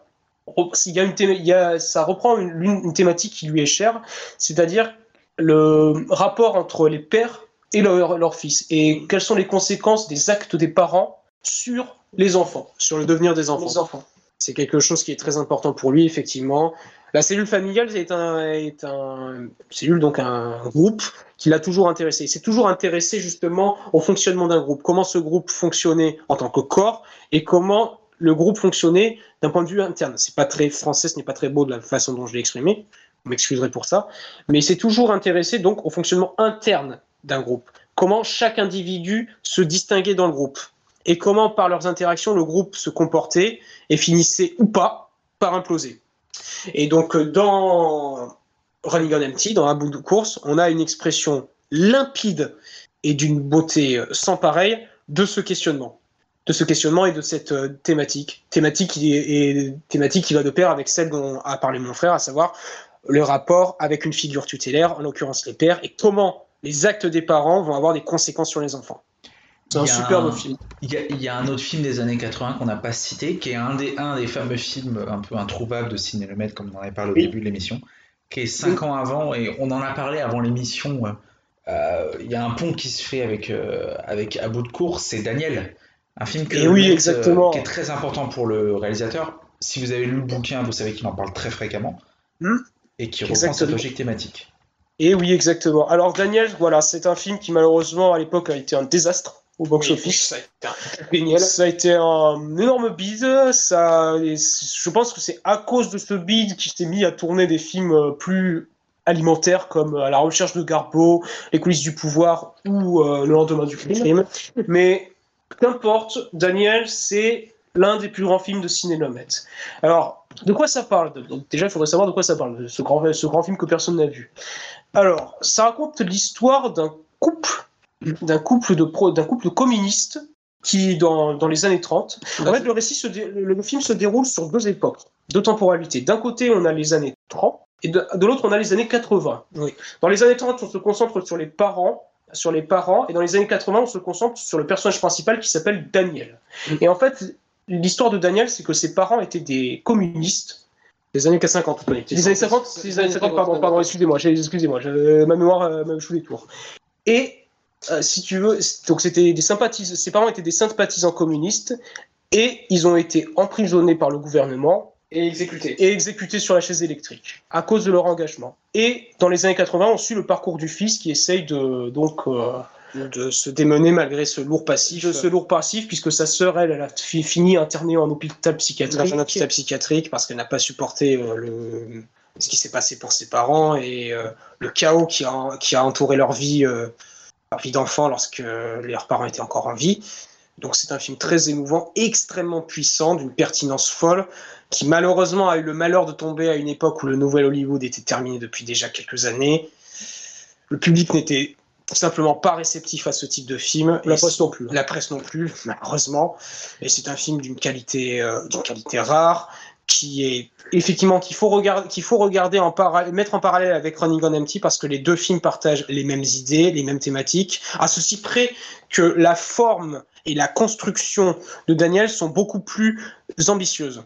il y a une il y a, ça reprend une, une, thématique qui lui est chère, c'est-à-dire le rapport entre les pères et leurs leur fils et quelles sont les conséquences des actes des parents sur les enfants, sur le devenir des enfants. Les enfants. C'est quelque chose qui est très important pour lui, effectivement. La cellule familiale est un, cellule donc un groupe qui l'a toujours intéressé. Il s'est toujours intéressé justement au fonctionnement d'un groupe, comment ce groupe fonctionnait en tant que corps et comment le groupe fonctionnait d'un point de vue interne. C'est pas très français, ce n'est pas très beau de la façon dont je l'ai exprimé. Vous m'excuserez pour ça, mais il s'est toujours intéressé donc au fonctionnement interne d'un groupe. Comment chaque individu se distinguait dans le groupe et comment par leurs interactions le groupe se comportait et finissait ou pas par imploser. Et donc, euh, dans Running on Empty, dans un bout de course, on a une expression limpide et d'une beauté euh, sans pareil de ce questionnement. De ce questionnement et de cette euh, thématique. Thématique qui, thématique qui va de pair avec celle dont a parlé mon frère, à savoir le rapport avec une figure tutélaire, en l'occurrence les pères, et comment les actes des parents vont avoir des conséquences sur les enfants. C'est un superbe film. Il y, a, un autre film des années 80 qu'on n'a pas cité, qui est un des, un des fameux films un peu introuvables de Ciné Le comme on en avait parlé au début de l'émission, qui est 5 ans avant, et on en a parlé avant l'émission. Euh, il y a un pont qui se fait avec, euh, avec À bout de course, c'est Daniel. Un film que oui, exactement. qui est très important pour le réalisateur. Si vous avez lu le bouquin, vous savez qu'il en parle très fréquemment. Hmm. Et qui reprend cette logique thématique. Et oui, exactement. Alors Daniel, voilà, c'est un film qui malheureusement à l'époque a été un désastre au box-office. ça a été un génial. Ça a été un énorme bid. Ça, je pense que c'est à cause de ce bid qu'il s'est mis à tourner des films euh, plus alimentaires comme euh, À la recherche de Garbo, Les coulisses du pouvoir ou euh, Le lendemain du crime. Mais qu'importe, Daniel, c'est l'un des plus grands films de ciné Alors, de quoi ça parle Donc, Déjà, il faudrait savoir de quoi ça parle, ce grand, ce grand film que personne n'a vu. Alors, ça raconte l'histoire d'un couple d'un couple de pro, d'un couple communiste qui dans, dans, les années 30. En fait, le récit se le, film se déroule sur deux époques, deux temporalités. D'un côté, on a les années 30 et de, l'autre, on a les années 80. Oui. Dans les années 30, on se concentre sur les parents, sur les parents, et dans les années 80, on se concentre sur le personnage principal qui s'appelle Daniel. Et en fait, l'histoire de Daniel, c'est que ses parents étaient des communistes. Les années 50, Les années 50, les années 50, pardon, pardon, excusez-moi, excusez-moi, ma mémoire euh, m'a joué les tours. Et euh, si tu veux, donc c'était des sympathisants, ses parents étaient des sympathisants communistes et ils ont été emprisonnés par le gouvernement et exécutés. Et exécutés sur la chaise électrique à cause de leur engagement. Et dans les années 80, on suit le parcours du fils qui essaye de donc euh, de se démener malgré ce lourd passif. De ce lourd passif, puisque sa sœur, elle, elle a fini internée en hôpital psychiatrique. Dans un hôpital psychiatrique parce qu'elle n'a pas supporté euh, le, ce qui s'est passé pour ses parents et euh, le chaos qui a, qui a entouré leur vie, leur vie d'enfant lorsque leurs parents étaient encore en vie. Donc c'est un film très émouvant, extrêmement puissant, d'une pertinence folle, qui malheureusement a eu le malheur de tomber à une époque où le nouvel Hollywood était terminé depuis déjà quelques années. Le public n'était simplement pas réceptif à ce type de film. La presse non plus. La presse non plus, malheureusement. Et c'est un film d'une qualité, euh, d'une qualité rare, qui est effectivement qu'il faut regarder, qu'il faut regarder en mettre en parallèle avec Running on Empty parce que les deux films partagent les mêmes idées, les mêmes thématiques, à ceci près que la forme et la construction de Daniel sont beaucoup plus ambitieuses.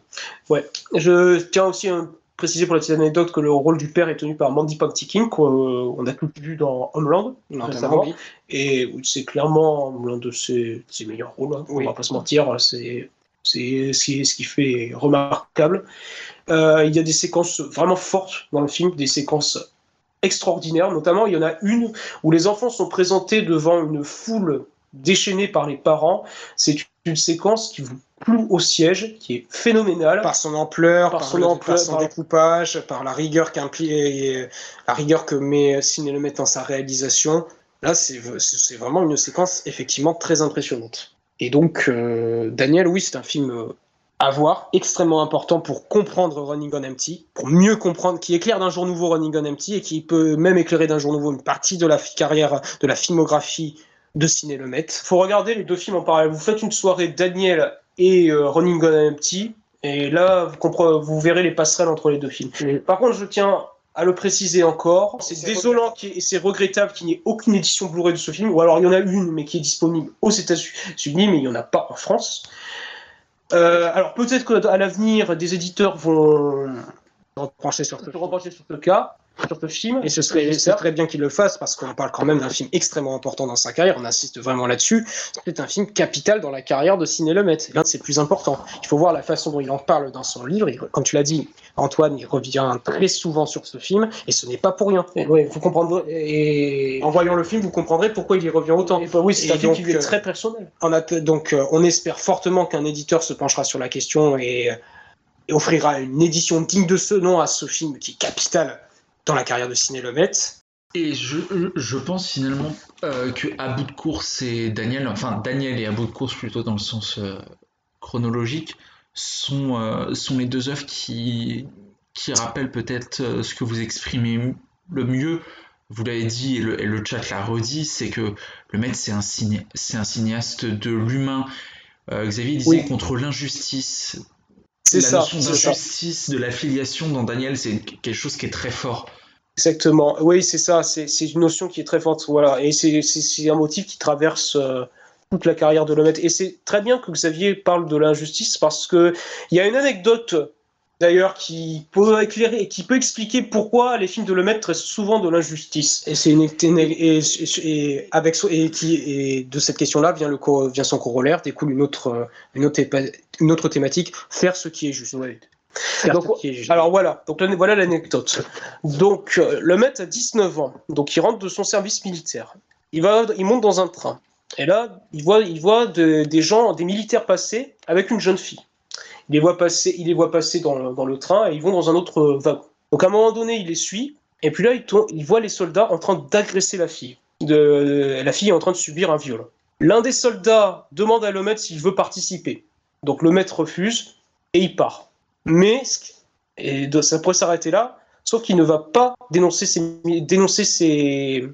Ouais, je tiens aussi à préciser pour la petite anecdote que le rôle du père est tenu par Mandy Patinkin, qu'on a tout vu dans Homeland, notamment, et c'est clairement l'un de ses, meilleurs rôles, hein, on va pas se mentir, c'est c'est ce qui fait remarquable. Euh, il y a des séquences vraiment fortes dans le film, des séquences extraordinaires. Notamment, il y en a une où les enfants sont présentés devant une foule déchaînée par les parents. C'est une séquence qui vous cloue au siège, qui est phénoménale. Par son ampleur, par, son, ampleur, son découpage, par la rigueur, la rigueur que met Ciné le met dans sa réalisation. Là, c'est vraiment une séquence effectivement très impressionnante. Et donc, euh, Daniel, oui, c'est un film euh, à voir, extrêmement important pour comprendre Running on Empty, pour mieux comprendre, qui éclaire d'un jour nouveau Running on Empty et qui peut même éclairer d'un jour nouveau une partie de la carrière, de la filmographie de Ciné Il faut regarder les deux films en parallèle. Vous faites une soirée Daniel et euh, Running on Empty, et là, vous, vous verrez les passerelles entre les deux films. Par contre, je tiens à le préciser encore. C'est désolant et c'est regrettable qu'il n'y ait aucune édition Blu-ray de ce film, ou alors il y en a une, mais qui est disponible aux États-Unis, mais il n'y en a pas en France. Euh, alors peut-être qu'à l'avenir, des éditeurs vont se repencher sur ce cas sur ce film. Et ce serait très bien qu'il le fasse parce qu'on parle quand même d'un film extrêmement important dans sa carrière. On insiste vraiment là-dessus. C'est un film capital dans la carrière de Ciné Lemaitre. L'un de ses plus importants. Il faut voir la façon dont il en parle dans son livre. comme tu l'as dit, Antoine, il revient très souvent sur ce film et ce n'est pas pour rien. Vous comprendrez. Et en voyant le film, vous comprendrez pourquoi il y revient autant. Bah oui, c'est un film qui est très personnel. On a, donc, euh, on espère fortement qu'un éditeur se penchera sur la question et, et offrira une édition digne de ce nom à ce film qui est capital dans la carrière de Ciné Lemaitre. Et je, je, pense finalement euh, que à bout de course et Daniel, enfin Daniel et à bout de course plutôt dans le sens euh, chronologique, sont, euh, sont les deux œuvres qui, qui rappellent peut-être ce que vous exprimez le mieux. Vous l'avez dit et le, chat l'a redit, c'est que le maître c'est un, c'est un cinéaste de l'humain. Xavier disait contre l'injustice. C'est ça. La notion d'injustice, de la filiation dans Daniel, c'est quelque chose qui est très fort. Exactement. Oui, c'est ça. C'est une notion qui est très forte. Voilà. Et c'est un motif qui traverse euh, toute la carrière de Lemaitre. Et c'est très bien que Xavier parle de l'injustice parce que il y a une anecdote d'ailleurs qui peut éclairer et qui peut expliquer pourquoi les films de Lemaitre traitent souvent de l'injustice. Et c'est une et, et, avec et qui et de cette question-là vient le vient son corollaire découle une autre une autre, une autre thématique faire ce qui est juste. alors voilà, donc voilà l'anecdote. Donc euh, le maître a 19 ans, donc il rentre de son service militaire. Il va, il monte dans un train. Et là, il voit, il voit des gens, des militaires passer avec une jeune fille. Il les voit passer, dans le, train et ils vont dans un autre wagon. Donc à un moment donné, il les suit. Et puis là, il, voit les soldats en train d'agresser la fille. De, la fille est en train de subir un viol. L'un des soldats demande à le maître s'il veut participer. Donc le refuse et il part. Mais et ça pourrait s'arrêter là, sauf qu'il ne va pas dénoncer ses,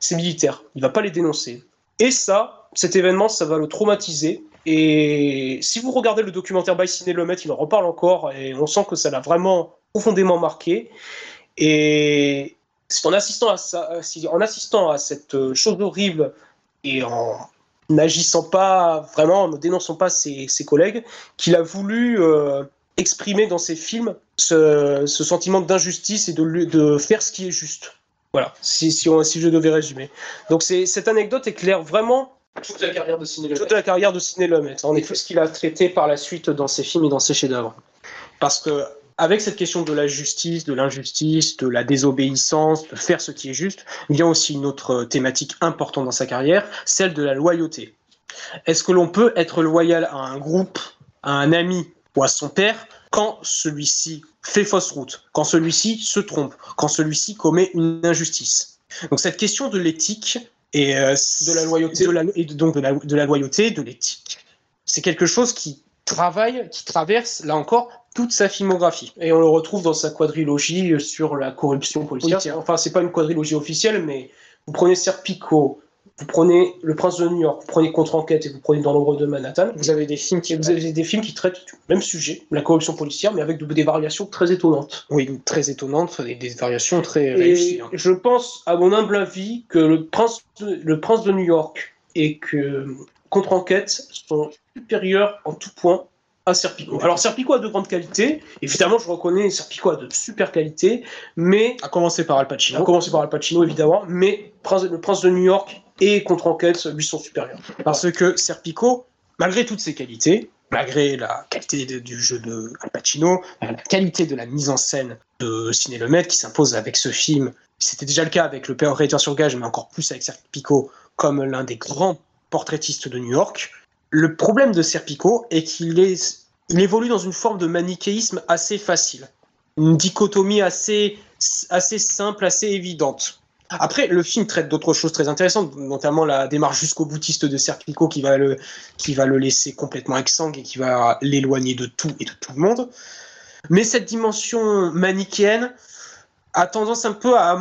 ses, militaires. Il va pas les dénoncer. Et ça, cet événement, ça va le traumatiser. Et si vous regardez le documentaire By Ciné Le il en reparle encore et on sent que ça l'a vraiment profondément marqué. Et c'est en assistant à à cette chose horrible et en n'agissant pas vraiment, en ne dénonçant pas ses, collègues, qu'il a voulu euh, exprimer dans ses films ce, sentiment d'injustice et de, faire ce qui est juste. Voilà, si je devais résumer. Donc cette anecdote éclaire vraiment toute la carrière de Ciné Toute la carrière de Ciné En effet, ce qu'il a traité par la suite dans ses films et dans ses chefs-d'œuvre. Parce que avec cette question de la justice, de l'injustice, de la désobéissance, de faire ce qui est juste, vient aussi une autre thématique importante dans sa carrière, celle de la loyauté. Est-ce que l'on peut être loyal à un groupe, à un ami ou à son père quand celui-ci fait fausse route, quand celui-ci se trompe, quand celui-ci commet une injustice? Donc cette question de l'éthique et euh, de la loyauté, et donc de la, de la loyauté, de l'éthique, c'est quelque chose qui travaille, qui traverse, là encore, toute sa filmographie. Et on le retrouve dans sa quadrilogie sur la corruption policière. enfin, c'est pas une quadrilogie officielle, mais vous prenez Serpico, vous prenez Le Prince de New York, vous prenez Contre-enquête et vous prenez Dans l'ombre de Manhattan. Vous avez des films qui, vous avez des films qui traitent du même sujet, la corruption policière, mais avec des variations très étonnantes. Oui, très étonnantes et des variations très réussies. Hein. Je pense, à mon humble avis, que Le Prince de, le Prince de New York et que Contre-enquête sont supérieurs en tout point à Serpico. Alors Serpico a de grandes qualités, évidemment je reconnais Serpico a de super qualités, mais... À commencer par Al Pacino. À commencer par Al Pacino évidemment, mais le Prince de New York et Contre-enquête lui sont supérieurs. Parce que Serpico, malgré toutes ses qualités, malgré la qualité du jeu de Al Pacino, la qualité de la mise en scène de Ciné Lemaitre qui s'impose avec ce film, c'était déjà le cas avec Le Père Rédacteur sur Gage, mais encore plus avec Serpico comme l'un des grands portraitiste de New York. Le problème de Serpico est qu'il évolue dans une forme de manichéisme assez facile, une dichotomie assez simple, assez évidente. Après, le film traite d'autres choses très intéressantes, notamment la démarche jusqu'au boutiste de Serpico qui va le, qui va le laisser complètement exsangue et qui va l'éloigner de tout et de tout le monde. Mais cette dimension manichéenne a tendance un peu, à,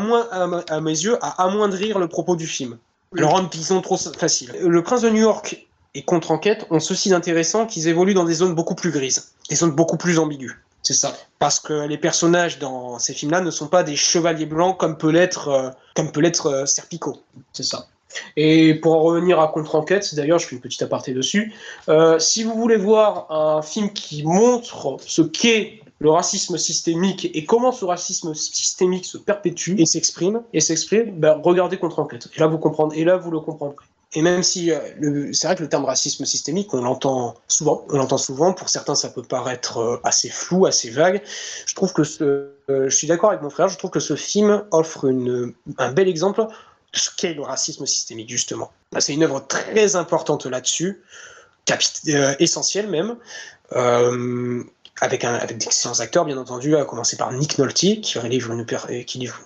à mes yeux, à amoindrir le propos du film le rendre sont trop facile. Le Prince de New York et Contre-enquête ont ceci d'intéressant qu'ils évoluent dans des zones beaucoup plus grises, des zones beaucoup plus ambiguës. C'est ça. Parce que les personnages dans ces films-là ne sont pas des chevaliers blancs comme peut l'être euh, comme peut l'être euh, Serpico. C'est ça. Et pour en revenir à Contre-enquête, d'ailleurs, je fais une petite aparté dessus. Euh, si vous voulez voir un film qui montre ce qu'est le racisme systémique et comment ce racisme systémique se perpétue et s'exprime et s'exprime, ben, regardez contre-enquête. Et là vous comprendrez, et là vous le comprendrez. Et même si euh, c'est vrai que le terme racisme systémique, on l'entend souvent. Pour certains, ça peut paraître euh, assez flou, assez vague. Je trouve que ce, euh, je suis d'accord avec mon frère. Je trouve que ce film offre un bel exemple de ce qu'est le racisme systémique justement. C'est une œuvre très importante là-dessus, essentielle même avec, un, avec d'excellents acteurs, bien entendu, à commencer par Nick Nolte, qui livre une, qui livre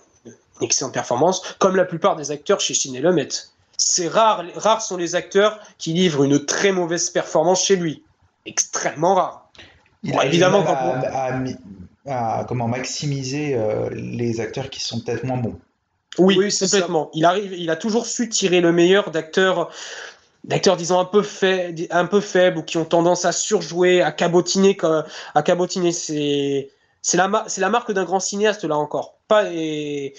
excellente performance, comme la plupart des acteurs chez Ciné Lumet. C'est rare, rares sont les acteurs qui livrent une très mauvaise performance chez lui. Extrêmement rare. Il a évidemment à, comment maximiser euh, les acteurs qui sont peut-être moins bons. Oui, oui complètement. Il arrive, il a toujours su tirer le meilleur d'acteurs d'acteurs disons un peu faibles, un peu faibles ou qui ont tendance à surjouer, à cabotiner, à cabotiner. C'est c'est la c'est la marque d'un grand cinéaste là encore. Pas et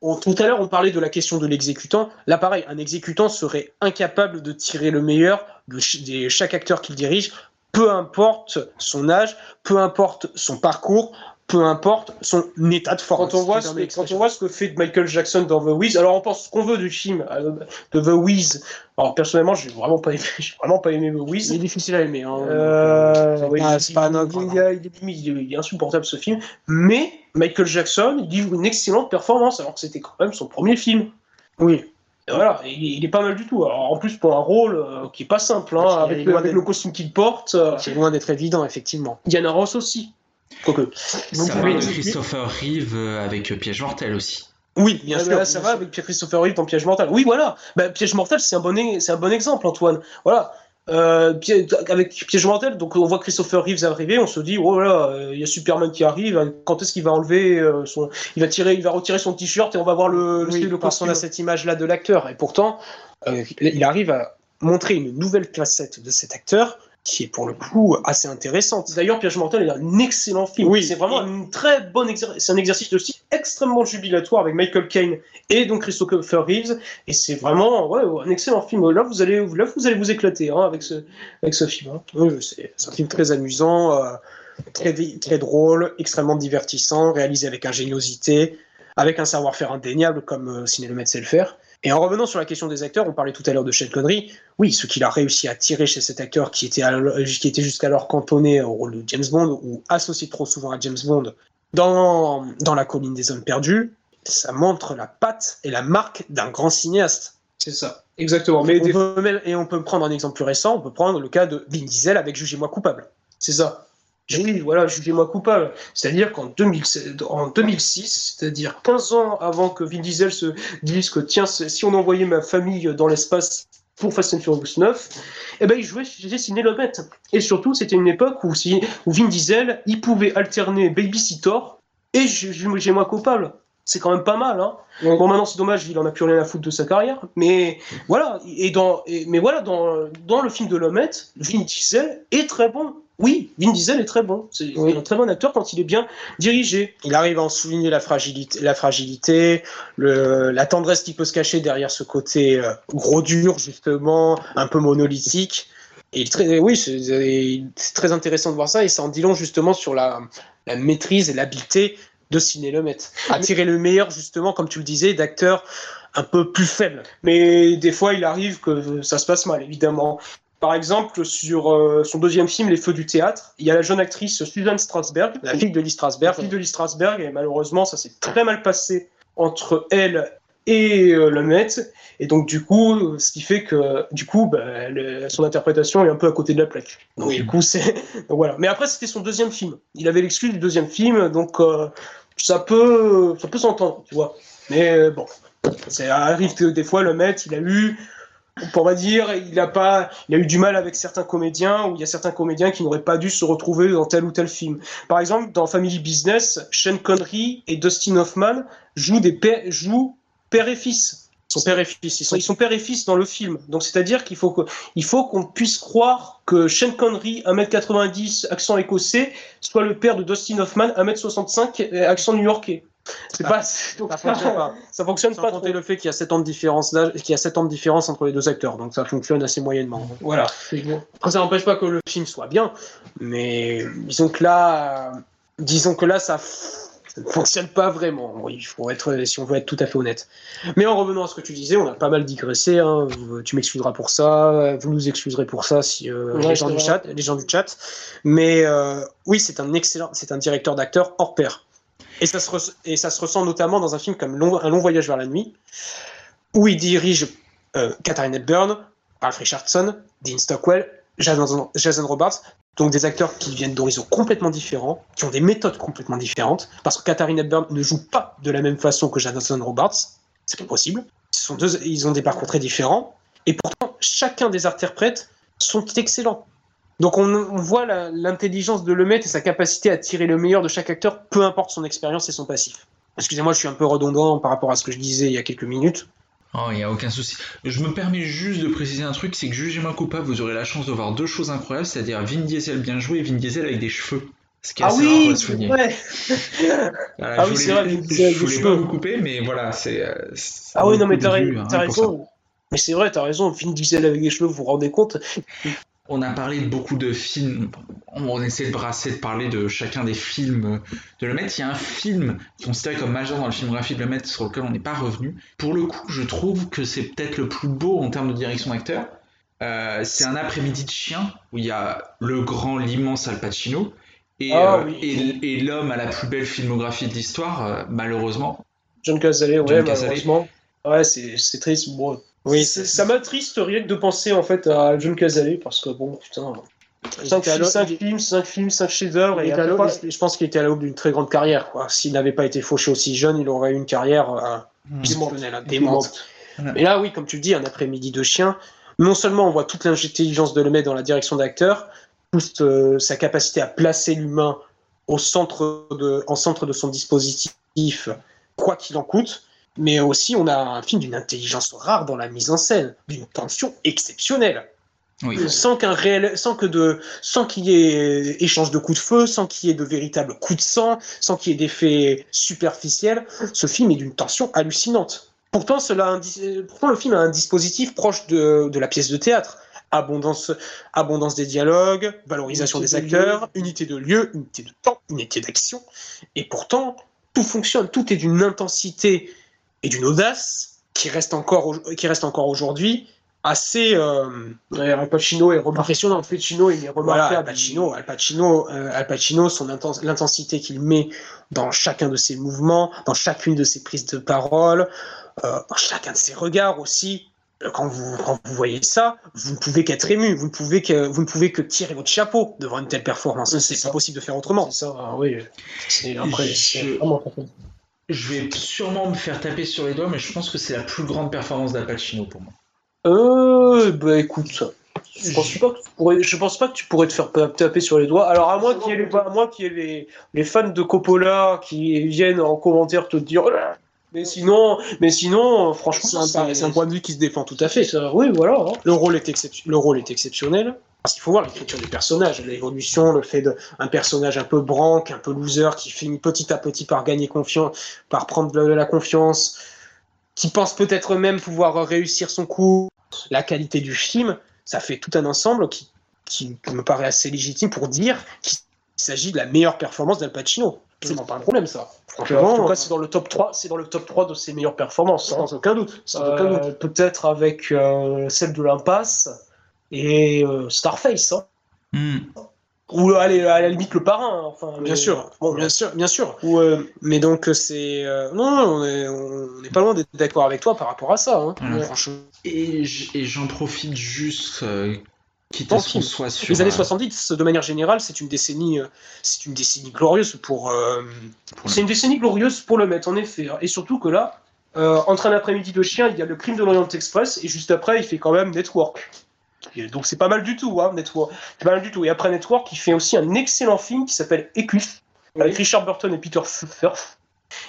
tout à l'heure, on parlait de la question de l'exécutant. Là, pareil, un exécutant serait incapable de tirer le meilleur de, de chaque acteur qu'il dirige, peu importe son âge, peu importe son parcours, peu importe son état de forme. Quand on, voit ce, quand on voit ce que fait Michael Jackson dans The Wiz, alors on pense ce qu'on veut du film euh, de The Wiz. Alors personnellement, j'ai vraiment pas aimé, j'ai vraiment pas aimé The Wiz. Il est difficile à aimer. Hein. Euh, oui, c'est pas un il, il, il, est insupportable ce film. Mais Michael Jackson, il livre une excellente performance, alors que c'était quand même son premier film. Oui. voilà, il, est pas mal du tout. Alors, en plus, pour un rôle euh, qui est pas simple, hein, avec, le, avec le, costume qu'il porte. c'est loin d'être évident, effectivement. Diana Ross aussi. Ça va de Christopher Reeve euh, avec Piège mortel aussi. Oui, bien sûr. ça va avec Christopher Reeve dans Piège mortel. Oui, voilà. Bah, Piège mortel, c'est un bon, c'est un bon exemple, Antoine. Voilà. Euh, avec Piège mortel, donc on voit Christopher Reeves arriver, on se dit oh là, il y a Superman qui arrive. Quand est-ce qu'il va enlever euh, son, il va tirer, il va retirer son t-shirt et on va voir le. le, le parce qu'on a cette image-là de l'acteur et pourtant, il arrive à montrer une nouvelle facette de cet acteur qui est pour le coup assez intéressante. D'ailleurs, Piège mortel est un excellent film. Oui, c'est vraiment une très bonne c'est un exercice de style extrêmement jubilatoire avec Michael Caine et donc Christopher Reeves et c'est vraiment ouais, un excellent film. Là, vous allez là, vous allez vous éclater hein, avec ce avec ce film. Hein. Oui, c'est un film très amusant, euh, très très drôle, extrêmement divertissant, réalisé avec ingéniosité, avec un savoir-faire indéniable comme euh, Ciné le sait le faire. Et en revenant sur la question des acteurs, on parlait tout à l'heure de Sean Connery. Oui, ce qu'il a réussi à tirer chez cet acteur qui était, qui était jusqu'alors cantonné au rôle de James Bond ou associé trop souvent à James Bond dans, dans La colline des hommes perdus, ça montre la patte et la marque d'un grand cinéaste. C'est ça, exactement. Mais et on peut prendre un exemple plus récent, on peut prendre le cas de Vin Diesel avec Jugez-moi coupable. C'est ça. Oui, voilà, jugez-moi coupable. C'est-à-dire qu'en 2006, c'est-à-dire 15 ans avant que Vin Diesel se dise que tiens, si on envoyait ma famille dans l'espace pour Fast and Furious 9, eh ben, il jouait chez Ciné Lomette. Et surtout, c'était une époque où, si, où Vin Diesel, il pouvait alterner Babysitter et Jugez-moi coupable c'est quand même pas mal. Hein. Bon, maintenant, c'est dommage, il en a plus rien à foutre de sa carrière. Mais voilà, et dans, mais voilà, dans, dans le film de Lomette, Vin Diesel est très bon. Oui, Vin Diesel est très bon. C'est un très bon acteur quand il est bien dirigé. Il arrive à en souligner la fragilité, la, fragilité, le, la tendresse qui peut se cacher derrière ce côté euh, gros dur, justement, un peu monolithique. Et très, oui, c'est très intéressant de voir ça et ça en dit long justement sur la, la maîtrise et l'habileté de Ciné Lemaitre. Attirer le meilleur, justement, comme tu le disais, d'acteurs un peu plus faibles. Mais des fois, il arrive que ça se passe mal, évidemment. Par exemple, sur euh, son deuxième film, Les Feux du théâtre, il y a la jeune actrice Susan Strasberg, la fille de Lee Strasberg. La fille de Lee Strasberg, et malheureusement, ça s'est très mal passé entre elle et euh, le Met. Et donc, du coup, ce qui fait que, du coup, bah, son interprétation est un peu à côté de la plaque. Donc, du coup, c'est. voilà. Mais après, c'était son deuxième film. Il avait l'excuse du deuxième film, donc euh, ça peut, ça peut s'entendre, tu vois. Mais bon, ça arrive que des fois, le Met, il a eu on va dire, il a pas, il a eu du mal avec certains comédiens, ou il y a certains comédiens qui n'auraient pas dû se retrouver dans tel ou tel film. Par exemple, dans Family Business, Sean Connery et Dustin Hoffman jouent des jouent père et fils. Son père et fils. Ils sont, père et fils dans le film. Donc, c'est-à-dire qu'il faut il faut qu'on puisse croire que Sean Connery, 1m90, accent écossais, soit le père de Dustin Hoffman, 1m65, accent new-yorkais. C'est pas, donc, ça, fonctionne pas. Ça fonctionne Sans pas. compter le fait qu'il y a 7 ans de différence qu'il y a 7 ans de différence entre les deux acteurs, donc ça fonctionne assez moyennement. Voilà. Après, ça n'empêche pas que le film soit bien, mais disons que là, disons que là, ça, ça ne fonctionne pas vraiment. Il faut être, si on veut être tout à fait honnête. Mais en revenant à ce que tu disais, on a pas mal digressé. Hein. Tu m'excuseras pour ça, vous nous excuserez pour ça, si euh, les gens du chat, les gens du chat. Mais euh, oui, c'est un excellent, c'est un directeur d'acteur hors pair. Et ça, se ressent notamment dans un film comme Un long voyage vers la nuit, où il dirige euh, Katharine Hepburn, Ralph Richardson, Dean Stockwell, Jason, Jason Robards, donc des acteurs qui viennent d'horizons complètement différents, qui ont des méthodes complètement différentes, parce que Katharine Hepburn ne joue pas de la même façon que Jason Robards, c'est pas possible. Ils ont des parcours très différents, et pourtant chacun des interprètes sont excellents. Donc on, voit l'intelligence de Lemaitre et sa capacité à tirer le meilleur de chaque acteur, peu importe son expérience et son passif. Excusez-moi, je suis un peu redondant par rapport à ce que je disais il y a quelques minutes. Oh, il n'y a aucun souci. Je me permets juste de préciser un truc, c'est que jugez-moi coupable, vous aurez la chance de voir deux choses incroyables, c'est-à-dire Vin Diesel bien joué et Vin Diesel avec des cheveux. Ce qui est ah assez oui, rare Ouais. ah oui, c'est vrai. Je, voulais pas vous couper, mais voilà, c'est. Euh, ah oui, non, mais t'as raison. Mais c'est vrai, t'as raison. Vin Diesel avec des cheveux, vous vous rendez compte? On a parlé de beaucoup de films. On essaie de brasser, de parler de chacun des films de Le Maître. Il y a un film considéré comme majeur dans le filmographie de Le Maître sur lequel on n'est pas revenu. Pour le coup, je trouve que c'est peut-être le plus beau en termes de direction d'acteur. Euh, c'est un après-midi de chien où il y a le grand, l'immense Al Pacino et, ah euh, et, l'homme à la plus belle filmographie de l'histoire, euh, malheureusement. John Cazale, ouais, malheureusement. Ouais, c'est triste. Bon, oui, ça m'attriste rien que de penser en fait à John Cazale parce que bon, putain. 5, films, 5 films, 5 chefs-d'œuvre. Et je pense qu'il était à l'aube d'une très grande carrière. S'il n'avait pas été fauché aussi jeune, il aurait eu une carrière euh, mmh. démente. Mais là, oui, comme tu le dis, un après-midi de chien, non seulement on voit toute l'intelligence de Lemay dans la direction d'acteur, toute euh, sa capacité à placer l'humain au centre de, en centre de son dispositif, quoi qu'il en coûte, mais aussi on a un film d'une intelligence rare dans la mise en scène, d'une tension exceptionnelle. Sans qu'un réel, sans que de, sans qu'il y ait échange de coups de feu, sans qu'il y ait de véritables coups de sang, sans qu'il y ait d'effets superficiels, ce film est d'une tension hallucinante. Pourtant, cela, pourtant, le film a un dispositif proche de, de la pièce de théâtre. Abondance, abondance des dialogues, valorisation des acteurs, unité de lieu, unité de temps, unité d'action. Et pourtant, tout fonctionne, tout est d'une intensité et d'une audace qui reste encore, qui reste encore aujourd'hui assez euh, Al Pacino est impressionnant. Al Pacino il est remarquable. Al Pacino, Al Pacino, euh, Al Pacino, son l'intensité qu'il met dans chacun de ses mouvements, dans chacune de ses prises de parole, euh, dans chacun de ses regards aussi. Quand vous, quand vous voyez ça, vous ne pouvez qu'être ému, vous ne pouvez que, vous ne pouvez que tirer votre chapeau devant une telle performance. C'est pas possible de faire autrement. C'est ça, ah oui. C'est après, je... je vais sûrement me faire taper sur les doigts, mais je pense que c'est la plus grande performance d'Al Pacino pour moi. Euh, bah écoute, je pense pas que tu pourrais, je pense pas que tu pourrais te faire taper sur les doigts. Alors à moins qu'il y ait les, à moins qu'il y ait les, les fans de Coppola qui viennent en commentaire te dire. Mais sinon, mais sinon, franchement, c'est un, point de vue qui se défend tout à fait. Ça, oui, voilà. Hein. Le rôle est le rôle est exceptionnel. Parce qu'il faut voir l'écriture des personnages, l'évolution, le fait d'un personnage un peu branque, un peu loser, qui finit petit à petit par gagner confiance, par prendre de la confiance, qui pense peut-être même pouvoir réussir son coup, la qualité du film, ça fait tout un ensemble qui, qui me paraît assez légitime pour dire qu'il s'agit de la meilleure performance d'Al Pacino. C'est pas un problème ça. Franchement, en tout cas, c'est dans le top 3, c'est dans le top 3 de ses meilleures performances, hein. sans aucun doute. Euh, peut-être avec euh, celle de l'impasse et euh, Starface. Hein. Hmm. Ou allez, à la limite le parrain. Enfin, bien sûr, bon, bien sûr, bien sûr. mais donc c'est non, on n'est pas loin d'être d'accord avec toi par rapport à ça. Hein. Franchement. Et j'en profite juste Quitte à ce soit sur, les années 70, de manière générale, c'est une décennie, euh, c'est une décennie glorieuse pour. Euh, c'est une décennie glorieuse pour le mettre, en effet. Et surtout que là, euh, entre un après-midi de chien, il y a le crime de l'Orient Express, et juste après, il fait quand même Network. Donc c'est pas mal du tout, hein, Network. C'est pas mal du tout. Et après Network, il fait aussi un excellent film qui s'appelle Eclipse, avec Richard Burton et Peter Firth.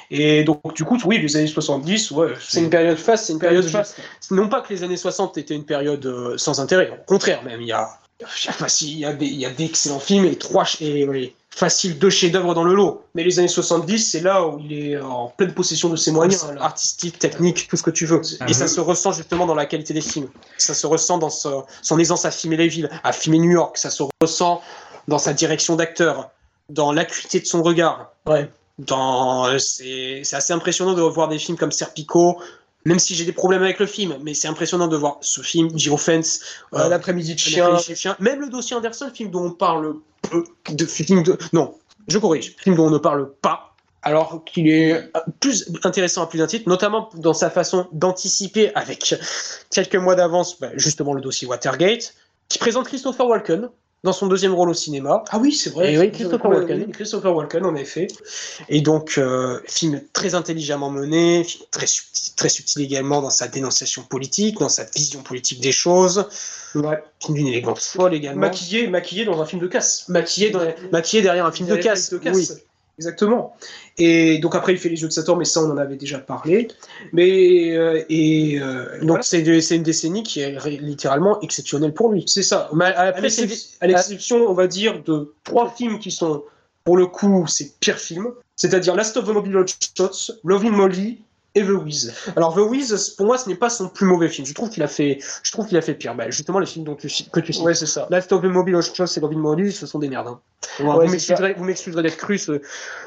Et donc, du coup, oui, les années 70, ouais, c'est une période faste, c'est une période faste. Non pas que les années 60 étaient une période euh, sans intérêt, au contraire, même, il y a, il y a, des, il y a d'excellents films et trois, et, facile deux chefs-d'œuvre dans le lot. Mais les années 70, c'est là où il est en pleine possession de ses moyens, artistiques, techniques, tout ce que tu veux. Et ça se ressent justement dans la qualité des films. Ça se ressent dans son aisance à filmer les villes, à filmer New York. Ça se ressent dans sa direction d'acteur, dans l'acuité de son regard. Ouais. C'est assez impressionnant de revoir des films comme Serpico, même si j'ai des problèmes avec le film, mais c'est impressionnant de voir ce film, Fence, euh, L'après-midi de chien. même le dossier Anderson, film dont on parle peu, de film de, non, je corrige, film dont on ne parle pas, alors qu'il est plus intéressant à plus d'un titre, notamment dans sa façon d'anticiper avec quelques mois d'avance, bah, justement le dossier Watergate, qui présente Christopher Walken, dans son deuxième rôle au cinéma. Ah oui, c'est vrai. Et oui, Christopher Walken. Christopher Walken, en effet. Et donc, euh, film très intelligemment mené, film très subtil, très subtil également dans sa dénonciation politique, dans sa vision politique des choses. Ouais. Film d'une élégance folle également. Maquillé, maquillé dans un film de casse. Maquillé, dans, maquillé derrière un film de casse. De casse. Oui. Exactement. Et donc après, il fait les Jeux de Saturne, mais ça, on en avait déjà parlé. Mais euh, et euh, donc c'est une décennie qui est littéralement exceptionnelle pour lui. C'est ça. Mais à, l'exception, on va dire, de trois films qui sont, pour le coup, ses pires films, c'est-à-dire Last of the Mobile Shots, Loving Molly et The Wiz. Alors The Wiz, pour moi, ce n'est pas son plus mauvais film. Je trouve qu'il a fait, je trouve qu'il a fait pire. Bah, justement, les films dont tu, que tu cites. Ouais, c'est ça. Last of the Mobile Shots et Loving Molly, ce sont des merdes. Hein. Ouais, vous m'excuserez d'être cru, ce,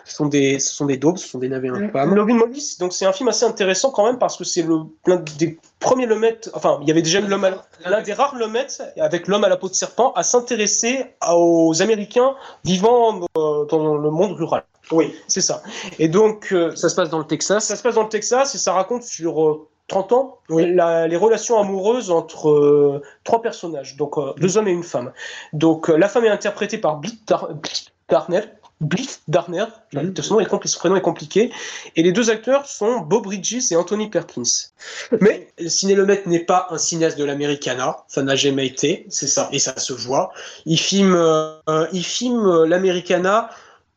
sont des, ce sont des daubes, ce sont des navets infâmes. Loving Molly, donc c'est un film assez intéressant quand même parce que c'est le plein des premiers Lemet, enfin, il y avait déjà l'homme l'un des rares Lemet avec l'homme à la peau de serpent à s'intéresser aux Américains vivant dans le monde rural. Oui, c'est ça. Et donc. Euh, ça se passe dans le Texas Ça se passe dans le Texas et ça raconte sur 30 euh, ans les relations amoureuses entre euh, trois personnages, donc deux hommes et une femme. Donc la femme est interprétée par Bliss Darner. Bliss Darner, mm. son, prénom est compliqué. Et les deux acteurs sont Bob Bridges et Anthony Perkins. Mais Ciné Lemaitre n'est pas un cinéaste de l'Americana, ça n'a jamais été, c'est ça. Et ça se voit. Il filme, il filme l'Americana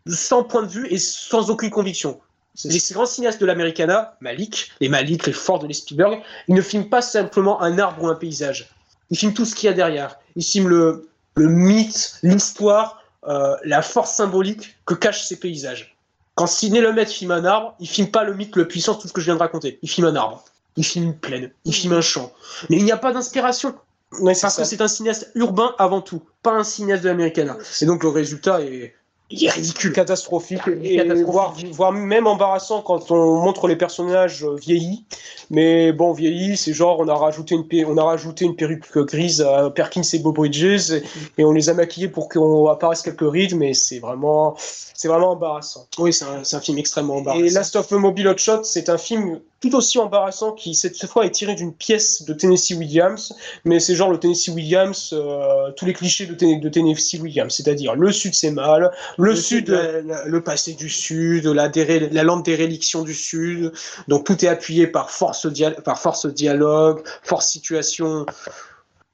sans point de vue et sans aucune conviction. Les grands cinéastes de l'Americana, Malik, les Malik, les Ford, les Spielberg, ils ne filment pas simplement un arbre ou un paysage. Ils filment tout ce qu'il y a derrière. Ils filment le, le mythe, l'histoire, euh, la force symbolique que cachent ces paysages. Quand Sidney Lumet filme un arbre, il filme pas le mythe, le puissance, tout ce que je viens de raconter. Il filme un arbre. Il filme une plaine. Il filme un champ. Mais il n'y a pas d'inspiration. parce que c'est un cinéaste urbain avant tout, pas un cinéaste de l'Americana. Et donc le résultat est il est ridicule. Catastrophique. Et Voire, voire, même embarrassant quand on montre les personnages vieillis. Mais bon, vieillis, c'est genre on a rajouté une, on a rajouté une perruque grise à Perkins et Bob Bridges et, on les a maquillés pour qu'on apparaisse quelques rides, mais c'est vraiment, c'est vraiment embarrassant. Oui, c'est un, un, film extrêmement embarrassant. Et Last of Mobile Hot Shot, c'est un film tout aussi embarrassant qui cette fois est tiré d'une pièce de Tennessee Williams, mais c'est genre le Tennessee Williams, euh, tous les clichés de, de Tennessee Williams, c'est-à-dire le Sud c'est mal, le, Sud, le passé du Sud, la, la lente déréliction du Sud, donc tout est appuyé par force, par force dialogue, force situation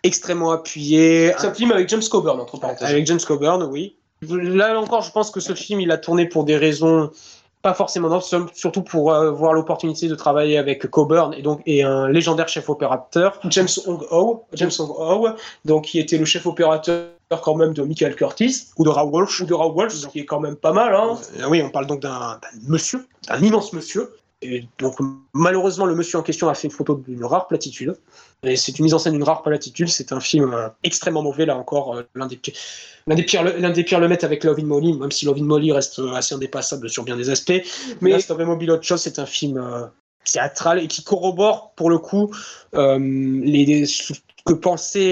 extrêmement appuyée. C'est un film avec James Coburn entre parenthèses. Avec James Coburn, oui. Là encore, je pense que ce film, il a tourné pour des raisons pas forcément non, surtout pour avoir euh, l'opportunité de travailler avec Coburn et donc et un légendaire chef opérateur James Hong Ho, James Hong Ho, donc qui était le chef opérateur quand même de Michael Curtis ou de Raoul Walsh ou de Raoul Walsh, qui est quand même pas mal. Hein. Euh, oui, on parle donc d'un monsieur, un immense monsieur. Et donc malheureusement, le monsieur en question a fait une photo d'une rare platitude. Et c'est une mise en scène d'une rare platitude. C'est un film euh, extrêmement mauvais là encore, l'un des l'un des pires, l'un des pires le mettre avec Love in Molly, même si Love in Molly reste assez indépassable sur bien des aspects. Mais Last of Mobile Hot Shots, c'est un film euh, théâtral et qui corrobore pour le coup euh, les, que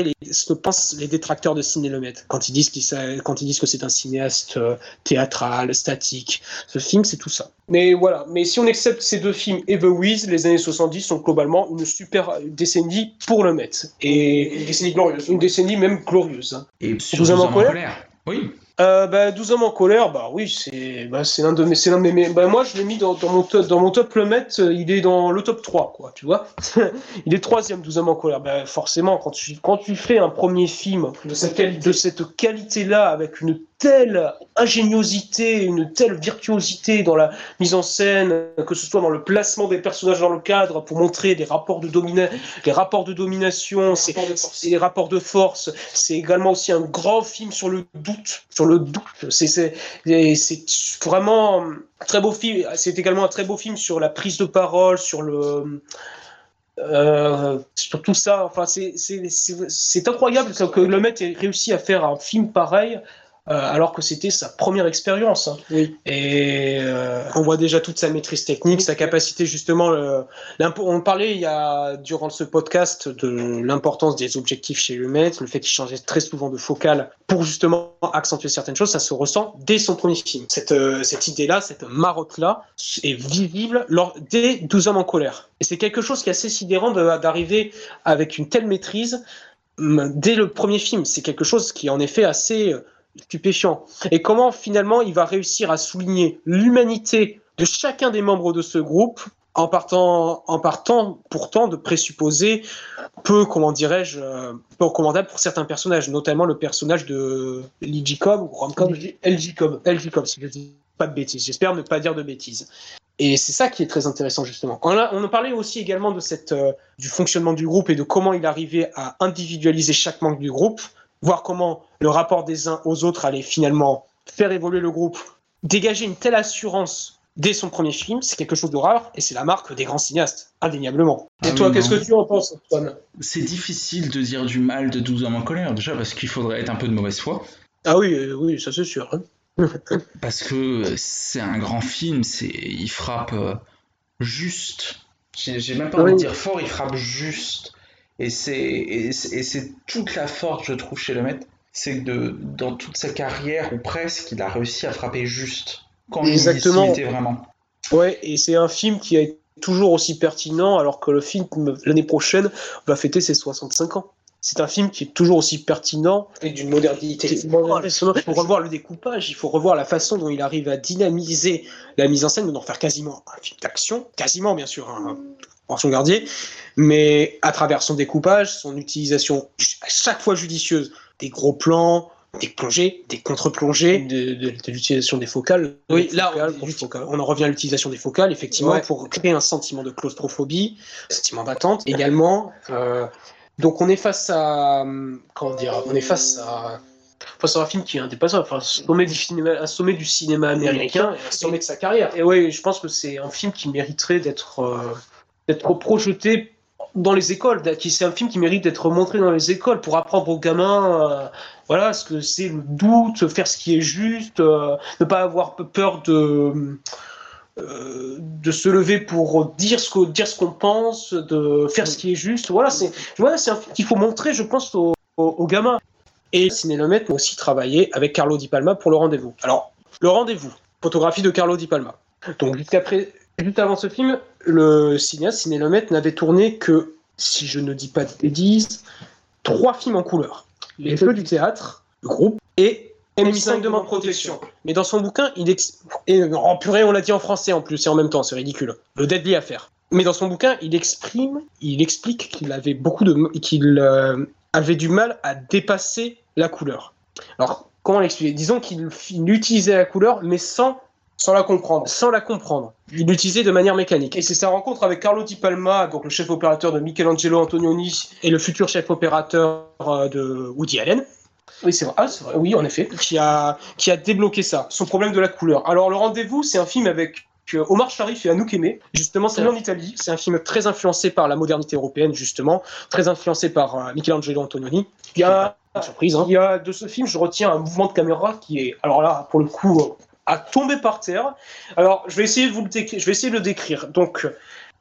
les, ce que pensent les détracteurs de Ciné Lemaitre quand ils disent qu'ils quand ils disent que c'est un cinéaste euh, théâtral, statique. Ce film, c'est tout ça. Mais voilà. Mais si on accepte ces deux films et The Wiz, les années 70 sont globalement une super décennie pour le Met. Et une décennie glorieuse. Une décennie même glorieuse. Hein. Et sur en colère. Oui. Euh, bah, 12 hommes en colère, bah oui, c'est bah, l'un de mes. L'un de mes bah, moi, je l'ai mis dans, mon top, dans mon top le met, il est dans le top 3, quoi, tu vois. il est troisième, 12 hommes en colère. Bah, forcément, quand tu, quand tu fais un premier film de cette, de cette qualité-là, avec une telle ingéniosité, une telle virtuosité dans la mise en scène, que ce soit dans le placement des personnages dans le cadre pour montrer des rapports de, domina les rapports de domination, c'est les rapports de force. C'est également aussi un grand film sur le doute, sur le doute. C'est vraiment un très beau film. C'est également un très beau film sur la prise de parole, sur le euh, sur tout ça, enfin, c'est incroyable que le mec ait réussi à faire un film pareil alors que c'était sa première expérience. Hein. Oui. Et euh, on voit déjà toute sa maîtrise technique, sa capacité justement. on parlait il y a durant ce podcast de l'importance des objectifs chez le maître, le fait qu'il changeait très souvent de focale pour justement accentuer certaines choses. Ça se ressent dès son premier film. Cette, euh, cette idée-là, cette marotte-là, est visible lors, dès 12 hommes en colère. Et c'est quelque chose qui est assez sidérant d'arriver avec une telle maîtrise dès le premier film. C'est quelque chose qui est en effet assez stupéfiant. Et comment finalement il va réussir à souligner l'humanité de chacun des membres de ce groupe en partant, en partant pourtant de présupposer peu, comment dirais-je, euh, peu recommandable pour certains personnages, notamment le personnage de Lee Cobb ou Cobb, LG Cobb, si je dis pas de bêtises. J'espère ne pas dire de bêtises. Et c'est ça qui est très intéressant justement. On, a, on parlait aussi également de cette, euh, du fonctionnement du groupe et de comment il arrivait à individualiser chaque membre du groupe voir comment le rapport des uns aux autres allait finalement faire évoluer le groupe, dégager une telle assurance dès son premier film, c'est quelque chose de rare et c'est la marque des grands cinéastes, indéniablement. et ah toi, qu'est-ce que tu en penses, Antoine? C'est difficile de dire du mal de 12 hommes en colère, déjà parce qu'il faudrait être un peu de mauvaise foi. Ah oui, euh, oui, ça c'est sûr. Hein. parce que c'est un grand film, c'est il frappe euh, juste. J'ai même pas envie de dire fort, il frappe juste. Et c'est toute la force, je trouve, chez le maître, c'est que dans toute sa carrière, ou presque, il a réussi à frapper juste. Quand Exactement. il vraiment. Ouais, et c'est un film qui est toujours aussi pertinent, alors que le film, l'année prochaine, va fêter ses 65 ans. C'est un film qui est toujours aussi pertinent. Et d'une modernité. Il faut revoir le découpage, il faut revoir la façon dont il arrive à dynamiser la mise en scène, d'en faire quasiment un film d'action, quasiment bien sûr, un, son Gardier, mais à travers son découpage, son utilisation à chaque fois judicieuse, des gros plans, des plongées, des contre-plongées, de, l'utilisation des focales. Oui, là, on, en revient à l'utilisation des focales, effectivement, pour créer un sentiment de claustrophobie, un sentiment d'attente également. Euh, donc on est face à, comment dire, on est face à face à un film qui est indépassable, enfin, sommet du cinéma, un sommet du cinéma américain, un sommet de sa carrière. Et oui, je pense que c'est un film qui mériterait d'être euh, d'être projeté dans les écoles. C'est un film qui mérite d'être montré dans les écoles pour apprendre aux gamins. Euh, voilà, ce que c'est le doute, faire ce qui est juste, ne pas avoir peur de de se lever pour dire ce qu'on pense, de faire ce qui est juste. Voilà, c'est voilà, un film qu'il faut montrer, je pense, aux, gamins. Et Ciné-Le-Maître a aussi travaillé avec Carlo Di Palma pour le rendez-vous. Alors, le rendez-vous, photographie de Carlo Di Palma. Donc, jusqu'après, juste avant ce film, le cinéaste Ciné-Le-Maître n'avait tourné que, si je ne dis pas de bêtises, trois films en couleur. Les Feux du théâtre, le groupe, et M5 demande protection. Mais dans son bouquin, il et en purée, on l'a dit en français en plus, et en même temps, c'est ridicule. Le deadly affaire. Mais dans son bouquin, il exprime, il explique qu'il avait beaucoup de, qu'il euh, avait du mal à dépasser la couleur. Alors, comment l'expliquer? Disons qu'il utilisait la couleur, mais sans sans la comprendre. Sans la comprendre. Il l'utilisait de manière mécanique. Et c'est sa rencontre avec Carlo Di Palma, donc le chef opérateur de Michelangelo Antonioni et le futur chef opérateur euh, de Woody Allen, oui, c'est vrai. Ah, vrai. Oui, en effet. Qui a, qui a débloqué ça, son problème de la couleur. Alors, Le Rendez-vous, c'est un film avec euh, Omar Sharif et Anouk Aimé. Justement, c'est en Italie. C'est un film très influencé par la modernité européenne, justement. Très influencé par euh, Michelangelo Antonioni. Il y a, surprise, hein. il y a de ce film, je retiens un mouvement de caméra qui est, alors là, pour le coup, à tomber par terre. Alors, je vais essayer de vous le décrire. Donc,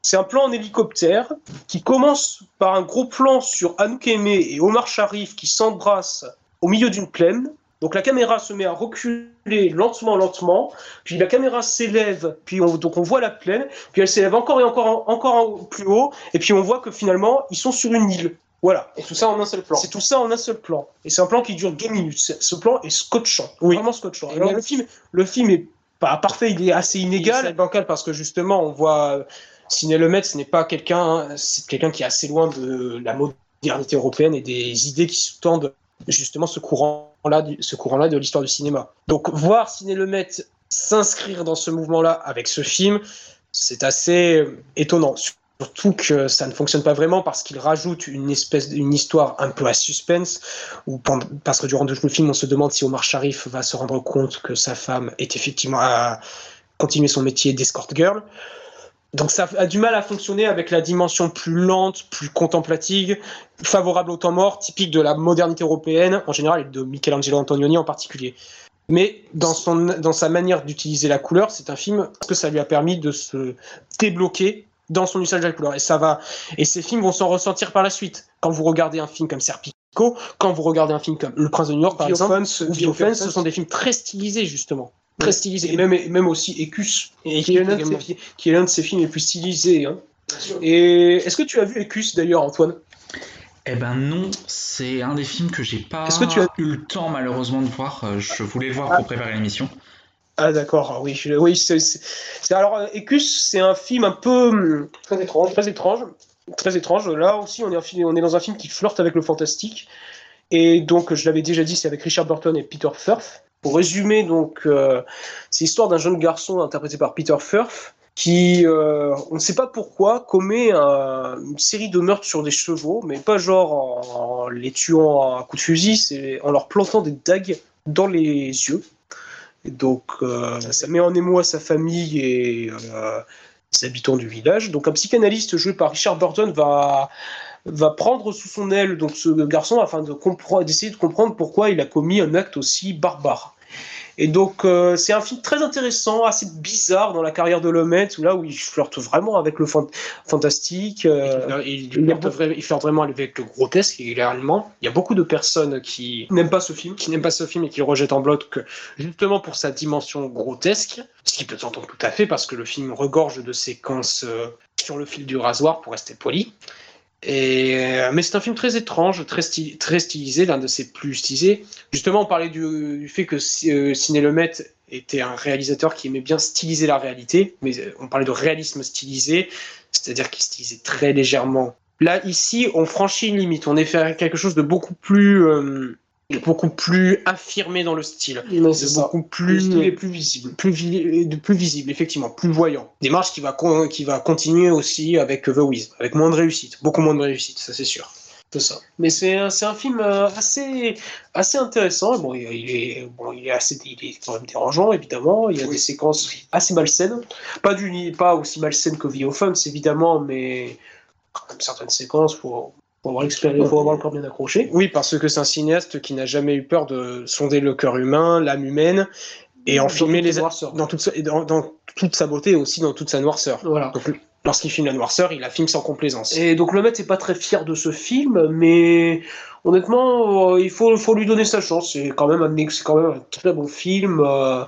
c'est un plan en hélicoptère qui commence par un gros plan sur Anouk Aimé et Omar Sharif qui s'embrassent au milieu d'une plaine. Donc la caméra se met à reculer lentement, lentement. Puis la caméra s'élève, puis on, donc on voit la plaine. Puis elle s'élève encore et encore, encore plus haut. Et puis on voit que finalement ils sont sur une île. Voilà. Et tout ça en un seul plan. C'est tout ça en un seul plan. Et c'est un plan qui dure deux minutes. Ce plan est scotchant. Oui. Vraiment scotchant. Alors, le film, le film est pas parfait. Il est assez inégal. C'est bancal parce que justement on voit Ciné Lemaitre, ce n'est pas quelqu'un, c'est quelqu'un qui est assez loin de la modernité européenne et des idées qui sous-tendent justement ce courant-là, ce courant-là de l'histoire du cinéma. Donc voir Ciné Lemaitre s'inscrire dans ce mouvement-là avec ce film, c'est assez euh, étonnant. Surtout que ça ne fonctionne pas vraiment parce qu'il rajoute une espèce d'une histoire un peu à suspense, ou parce que durant le film, on se demande si Omar Sharif va se rendre compte que sa femme est effectivement à continuer son métier d'escort girl. Donc ça a du mal à fonctionner avec la dimension plus lente, plus contemplative, favorable au temps mort, typique de la modernité européenne en général et de Michelangelo Antonioni en particulier. Mais dans, son, dans sa manière d'utiliser la couleur, c'est un film que ça lui a permis de se débloquer dans son usage de la couleur. Et ça va. Et ces films vont s'en ressentir par la suite. Quand vous regardez un film comme Serpico, quand vous regardez un film comme Le Prince de New York, par exemple, ou ce sont des films très stylisés justement très stylisé. Et même, même aussi Ecus, qui, est l'un de, ses films les plus stylisés. Hein. Et est-ce que tu as vu Ecus d'ailleurs, Antoine? Eh ben non, c'est un des films que j'ai pas que tu as... eu le temps malheureusement de voir. Euh, je voulais le voir pour ah. préparer l'émission. Ah d'accord, oui, oui. C'est, alors Ecus, c'est un film un peu hum, très étrange, très étrange, très étrange. Là aussi, on est, dans un film qui flirte avec le fantastique. Et donc, je l'avais déjà dit, c'est avec Richard Burton et Peter Firth. Pour résumer, donc, euh, c'est l'histoire d'un jeune garçon interprété par Peter Firth qui, euh, on ne sait pas pourquoi, commet une série de meurtres sur des chevaux, mais pas genre en, les tuant à coups de fusil, c'est en leur plantant des dagues dans les yeux. Donc, euh, ça met en émoi sa famille et les habitants du village. Donc, un psychanalyste joué par Richard Burton va va prendre sous son aile donc ce garçon afin de d'essayer de comprendre pourquoi il a commis un acte aussi barbare. Et donc euh, c'est un film très intéressant, assez bizarre dans la carrière de Lomet, où là où il flirte vraiment avec le fantastique. Euh, il, il, flirte vraiment avec le grotesque également. Il y a beaucoup de personnes qui n'aiment pas ce film, qui n'aiment pas ce film et qui le rejettent en bloc justement pour sa dimension grotesque, ce qui peut s'entendre tout à fait parce que le film regorge de séquences euh, sur le fil du rasoir pour rester poli. Et, euh, mais c'est un film très étrange, très, stylisé, l'un de ses plus stylisés. Justement, on parlait du, fait que euh, Ciné Lemaitre était un réalisateur qui aimait bien styliser la réalité, mais euh, on parlait de réalisme stylisé, c'est-à-dire qu'il stylisait très légèrement. Là, ici, on franchit une limite, on est fait quelque chose de beaucoup plus euh, beaucoup plus affirmé dans le style, beaucoup plus, style est plus visible, plus, plus visible effectivement, plus voyant. Démarche qui va qui va continuer aussi avec The Wiz, avec moins de réussite, beaucoup moins de réussite, ça c'est sûr. C'est ça. Mais c'est un, un film euh, assez, assez intéressant. Bon, il est, bon, il est assez, il est quand même dérangeant, évidemment. Il y a des séquences assez malsaines. Pas, du, pas aussi malsaines que The c'est évidemment, mais quand même certaines séquences, faut, Faut avoir l'expérience, faut avoir le corps bien accroché. Oui, parce que c'est un cinéaste qui n'a jamais eu peur de sonder le cœur humain, l'âme humaine, et en Dans filmer les sa noirceur. dans toute dans, dans toute sa beauté et aussi dans toute sa noirceur. Voilà. Donc, lorsqu'il filme la noirceur, il la filme sans complaisance. Et donc le maître n'est pas très fier de ce film, mais honnêtement, euh, il faut, faut lui donner sa chance. C'est quand même un, c'est quand même un très bon film euh,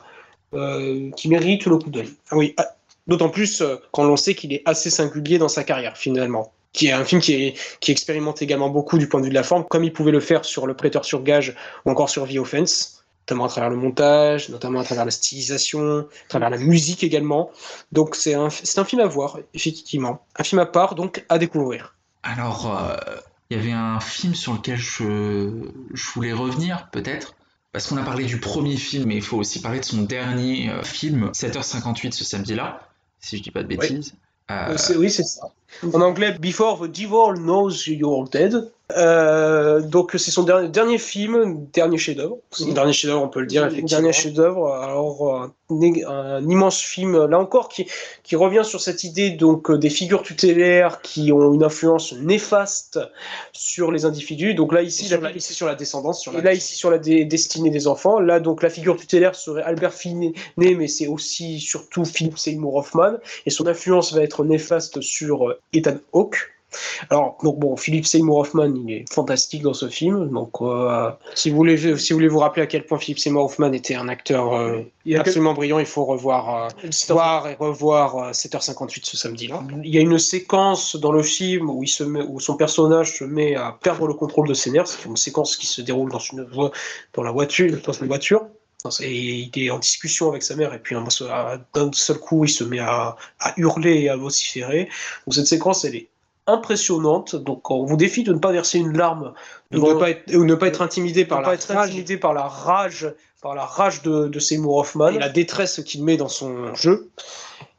euh, qui mérite le coup d'œil. Oui, ah, d'autant plus quand l'on sait qu'il est assez singulier dans sa carrière finalement. Qui est un film qui, est, qui expérimente également beaucoup du point de vue de la forme, comme il pouvait le faire sur Le Prêteur sur Gage ou encore sur The Offense, notamment à travers le montage, notamment à travers la stylisation, à travers la musique également. Donc c'est un, c'est un film à voir, effectivement. Un film à part, donc à découvrir. Alors, euh, il y avait un film sur lequel je, je voulais revenir, peut-être, parce qu'on a parlé du premier film, mais il faut aussi parler de son dernier euh, film, 7h58 ce samedi-là, si je dis pas de bêtises. Euh, Euh, c'est- oui, c'est ça. En anglais, Before the Devil Knows You're Dead. Euh, donc c'est son dernier, dernier film, dernier chef-d'œuvre. Le dernier chef-d'œuvre, on peut le dire, effectivement. Dernier chef-d'œuvre. Alors euh, un, immense film là encore qui, qui revient sur cette idée donc euh, des figures tutélaires qui ont une influence néfaste sur les individus. Donc là ici, sur la- la, ici sur la descendance, sur la là, ici, sur la dé- destinée des enfants, là, donc, la figure tutélaire serait Albert Finney, mais c'est aussi, surtout, Philip Seymour Hoffman, et son influence va être néfaste sur Ethan Hawke. Alors, donc, bon, Philip Seymour Hoffman, il est fantastique dans ce film, donc, euh, Si vous, voulez, si vous voulez vous rappeler à quel point Philip Seymour Hoffman était un acteur euh, il absolument brillant, il faut revoir, euh, voir et revoir euh, 7h58 ce samedi-là. Il y a une séquence dans le film où, il se met, où son personnage se met à perdre le contrôle de ses nerfs. C'est une séquence qui se déroule dans, une, dans la voiture. Dans une voiture. Et il est en discussion avec sa mère, et puis un- d'un seul coup, il se met à, à hurler et à vociférer. Donc cette séquence, elle est impressionnante. Donc on vous défie de ne pas verser une larme, Ou ne pas être, ou ne pas être intimidé par ne la pas être rage intimidé par la rage, par la rage de, de Seymour Hoffman. et la détresse qu'il met dans son jeu.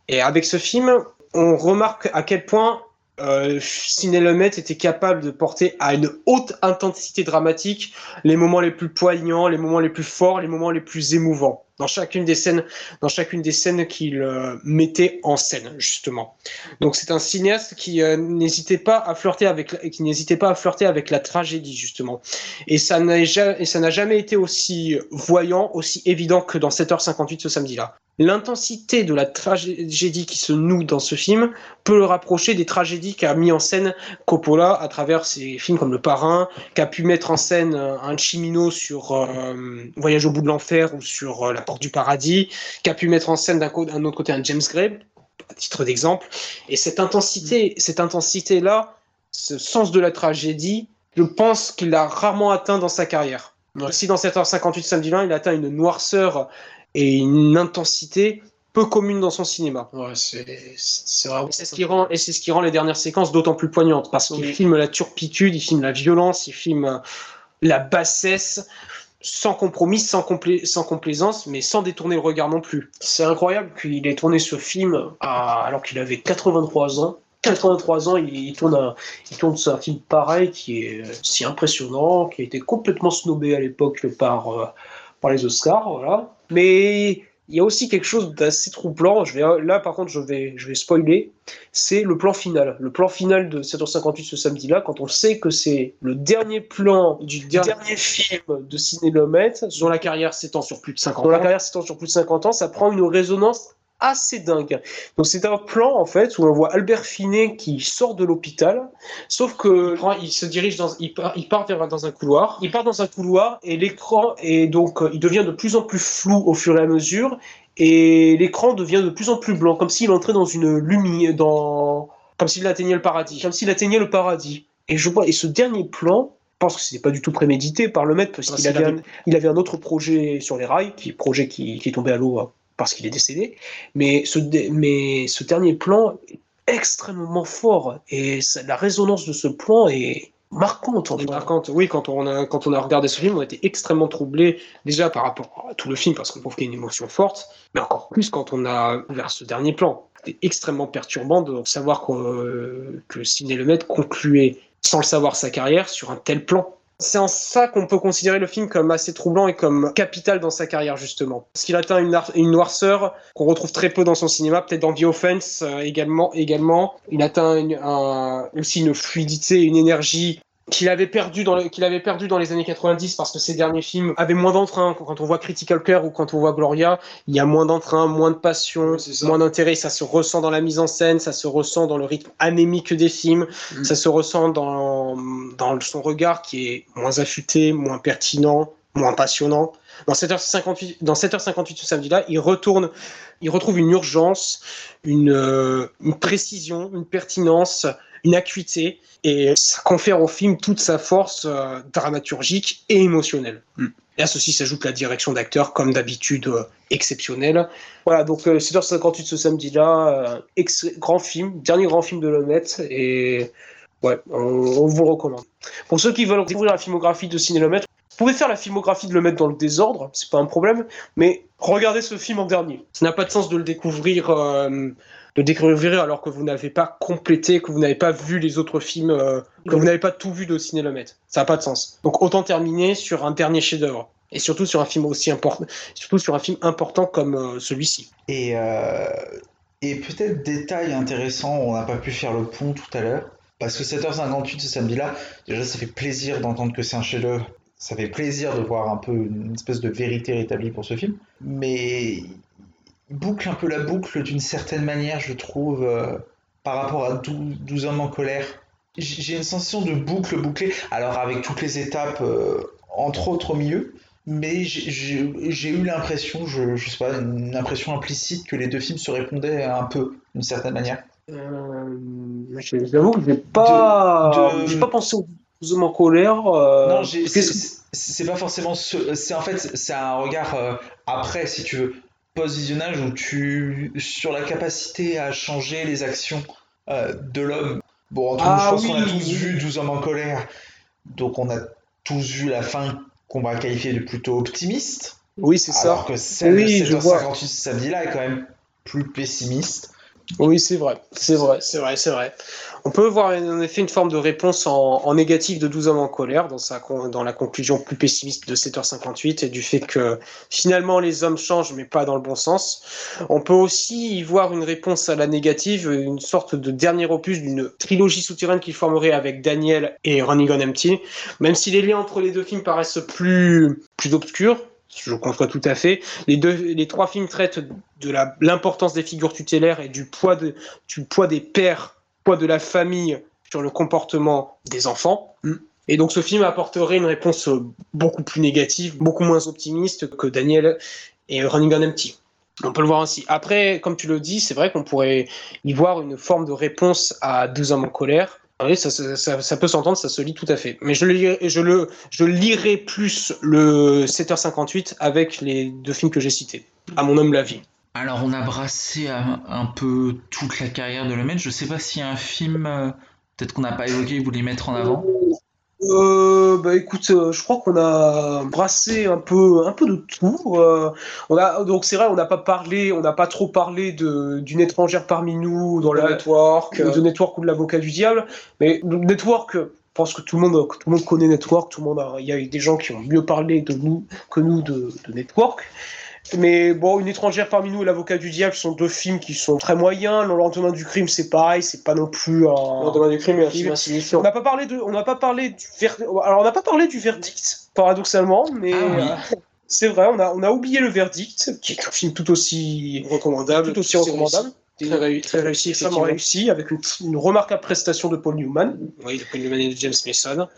Et avec ce film, on remarque à quel point euh, Lumet était capable de porter à une haute intensité dramatique les moments les plus poignants, les moments les plus forts, les moments les plus émouvants dans chacune des scènes, dans chacune des scènes qu'il euh, mettait en scène justement. Donc c'est un cinéaste qui euh, n'hésitait pas à flirter avec, qui n'hésitait pas à flirter avec la tragédie justement. Et ça n'a et ça n'a jamais été aussi voyant, aussi évident que dans 7h58 ce samedi-là. L'intensité de la tragédie qui se noue dans ce film peut le rapprocher des tragédies qu'a mis en scène Coppola à travers ses films comme Le Parrain, qu'a pu mettre en scène euh, un Chimino sur euh, Voyage au bout de l'enfer ou sur euh, La Porte du Paradis, qu'a pu mettre en scène d'un autre côté un James Gray, à titre d'exemple. Et cette intensité, cette intensité-là, ce sens de la tragédie, je pense qu'il l'a rarement atteint dans sa carrière. Si dans 7h58 samedi 20, il atteint une noirceur et une intensité peu commune dans son cinéma. Ouais, c'est ce qui rend, et c'est ce qui rend les dernières séquences d'autant plus poignantes parce qu'il Oui. filme la turpitude, il filme la violence, il filme euh, la bassesse, sans compromis, sans, complai- sans complaisance, mais sans détourner le regard non plus. C'est incroyable qu'il ait tourné ce film à- alors qu'il avait 83 ans. 83 ans, il, il tourne un, il tourne un film pareil qui est euh, si impressionnant, qui a été complètement snobé à l'époque par, euh, par les Oscars, voilà. Mais il y a aussi quelque chose d'assez troublant. Je vais, là, par contre, je vais, je vais spoiler. C'est le plan final. Le plan final de 7h58 ce samedi-là, quand on sait que c'est le dernier plan du dernier, film de Ciné Dont la carrière s'étend sur plus de 50 dont la ans. carrière s'étend sur plus de 50 ans, ça prend une résonance assez dingue. Donc c'est un plan en fait où on voit Albert Finet qui sort de l'hôpital, sauf que Il, prend- il se dirige dans, il part, il part vers, dans un couloir. il part dans un couloir et l'écran est donc euh, il devient de plus en plus flou au fur et à mesure et l'écran devient de plus en plus blanc, comme s'il entrait dans une lumière, dans Comme s'il atteignait le paradis. comme s'il atteignait le paradis. Et je vois et ce dernier plan, je pense que c'était pas du tout prémédité par le maître parce qu'il avait, avait- un, autre projet sur les rails, qui projet qui, qui est tombé à l'eau euh, parce qu'il est décédé. Mais ce, dé- mais ce dernier plan est extrêmement fort et ça- la résonance de ce plan est marquante. en contre, oui, quand on, a, quand on a regardé ce film, on était extrêmement troublé déjà par rapport à tout le film parce qu'on trouve qu'il y a une émotion forte, mais encore plus quand on a vers ce dernier plan. C'était extrêmement perturbant de savoir que, que Sidney Lumet concluait sans le savoir sa carrière sur un tel plan. C'est en ça qu'on peut considérer le film comme assez troublant et comme capital dans sa carrière justement. Parce qu'il atteint une, noirceur qu'on retrouve très peu dans son cinéma, peut-être dans The Offense euh, également. également. Il atteint aussi une fluidité, une énergie qu'il avait perdu dans qu'il avait perdu dans les années 90 parce que ces derniers films avaient moins d'entrain. Quand on voit Critical Care ou quand on voit Gloria il y a moins d'entrain moins de passion moins d'intérêt. Ça se ressent dans la mise en scène ça se ressent dans le rythme anémique des films mm. ça se ressent dans dans son regard qui est moins affûté moins pertinent moins passionnant. Dans 7h58 dans 7h58 ce samedi là il retourne il retrouve une urgence une, euh, une précision une pertinence une acuité, et ça confère au film toute sa force euh, dramaturgique et émotionnelle. Mm. Et à ceci s'ajoute la direction d'acteur, comme d'habitude, euh, exceptionnelle. Voilà, donc 7h58 euh, ce samedi-là, grand film, dernier grand film de Lomette, et ouais, on, vous le recommande. Pour ceux qui veulent découvrir la filmographie de Ciné Lemaitre, vous pouvez faire la filmographie de le mettre dans le désordre, c'est pas un problème, mais regardez ce film en dernier. Ça n'a pas de sens de le découvrir de découvrir alors que vous n'avez pas complété, que vous n'avez pas vu les autres films, euh, que vous n'avez pas tout vu de Ciné Ça n'a pas de sens. Donc autant terminer sur un dernier chef-d'œuvre. Et surtout sur un film aussi important, surtout sur un film important comme euh, celui-ci. Et, euh, et peut-être détail intéressant, on n'a pas pu faire le pont tout à l'heure, parce que 7h58 ce samedi-là, déjà ça fait plaisir d'entendre que c'est un chef-d'œuvre ça fait plaisir de voir un peu une espèce de vérité rétablie pour ce film. Mais boucle un peu la boucle d'une certaine manière, je trouve, euh, par rapport à 12, hommes en colère. J'ai une sensation de boucle bouclée, alors avec toutes les étapes, euh, entre autres au milieu, mais j'ai eu l'impression, je, je, sais pas, une impression implicite que les deux films se répondaient un peu, d'une certaine manière. Euh, J'avoue que j'ai pas, j'ai pas pensé aux 12 hommes en colère. Non, c'est pas forcément c'est en fait c'est un regard après si tu veux post-visionnage où tu. sur la capacité à changer les actions euh, de l'homme. Bon, en tout, ah je pense qu'on a tous vu 12 hommes en colère, donc on a tous vu la fin qu'on va qualifier de plutôt optimiste. Oui, c'est ça. Alors que celle oui, de 7h58 samedi-là est quand même plus pessimiste. Oui, c'est vrai. On peut voir en effet une forme de réponse en, négatif de 12 hommes en colère dans, sa, la conclusion plus pessimiste de 7h58 et du fait que finalement les hommes changent mais pas dans le bon sens. On peut aussi y voir une réponse à la négative, une sorte de dernier opus d'une trilogie souterraine qu'il formerait avec Daniel et Running on Empty, même si les liens entre les deux films paraissent plus, plus obscurs, je conçois tout à fait. Les, deux, les trois films traitent de l'importance des figures tutélaires et du poids, de, du poids des pères, poids de la famille sur le comportement des enfants. Mm. Et donc ce film apporterait une réponse beaucoup plus négative, beaucoup moins optimiste que Daniel et Running on Empty. On peut le voir ainsi. Après, comme tu le dis, c'est vrai qu'on pourrait y voir une forme de réponse à Deux hommes en colère, oui, ça, peut s'entendre, ça se lit tout à fait. Mais je, le, le, lirai plus le 7h58 avec les deux films que j'ai cités, à mon homme la vie. Alors, on a brassé un, peu toute la carrière de Lemaitre. Je sais pas s'il y a un film, euh, peut-être qu'on n'a pas évoqué, vous voulez mettre en avant? Euh, bah écoute, euh, je crois qu'on a brassé un peu, un peu de tout. Euh, on a donc c'est vrai, on n'a pas parlé, on n'a pas trop parlé de d'une étrangère parmi nous dans le network, de network ou de l'avocat du diable. Mais le network, je pense que tout le monde, tout le monde connaît network. Tout le monde, il y a des gens qui ont mieux parlé de nous que nous de, de network. Mais bon, Une étrangère parmi nous et L'avocat du diable sont deux films qui sont très moyens. Le lendemain du crime, c'est pareil, c'est pas non plus un. Le lendemain du crime, On n'a pas parlé de, on n'a pas parlé du alors on n'a pas parlé du verdict, paradoxalement, mais. Ah euh, c'est vrai, on a, on a oublié le verdict, qui est un film tout aussi recommandable, tout aussi recommandable. Très, réussi, extrêmement réussi, avec une, remarquable prestation de Paul Newman. Oui, de Paul Newman et de James Mason.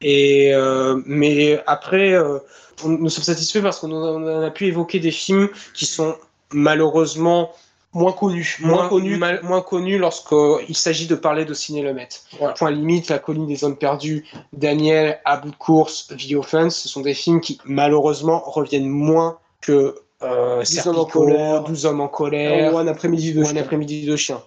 Et euh, mais après, euh, nous sommes satisfaits parce qu'on a pu évoquer des films qui sont malheureusement moins connus, moins, connus, moins connus lorsqu'il s'agit de parler de ciné le Point limite, La colline des hommes perdus, Daniel, À bout de course, The Offense, ce sont des films qui malheureusement reviennent moins que euh, 12 hommes en colère, 12 hommes en colère, ou un après-midi de, un après-midi de chien.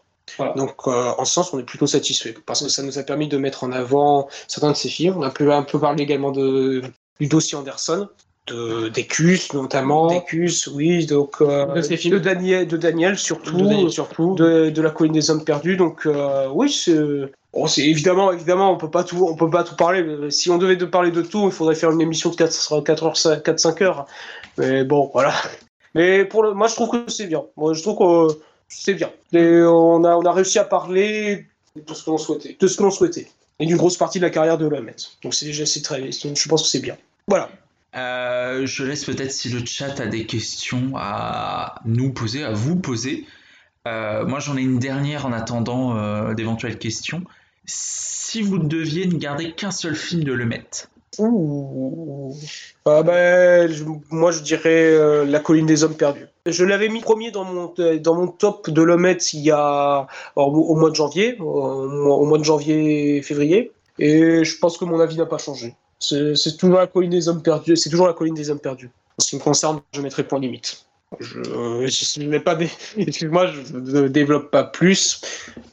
Donc, euh, en ce sens, on est plutôt satisfait parce que ça nous a permis de mettre en avant certains de ces films. On a un peu parlé également de, du dossier Anderson, de d'Ecus notamment. D'Ecus, oui, donc euh, De ses films. de Daniel, de Daniel surtout, De Daniel surtout. de, de la colline des hommes perdus. Donc euh, oui, c'est bon, c'est évidemment, évidemment, on peut pas tout, on peut pas tout parler. mais Si on devait de parler de tout, il faudrait faire une émission de 4 4 heures, 4 5 heures. Mais bon, voilà. Mais pour le, moi, je trouve que c'est bien. Moi, je trouve que c'est bien. Et on a, on a réussi à parler de ce que l'on souhaitait, de ce que l'on souhaitait, et d'une grosse partie de la carrière de Lamet. Donc c'est déjà, c'est très, je pense que c'est bien. Voilà. Euh, je laisse peut-être si le chat a des questions à nous poser, à vous poser. Euh, moi, j'en ai une dernière en attendant euh, d'éventuelles questions. Si vous deviez ne garder qu'un seul film de Le Met, Ouh. Ah ben, je- moi je dirais euh, La colline des hommes perdus. Je l'avais mis premier dans mon, euh, dans mon top de Lomet il y a au, mois de janvier, au, mois- de janvier-février, et je pense que mon avis n'a pas changé. C'est toujours La colline des hommes perdus. C'est toujours La colline des hommes perdus. En ce qui me concerne, je mettrai point limite. Je ne pas, excuse-moi, je développe pas plus,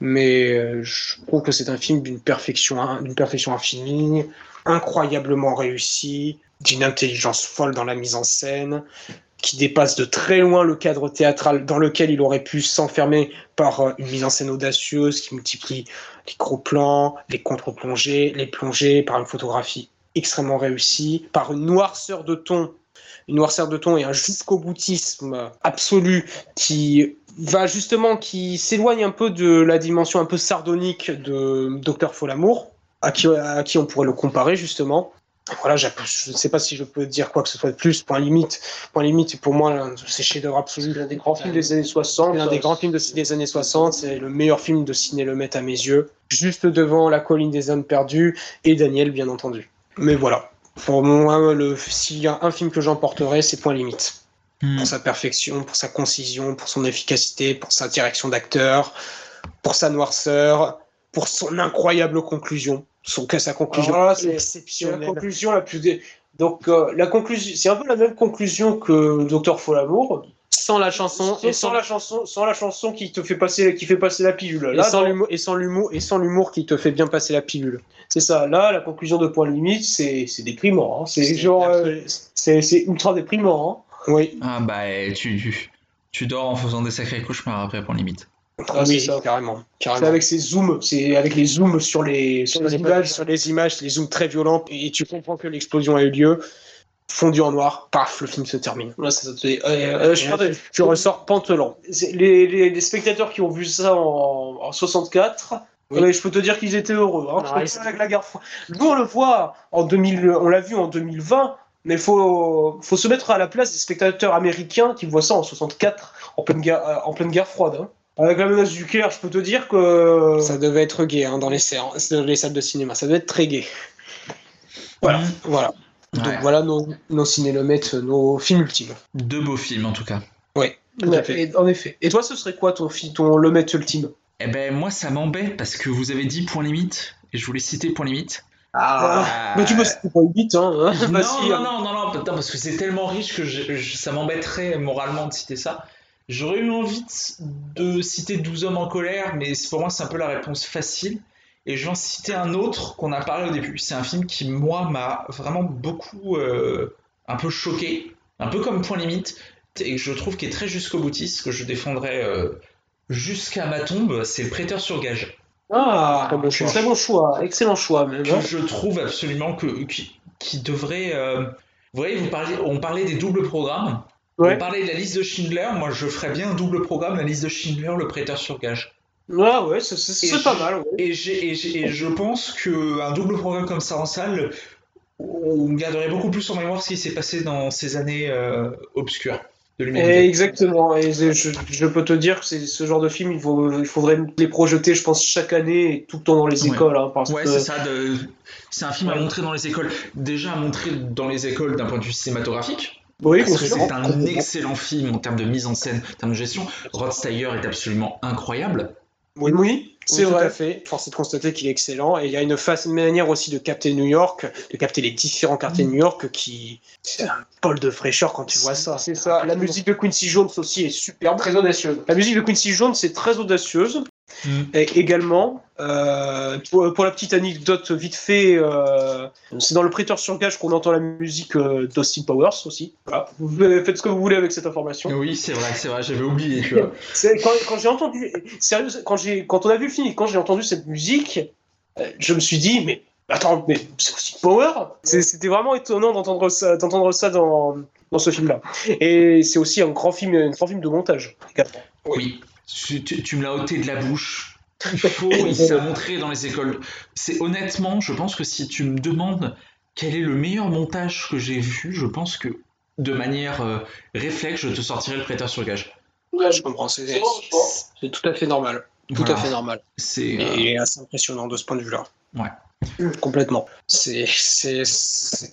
mais euh, je trouve que c'est un film d'une perfection, in- d'une perfection infinie incroyablement réussi, d'une intelligence folle dans la mise en scène, qui dépasse de très loin le cadre théâtral dans lequel il aurait pu s'enfermer par euh, une mise en scène audacieuse qui multiplie les gros plans, les contre-plongées, les plongées, par une photographie extrêmement réussie, par une noirceur de ton, une noirceur de ton et un jusqu'au boutisme absolu qui va justement, qui s'éloigne un peu de la dimension un peu sardonique de Docteur Folamour à qui, à qui on pourrait le comparer justement. Voilà, je ne sais pas si je peux dire quoi que ce soit de plus. Point limite, point limite, pour moi, l'un de ces chefs-d'œuvre absolus, l'un des grands films des années 60. L'un des grands films de- des années 60, c'est le meilleur film de ciné Le Met à mes yeux, juste devant La colline des hommes perdus et Daniel, bien entendu. Mais voilà, pour moi, le, s'il y a un film que j'emporterai, c'est Point limite Hmm. pour sa perfection, pour sa concision, pour son efficacité, pour sa direction d'acteur, pour sa noirceur, pour son incroyable conclusion. Son, sa conclusion est c'est- la conclusion la plus. dé- Donc euh, la conclusion, c'est un peu la même conclusion que Docteur Folamour. Sans la chanson Et sans la chanson, sans la chanson qui te fait passer, qui fait passer la pilule. et Là, sans et sans l'humour et sans l'humour qui te fait bien passer la pilule. c'est ça. Là, la conclusion de Point Limite, c'est c'est déprimant. hein. C'est genre, euh, c'est c'est ultra déprimant. hein. Oui, ah bah tu, tu, tu dors en faisant des sacrés cauchemars après pour limite. Ah, oui, ça. carrément, C'est carrément. avec ces zooms, c'est avec les zooms sur les sur sur les les images. sur les images, les zooms très violents, et tu comprends que l'explosion a eu lieu. Fondu en noir, paf, le film se termine. Là, ça te fait- euh, euh, je, tu ressors pantelant. Les, les, les spectateurs qui ont vu ça en, en 64, Oui. ouais, je peux te dire qu'ils étaient heureux. Hein. Ah, avec la guerre. Nous, on le voit en 2000, on l'a vu en 2020, mais il faut, faut se mettre à la place des spectateurs américains qui voient ça en 64, en pleine guerre, euh, en pleine guerre froide. hein. Avec la menace nucléaire, je peux te dire que. Ça devait être gay hein, dans, les séances- dans les salles de cinéma, ça devait être très gay. Voilà. Hmm. Voilà. Ouais. Donc voilà nos, nos nos films ultimes. Deux beaux films en tout cas. Tout à fait. Et- en effet. Et toi, ce serait quoi ton, ton le maître ultime? Eh ben moi ça m'embête parce que vous avez dit point limite et je voulais citer point limite. Ah, Euh, Mais tu me c'est pas vite, hein. hein. non, non, hein. non, non, non, putain, parce que c'est tellement riche que je- je- ça m'embêterait moralement de citer ça. J'aurais eu envie de, de citer 12 hommes en colère, mais c'est- pour moi c'est un peu la réponse facile. Et je vais en citer un autre qu'on a parlé au début. C'est un film qui, moi, m'a vraiment beaucoup euh, un peu choqué, un peu comme Point Limite, et que je trouve qu'il est très jusqu'au boutiste, que je défendrai euh, jusqu'à ma tombe. C'est Le Prêteur sur gage. Ah, Très bon choix. Très bon choix, excellent choix même. hein. que je trouve absolument que qui, qui devrait. euh, Vous voyez, vous parliez, on parlait des doubles programmes. Ouais. On parlait de la liste de Schindler. Moi, je ferais bien un double programme, la liste de Schindler, le prêteur sur gage. Ah ouais, c'est- pas mal. ouais. Et, et et je pense qu'un double programme comme ça en salle, on garderait beaucoup plus en mémoire ce qui s'est passé dans ces années euh, obscures de Et l'humanité. exactement. Et je, je peux te dire que c'est ce genre de film, il, faut, il faudrait les projeter, je pense, chaque année et tout le temps dans les Ouais. écoles. hein, Ouais, que c'est ça. de- C'est un film à Ouais. montrer dans les écoles. Déjà à montrer dans les écoles d'un point de vue cinématographique. Oui, c'est un excellent film en termes de mise en scène, en termes de gestion. Rod Steyer est absolument incroyable. Oui, oui, c'est Oui, Tout vrai. à fait. Force est de constater qu'il est excellent. Et il y a une, façon, une manière aussi de capter New York, de capter les différents quartiers de New York qui. C'est un pôle de fraîcheur quand tu vois ça. C'est ça. La musique de Quincy Jones aussi est superbe. Très audacieuse. La musique de Quincy Jones, c'est très audacieuse. Mm. Et également, euh, pour, la petite anecdote vite fait, euh, c'est dans le prêteur sur gage qu'on entend la musique euh, d'Austin Powers aussi. Voilà. Vous faites ce que vous voulez avec cette information. Oui, c'est vrai, c'est vrai, j'avais oublié. Tu vois. quand, quand j'ai entendu, sérieux, quand quand on a vu le film, quand j'ai entendu cette musique, je me suis dit, mais attends, mais c'est Austin Powers? C'était vraiment étonnant d'entendre ça, d'entendre ça dans, dans ce film-là. Et c'est aussi un grand film, un grand film de montage. Oui. Tu, me l'as ôté de la bouche. Il faut, il s'est montré dans les écoles. C'est honnêtement, je pense que si tu me demandes quel est le meilleur montage que j'ai vu, je pense que de manière euh, réflexe, je te sortirai le prêteur sur gage. Ouais, je comprends. C'est tout à fait normal. Tout à fait normal. C'est euh, assez impressionnant de ce point de vue-là. Ouais. Complètement. C'est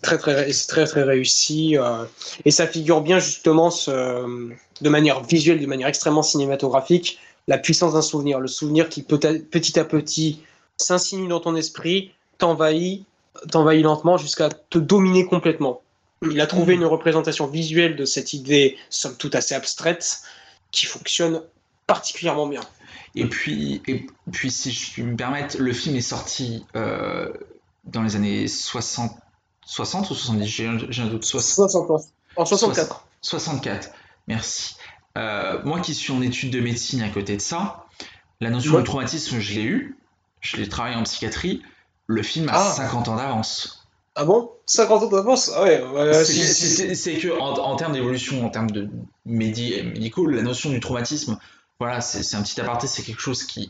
très très, très très réussi euh, et ça figure bien justement de manière visuelle, de manière extrêmement cinématographique, la puissance d'un souvenir. Le souvenir qui peut petit à petit s'insinue dans ton esprit, t'envahit lentement jusqu'à te dominer complètement. Il a trouvé une représentation visuelle de cette idée, somme toute assez abstraite, qui fonctionne particulièrement bien. Et puis, et puis, si je puis me permettre, le film est sorti euh, dans les années 60, 60 ou 70 J'ai un, doute. 60, en 64. 64, merci. Euh, moi qui suis en études de médecine à côté de ça, la notion de traumatisme, je l'ai eu. Je l'ai travaillé en psychiatrie. Le film a 50 ah. ans d'avance. Ah bon? 50 ans d'avance? Ah ouais. c'est que en, en termes d'évolution, en termes de médicaux, la notion du traumatisme, voilà, c'est un petit aparté, c'est quelque chose qui,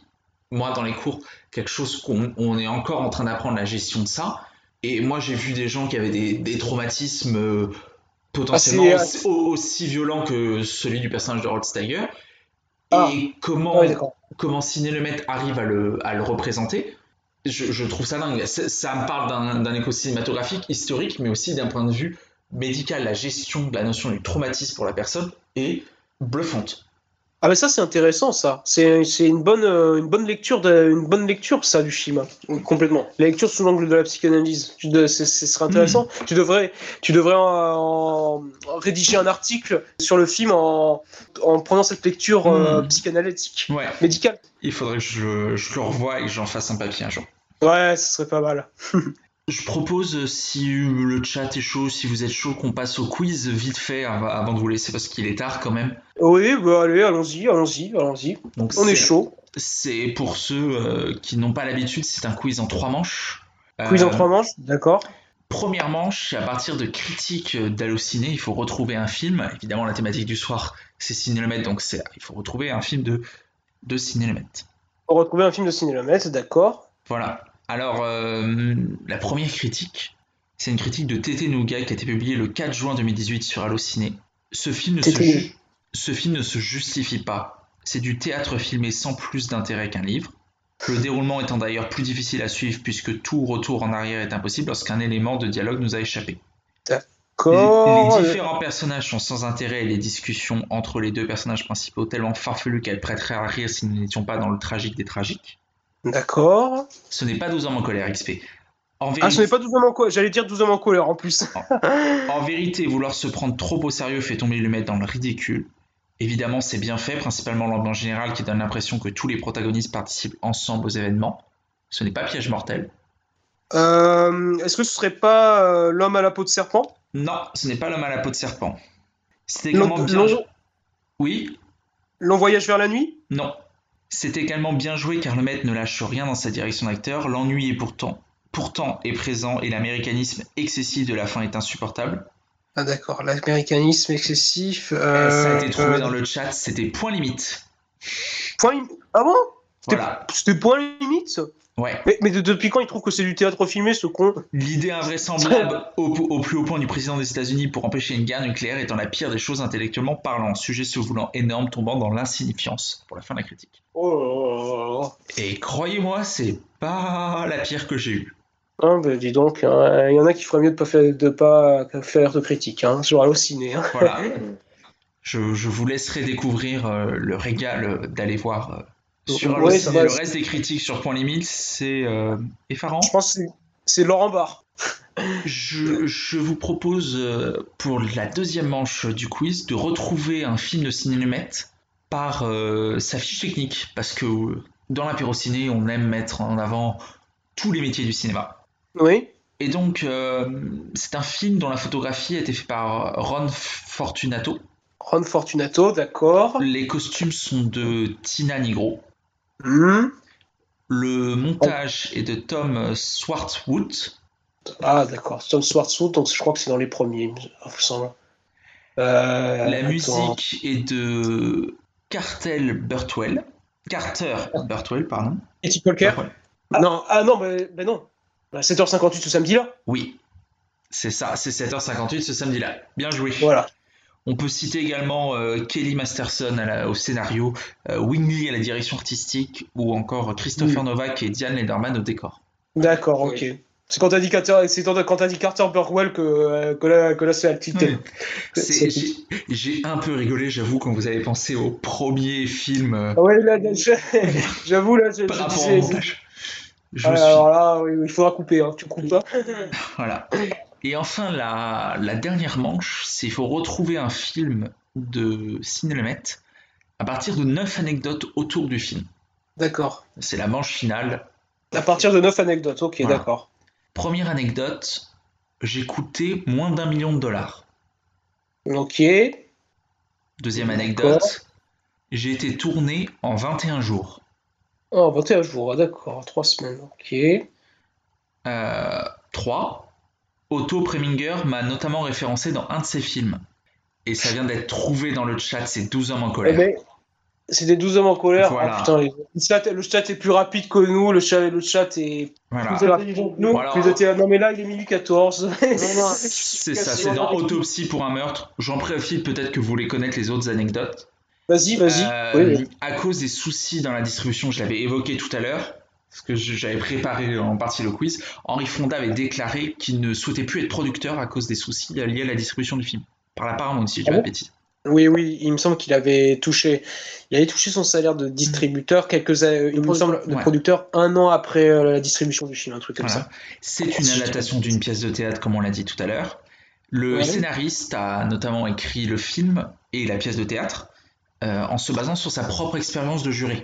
moi, dans les cours, quelque chose qu'on est encore en train d'apprendre la gestion de ça. Et moi, j'ai vu des gens qui avaient des, traumatismes euh, potentiellement ah, aussi, violents que celui du personnage de Rod Steiger. Ah. Et comment, comment Ciné Lemaitre arrive à le, à le représenter, je, trouve ça dingue. Ça me parle d'un écho cinématographique, historique, mais aussi d'un point de vue médical. La gestion de la notion du traumatisme pour la personne est bluffante. Ah mais ça c'est intéressant ça. C'est une bonne euh, une bonne lecture de, une bonne lecture ça du film complètement. La lecture sous l'angle de la psychanalyse. Ce serait intéressant. Hmm. Tu devrais tu devrais en, rédiger un article sur le film en, en prenant cette lecture euh, hmm. psychanalytique ouais. médicale. Il faudrait que je, je le revoie et que j'en fasse un papier un jour. Ouais, ce serait pas mal. Je propose, si le chat est chaud, si vous êtes chaud, qu'on passe au quiz vite fait avant de vous laisser parce qu'il est tard quand même. Oui, bah allez, allons-y, allons-y, allons-y. On est, chaud. C'est pour ceux euh, qui n'ont pas l'habitude, c'est un quiz en trois manches. Quiz en euh, trois manches, d'accord. Première manche, à partir de critiques d'Allociné, il faut retrouver un film. Évidemment, la thématique du soir, c'est Cinélemètre, donc il faut retrouver un film de, de Cinélemètre. Retrouver un film de Cinélemètre, d'accord. Voilà. Alors, euh, la première critique, c'est une critique de Tété Nougat qui a été publiée le 4 juin 2018 sur Allociné. Ce film, ne se, ce film ne se justifie pas. C'est du théâtre filmé sans plus d'intérêt qu'un livre. Le déroulement étant d'ailleurs plus difficile à suivre puisque tout retour en arrière est impossible lorsqu'un élément de dialogue nous a échappé. D'accord. Les, différents personnages sont sans intérêt et les discussions entre les deux personnages principaux tellement farfelues qu'elles prêteraient à rire si nous n'étions pas dans le tragique des tragiques. D'accord. Ce n'est pas 12 hommes en colère, XP. En Ah, ce n'est pas 12 hommes en colère, j'allais dire 12 hommes en colère en plus. en, vérité, vouloir se prendre trop au sérieux fait tomber le maître dans le ridicule. Évidemment, c'est bien fait, principalement l'ambiance générale qui donne l'impression que tous les protagonistes participent ensemble aux événements. Ce n'est pas piège mortel. Euh, est-ce que ce serait pas euh, l'homme à la peau de serpent? Non, ce n'est pas l'homme à la peau de serpent. C'était également bien. Oui? Long voyage vers la nuit? Non. C'est également bien joué car le maître ne lâche rien dans sa direction d'acteur, l'ennui est pourtant, pourtant est présent et l'américanisme excessif de la fin est insupportable. Ah d'accord, l'américanisme excessif... Euh, ça a été trouvé euh, dans le chat, c'était point limite. Point limite. Ah bon? C'était point limite Ouais. Mais, depuis quand il trouve que c'est du théâtre filmé, ce con? L'idée invraisemblable au, plus haut point du président des États-Unis pour empêcher une guerre nucléaire étant la pire des choses intellectuellement parlant. Sujet se voulant énorme, tombant dans l'insignifiance. Pour la fin de la critique. Oh Et croyez-moi, c'est pas la pire que j'ai eue. Ah, bah, dis donc, hein, il y en a qui feraient mieux de pas faire de pas faire de critique, hein, sur Allociné. Hein. Voilà. je, vous laisserai découvrir euh, le régal d'aller voir. Euh, sur le, reste des critiques sur Point Limite, c'est euh, effarant. Je pense que c'est Laurent Barre. je, vous propose euh, pour la deuxième manche du quiz de retrouver un film de cinémette par euh, sa fiche technique parce que dans l'apéro ciné, on aime mettre en avant tous les métiers du cinéma. Oui. Et donc, euh, c'est un film dont la photographie a été faite par Ron Fortunato. Ron Fortunato, d'accord. Les costumes sont de Tina Nigro. Hmm? Le montage est de Tom Swartzwood. Ah, d'accord. Tom Swartzwood, donc je crois que c'est dans les premiers, il me semble. Euh, La attends. musique est de Cartel Burtwell. Carter Burtwell, pardon. Et Walker Burtwell. Non, ah non, mais ben non. Bah, 7h58 ce samedi-là? Oui, c'est ça, c'est 7h58 ce samedi-là. Bien joué. Voilà. On peut citer également euh, Kelly Masterson à la- au scénario, euh, Wingley à la direction artistique, ou encore Christopher Novak et Diane Lederman au décor. D'accord, ok. C'est quand t'as dit Carter, c'est quand t'as dit Carter Burwell que, euh, que là, que là c'est la petite. C'est- C'est- J'ai j'ai un peu rigolé, j'avoue, quand vous avez pensé au premier film euh, Ah ouais, là, je- j'avoue, là, je, par je Ah, suis Alors là, oui, il faudra couper, hein. tu coupes pas. Voilà. Et enfin, la, la dernière manche, c'est qu'il faut retrouver un film de Ciné Lemaitre à partir de 9 anecdotes autour du film. D'accord. C'est la manche finale. À partir de 9 anecdotes, ok, Voilà. d'accord. Première anecdote, j'ai coûté moins d'un million de dollars. Ok. Deuxième anecdote, j'ai été tourné en 21 jours. Oh, 21 jours, ah, d'accord, 3 semaines, ok. Euh, 3. Otto Preminger m'a notamment référencé dans un de ses films. Et ça vient d'être trouvé dans le chat, c'est 12 hommes en Eh colère. ben, c'était 12 hommes en colère. Voilà. Ah, putain, les- le, chat, le chat est plus rapide que nous, le chat, le chat est Voilà. plus intelligent que nous. Voilà. Plus intelligent- Non, mais là, il est minuit 14. C'est ça, c'est dans Autopsie pour un meurtre. J'en profite peut-être que vous voulez connaître les autres anecdotes. Vas-y, vas-y. Euh, Oui, oui. À cause des soucis dans la distribution, je l'avais évoqué tout à l'heure, parce que j'avais préparé en partie le quiz, Henri Fonda avait déclaré qu'il ne souhaitait plus être producteur à cause des soucis liés à la distribution du film. Par la Paramount, si je dis Ah pas bon de bêtises. Oui, oui, il me semble qu'il avait touché, il avait touché son salaire de distributeur quelques, il me semble, de Ouais. producteur un an après euh, la distribution du film, un truc comme Voilà. ça. C'est une adaptation d'une pièce de théâtre, comme on l'a dit tout à l'heure. Le Ouais. scénariste a notamment écrit le film et la pièce de théâtre euh, en se basant sur sa propre expérience de jury.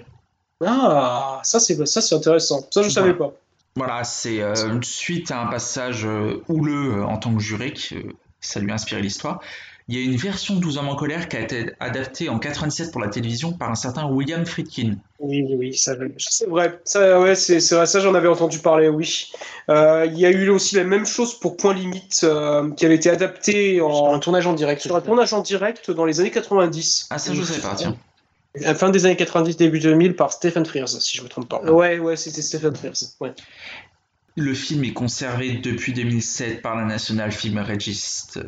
Ah, ça c'est ça c'est intéressant. Ça je savais pas. Voilà, c'est euh, une suite à un passage euh, houleux euh, en tant que juré, que euh, ça lui a inspiré l'histoire. Il y a une version de 12 hommes en colère qui a été adaptée en 97 pour la télévision par un certain William Friedkin. Oui, oui, oui, ça, c'est vrai. Ça, ouais, c'est vrai, ça j'en avais entendu parler, oui. Euh, il y a eu aussi la même chose pour Point Limite, euh, qui avait été adapté en, Sur un tournage en direct. sur un tournage en direct dans les années 90. Ah, ça, je sais pas, tiens. La fin des années 90, début 2000, par Stephen Frears, si je me trompe pas. Ouais, ouais, c'était Stephen Frears. Ouais. Le film est conservé depuis 2007 par la National Film Regist-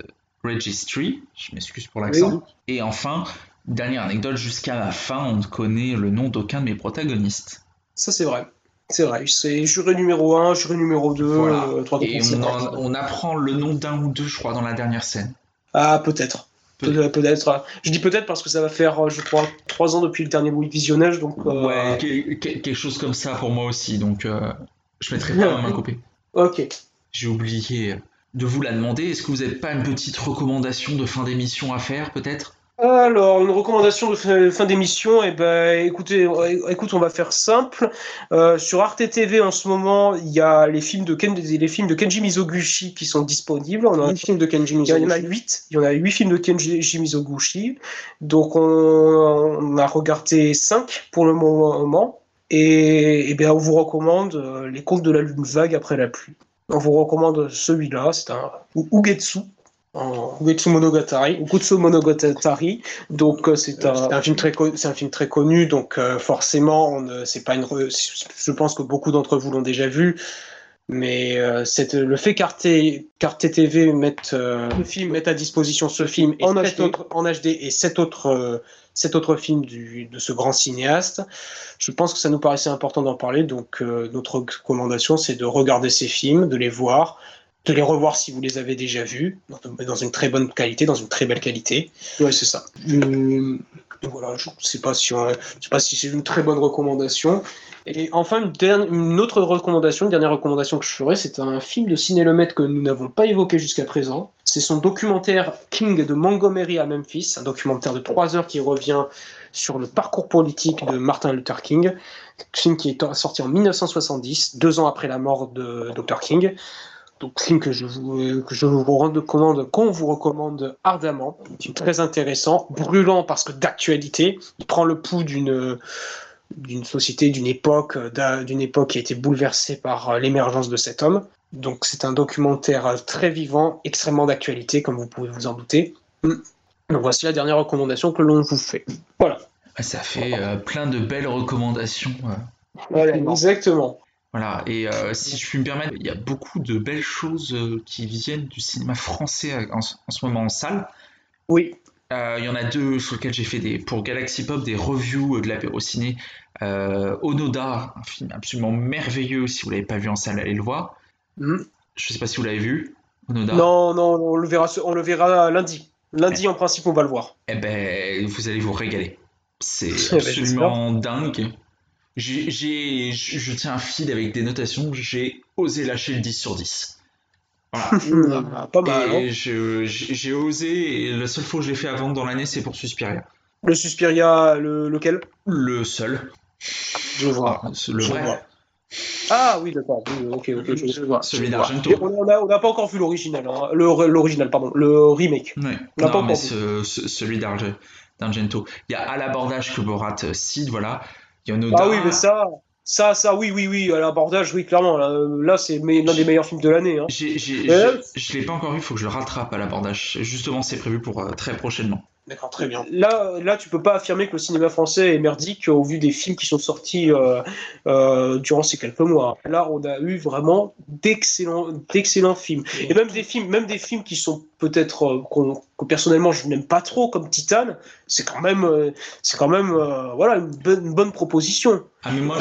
Registry. Je m'excuse pour l'accent. Et enfin, dernière anecdote, jusqu'à la fin, on ne connaît le nom d'aucun de mes protagonistes. Ça c'est vrai. C'est vrai. C'est juré numéro 1, juré numéro 2, Voilà. euh, 3, Et on, en- on apprend le nom d'un ou deux, je crois, dans la dernière scène. Ah, peut-être. Peut- Peut- Peut-être. Je dis peut-être parce que ça va faire, euh, je crois, 3 ans depuis le dernier visionnage, donc. euh, Ouais, que- que- quelque chose comme ça pour moi aussi. Donc, euh, je mettrai pas ma main coupée. Ok. J'ai oublié de vous la demander. Est-ce que vous n'avez pas une petite recommandation de fin d'émission à faire, peut-être? Alors, une recommandation de fin, d'émission, eh ben, écoutez, euh, écoute, on va faire simple. Euh, sur Arte TV en ce moment, il y a les films de Ken, les films de Kenji Mizoguchi qui sont disponibles. On a film de Kenji Il y en Mizoguchi. a 8. Il y en a 8 films de Kenji Mizoguchi. Donc, on, on a regardé 5 pour le moment. Et, eh bien, on vous recommande euh, Les Contes de la Lune Vague après la pluie. On vous recommande celui-là. C'est un Ugetsu. En Ugetsu Monogatari. Donc, euh, c'est un. un film très co- c'est un film très connu, donc euh, forcément, on c'est pas une. Je pense que beaucoup d'entre vous l'ont déjà vu, mais euh, c'est le fait qu'Arte qu'Arte TV mette euh, le film, mette à disposition ce film et En HD. autres- en HD et sept autres sept autres films du, de ce grand cinéaste, je pense que ça nous paraissait important d'en parler. Donc notre recommandation, c'est de regarder ces films, de les voir, de les revoir si vous les avez déjà vus, dans, une très bonne qualité, dans une très belle qualité. Ouais, c'est ça. Donc voilà, je ne sais pas si, sais pas si c'est une très bonne recommandation. Et enfin, une, une, autre recommandation, une dernière recommandation que je ferai, c'est un film de Ciné que nous n'avons pas évoqué jusqu'à présent. C'est son documentaire King de Montgomery à Memphis, un documentaire de 3 heures qui revient sur le parcours politique de Martin Luther King, film qui est sorti en 1970, deux ans après la mort de Dr. King. Donc, film que je vous, que je vous recommande, qu'on vous recommande ardemment. Film très intéressant, brûlant parce que d'actualité. Il prend le pouls d'une d'une société, d'une époque, d'une époque qui a été bouleversée par l'émergence de cet homme. Donc c'est un documentaire très vivant, extrêmement d'actualité, comme vous pouvez vous en douter. Donc voici la dernière recommandation que l'on vous fait. Voilà. Ah, ça fait euh, plein de belles recommandations. Euh. Voilà, exactement. Voilà, et euh, si je puis me permettre, il y a beaucoup de belles choses qui viennent du cinéma français en, ce moment en salle. Oui. Il y en a deux sur lesquels j'ai fait des, pour Galaxy Pop des reviews de l'apéro ciné. Onoda, un film absolument merveilleux, si vous ne l'avez pas vu en salle, allez le voir. Mm. Je ne sais pas si vous l'avez vu, Onoda. Non, non, on le verra, on le verra lundi. Lundi, en principe, on va le voir. Eh ben, vous allez vous régaler. C'est eh ben, absolument dingue. J'ai, je tiens un fil avec des notations. J'ai osé lâcher le 10 sur 10. Voilà. Mmh, pas mal. Hein. j'ai osé, et la seule fois que je l'ai fait avant dans l'année, c'est pour Suspiria. Le Suspiria, le, lequel? Le seul. Je vois. Le vrai. Ah oui, d'accord. ok, ok, je, vois. Celui d'Argento. On n'a pas encore vu l'original, hein. l'original, pardon, le remake. Ouais. On non, pas mais ce, celui d'Argento. Il y a à l'abordage que Borat cite, voilà. Il y en a Ah oui, mais ça, ça, ça, oui, oui, oui, à l'abordage, oui, clairement. Là, c'est l'un des meilleurs films de l'année. Hein. Je ne l'ai pas encore vu, il faut que je le rattrape à l'abordage. Justement, c'est prévu pour euh, très prochainement. D'accord, très bien. Là, là, tu peux pas affirmer que le cinéma français est merdique au vu des films qui sont sortis euh, euh, durant ces quelques mois. Là, on a eu vraiment d'excellents, d'excellents films, et même des films, même des films qui sont peut-être euh, que personnellement je n'aime pas trop, comme Titan. C'est quand même, c'est quand même, voilà, une bonne, proposition. Ah mais moi,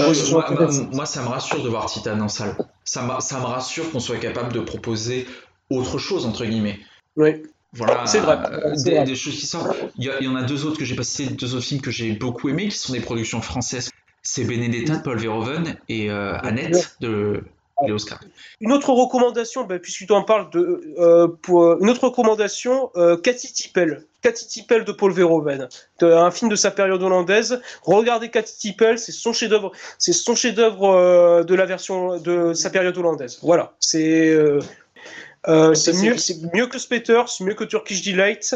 moi, ça me rassure de voir Titan en salle. Ça, ça me rassure qu'on soit capable de proposer autre chose entre guillemets. Oui. Voilà, c'est vrai. Euh, des, choses qui sortent. Il y, en a deux autres que j'ai passé, deux autres films que j'ai beaucoup aimés, qui sont des productions françaises. C'est Benedetta de Paul Verhoeven et euh, Annette de Oscar. Une autre recommandation, bah, puisque tu en parles de, euh, pour, une autre recommandation, Cathy Tippel. Cathy Tippel de Paul Verhoeven, un film de sa période hollandaise. Regardez Cathy Tippel, c'est son chef-d'œuvre, c'est son chef-d'œuvre de la version de sa période hollandaise. Voilà, c'est euh, c'est mieux, mieux que Spater, c'est mieux que Turkish Delight.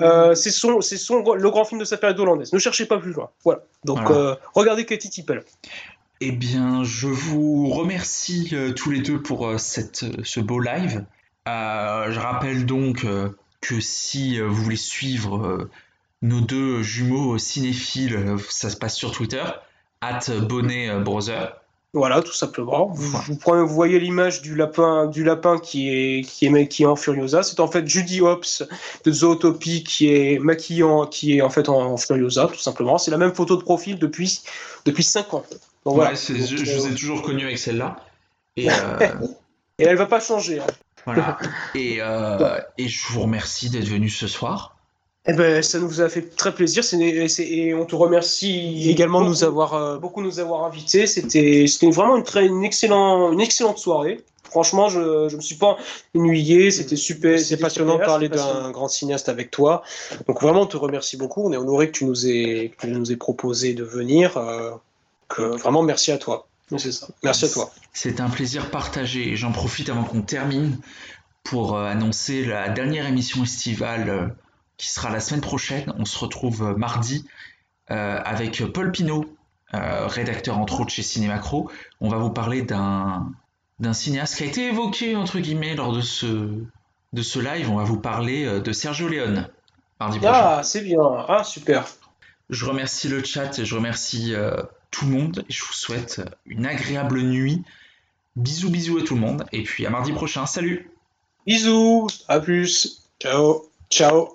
Euh, c'est son, c'est son, le grand film de sa période hollandaise. Ne cherchez pas plus loin. Voilà. Donc, euh, regardez Katie Tippel. Eh bien, je vous remercie tous les deux pour cette, ce beau live. je rappelle donc que si vous voulez suivre nos deux jumeaux cinéphiles, ça se passe sur Twitter, at Bonnet Brother. Voilà, tout simplement. Vous, vous, voyez l'image du lapin, du lapin qui est, qui est, qui est en Furiosa. C'est en fait Judy Hopps de Zootopie qui est maquillant, qui est en fait en, Furiosa, tout simplement. C'est la même photo de profil depuis, depuis 5 ans. Donc, voilà. je, vous ai toujours connu avec celle-là. Et, euh... et elle va pas changer. Hein. Voilà. Et, euh, et je vous remercie d'être venu ce soir. Eh ben, ça nous a fait très plaisir. et on te remercie également de nous avoir euh, beaucoup nous avoir invités. C'était vraiment une très une excellente une excellente soirée. Franchement, je je me suis pas ennuyé. C'était super. C'est passionnant de parler d'un grand cinéaste avec toi. Donc vraiment, on te remercie beaucoup. On est honoré que tu nous aies que tu nous aies proposé de venir. Euh, que vraiment, merci à toi. C'est ça. Merci à toi. C'est un plaisir partagé. J'en profite avant qu'on termine pour euh, annoncer la dernière émission estivale qui sera la semaine prochaine. On se retrouve euh, mardi euh, avec Paul Pinault, euh, rédacteur entre autres chez Cinémacro. On va vous parler d'un cinéaste qui a été évoqué entre guillemets lors de ce de ce live. On va vous parler de Sergio Leone mardi prochain. Ah, c'est bien. Ah, super. Je remercie le chat et je remercie tout le monde et je vous souhaite une agréable nuit. Bisous bisous à tout le monde et puis à mardi prochain. Salut. Bisous. À plus. Ciao. Ciao.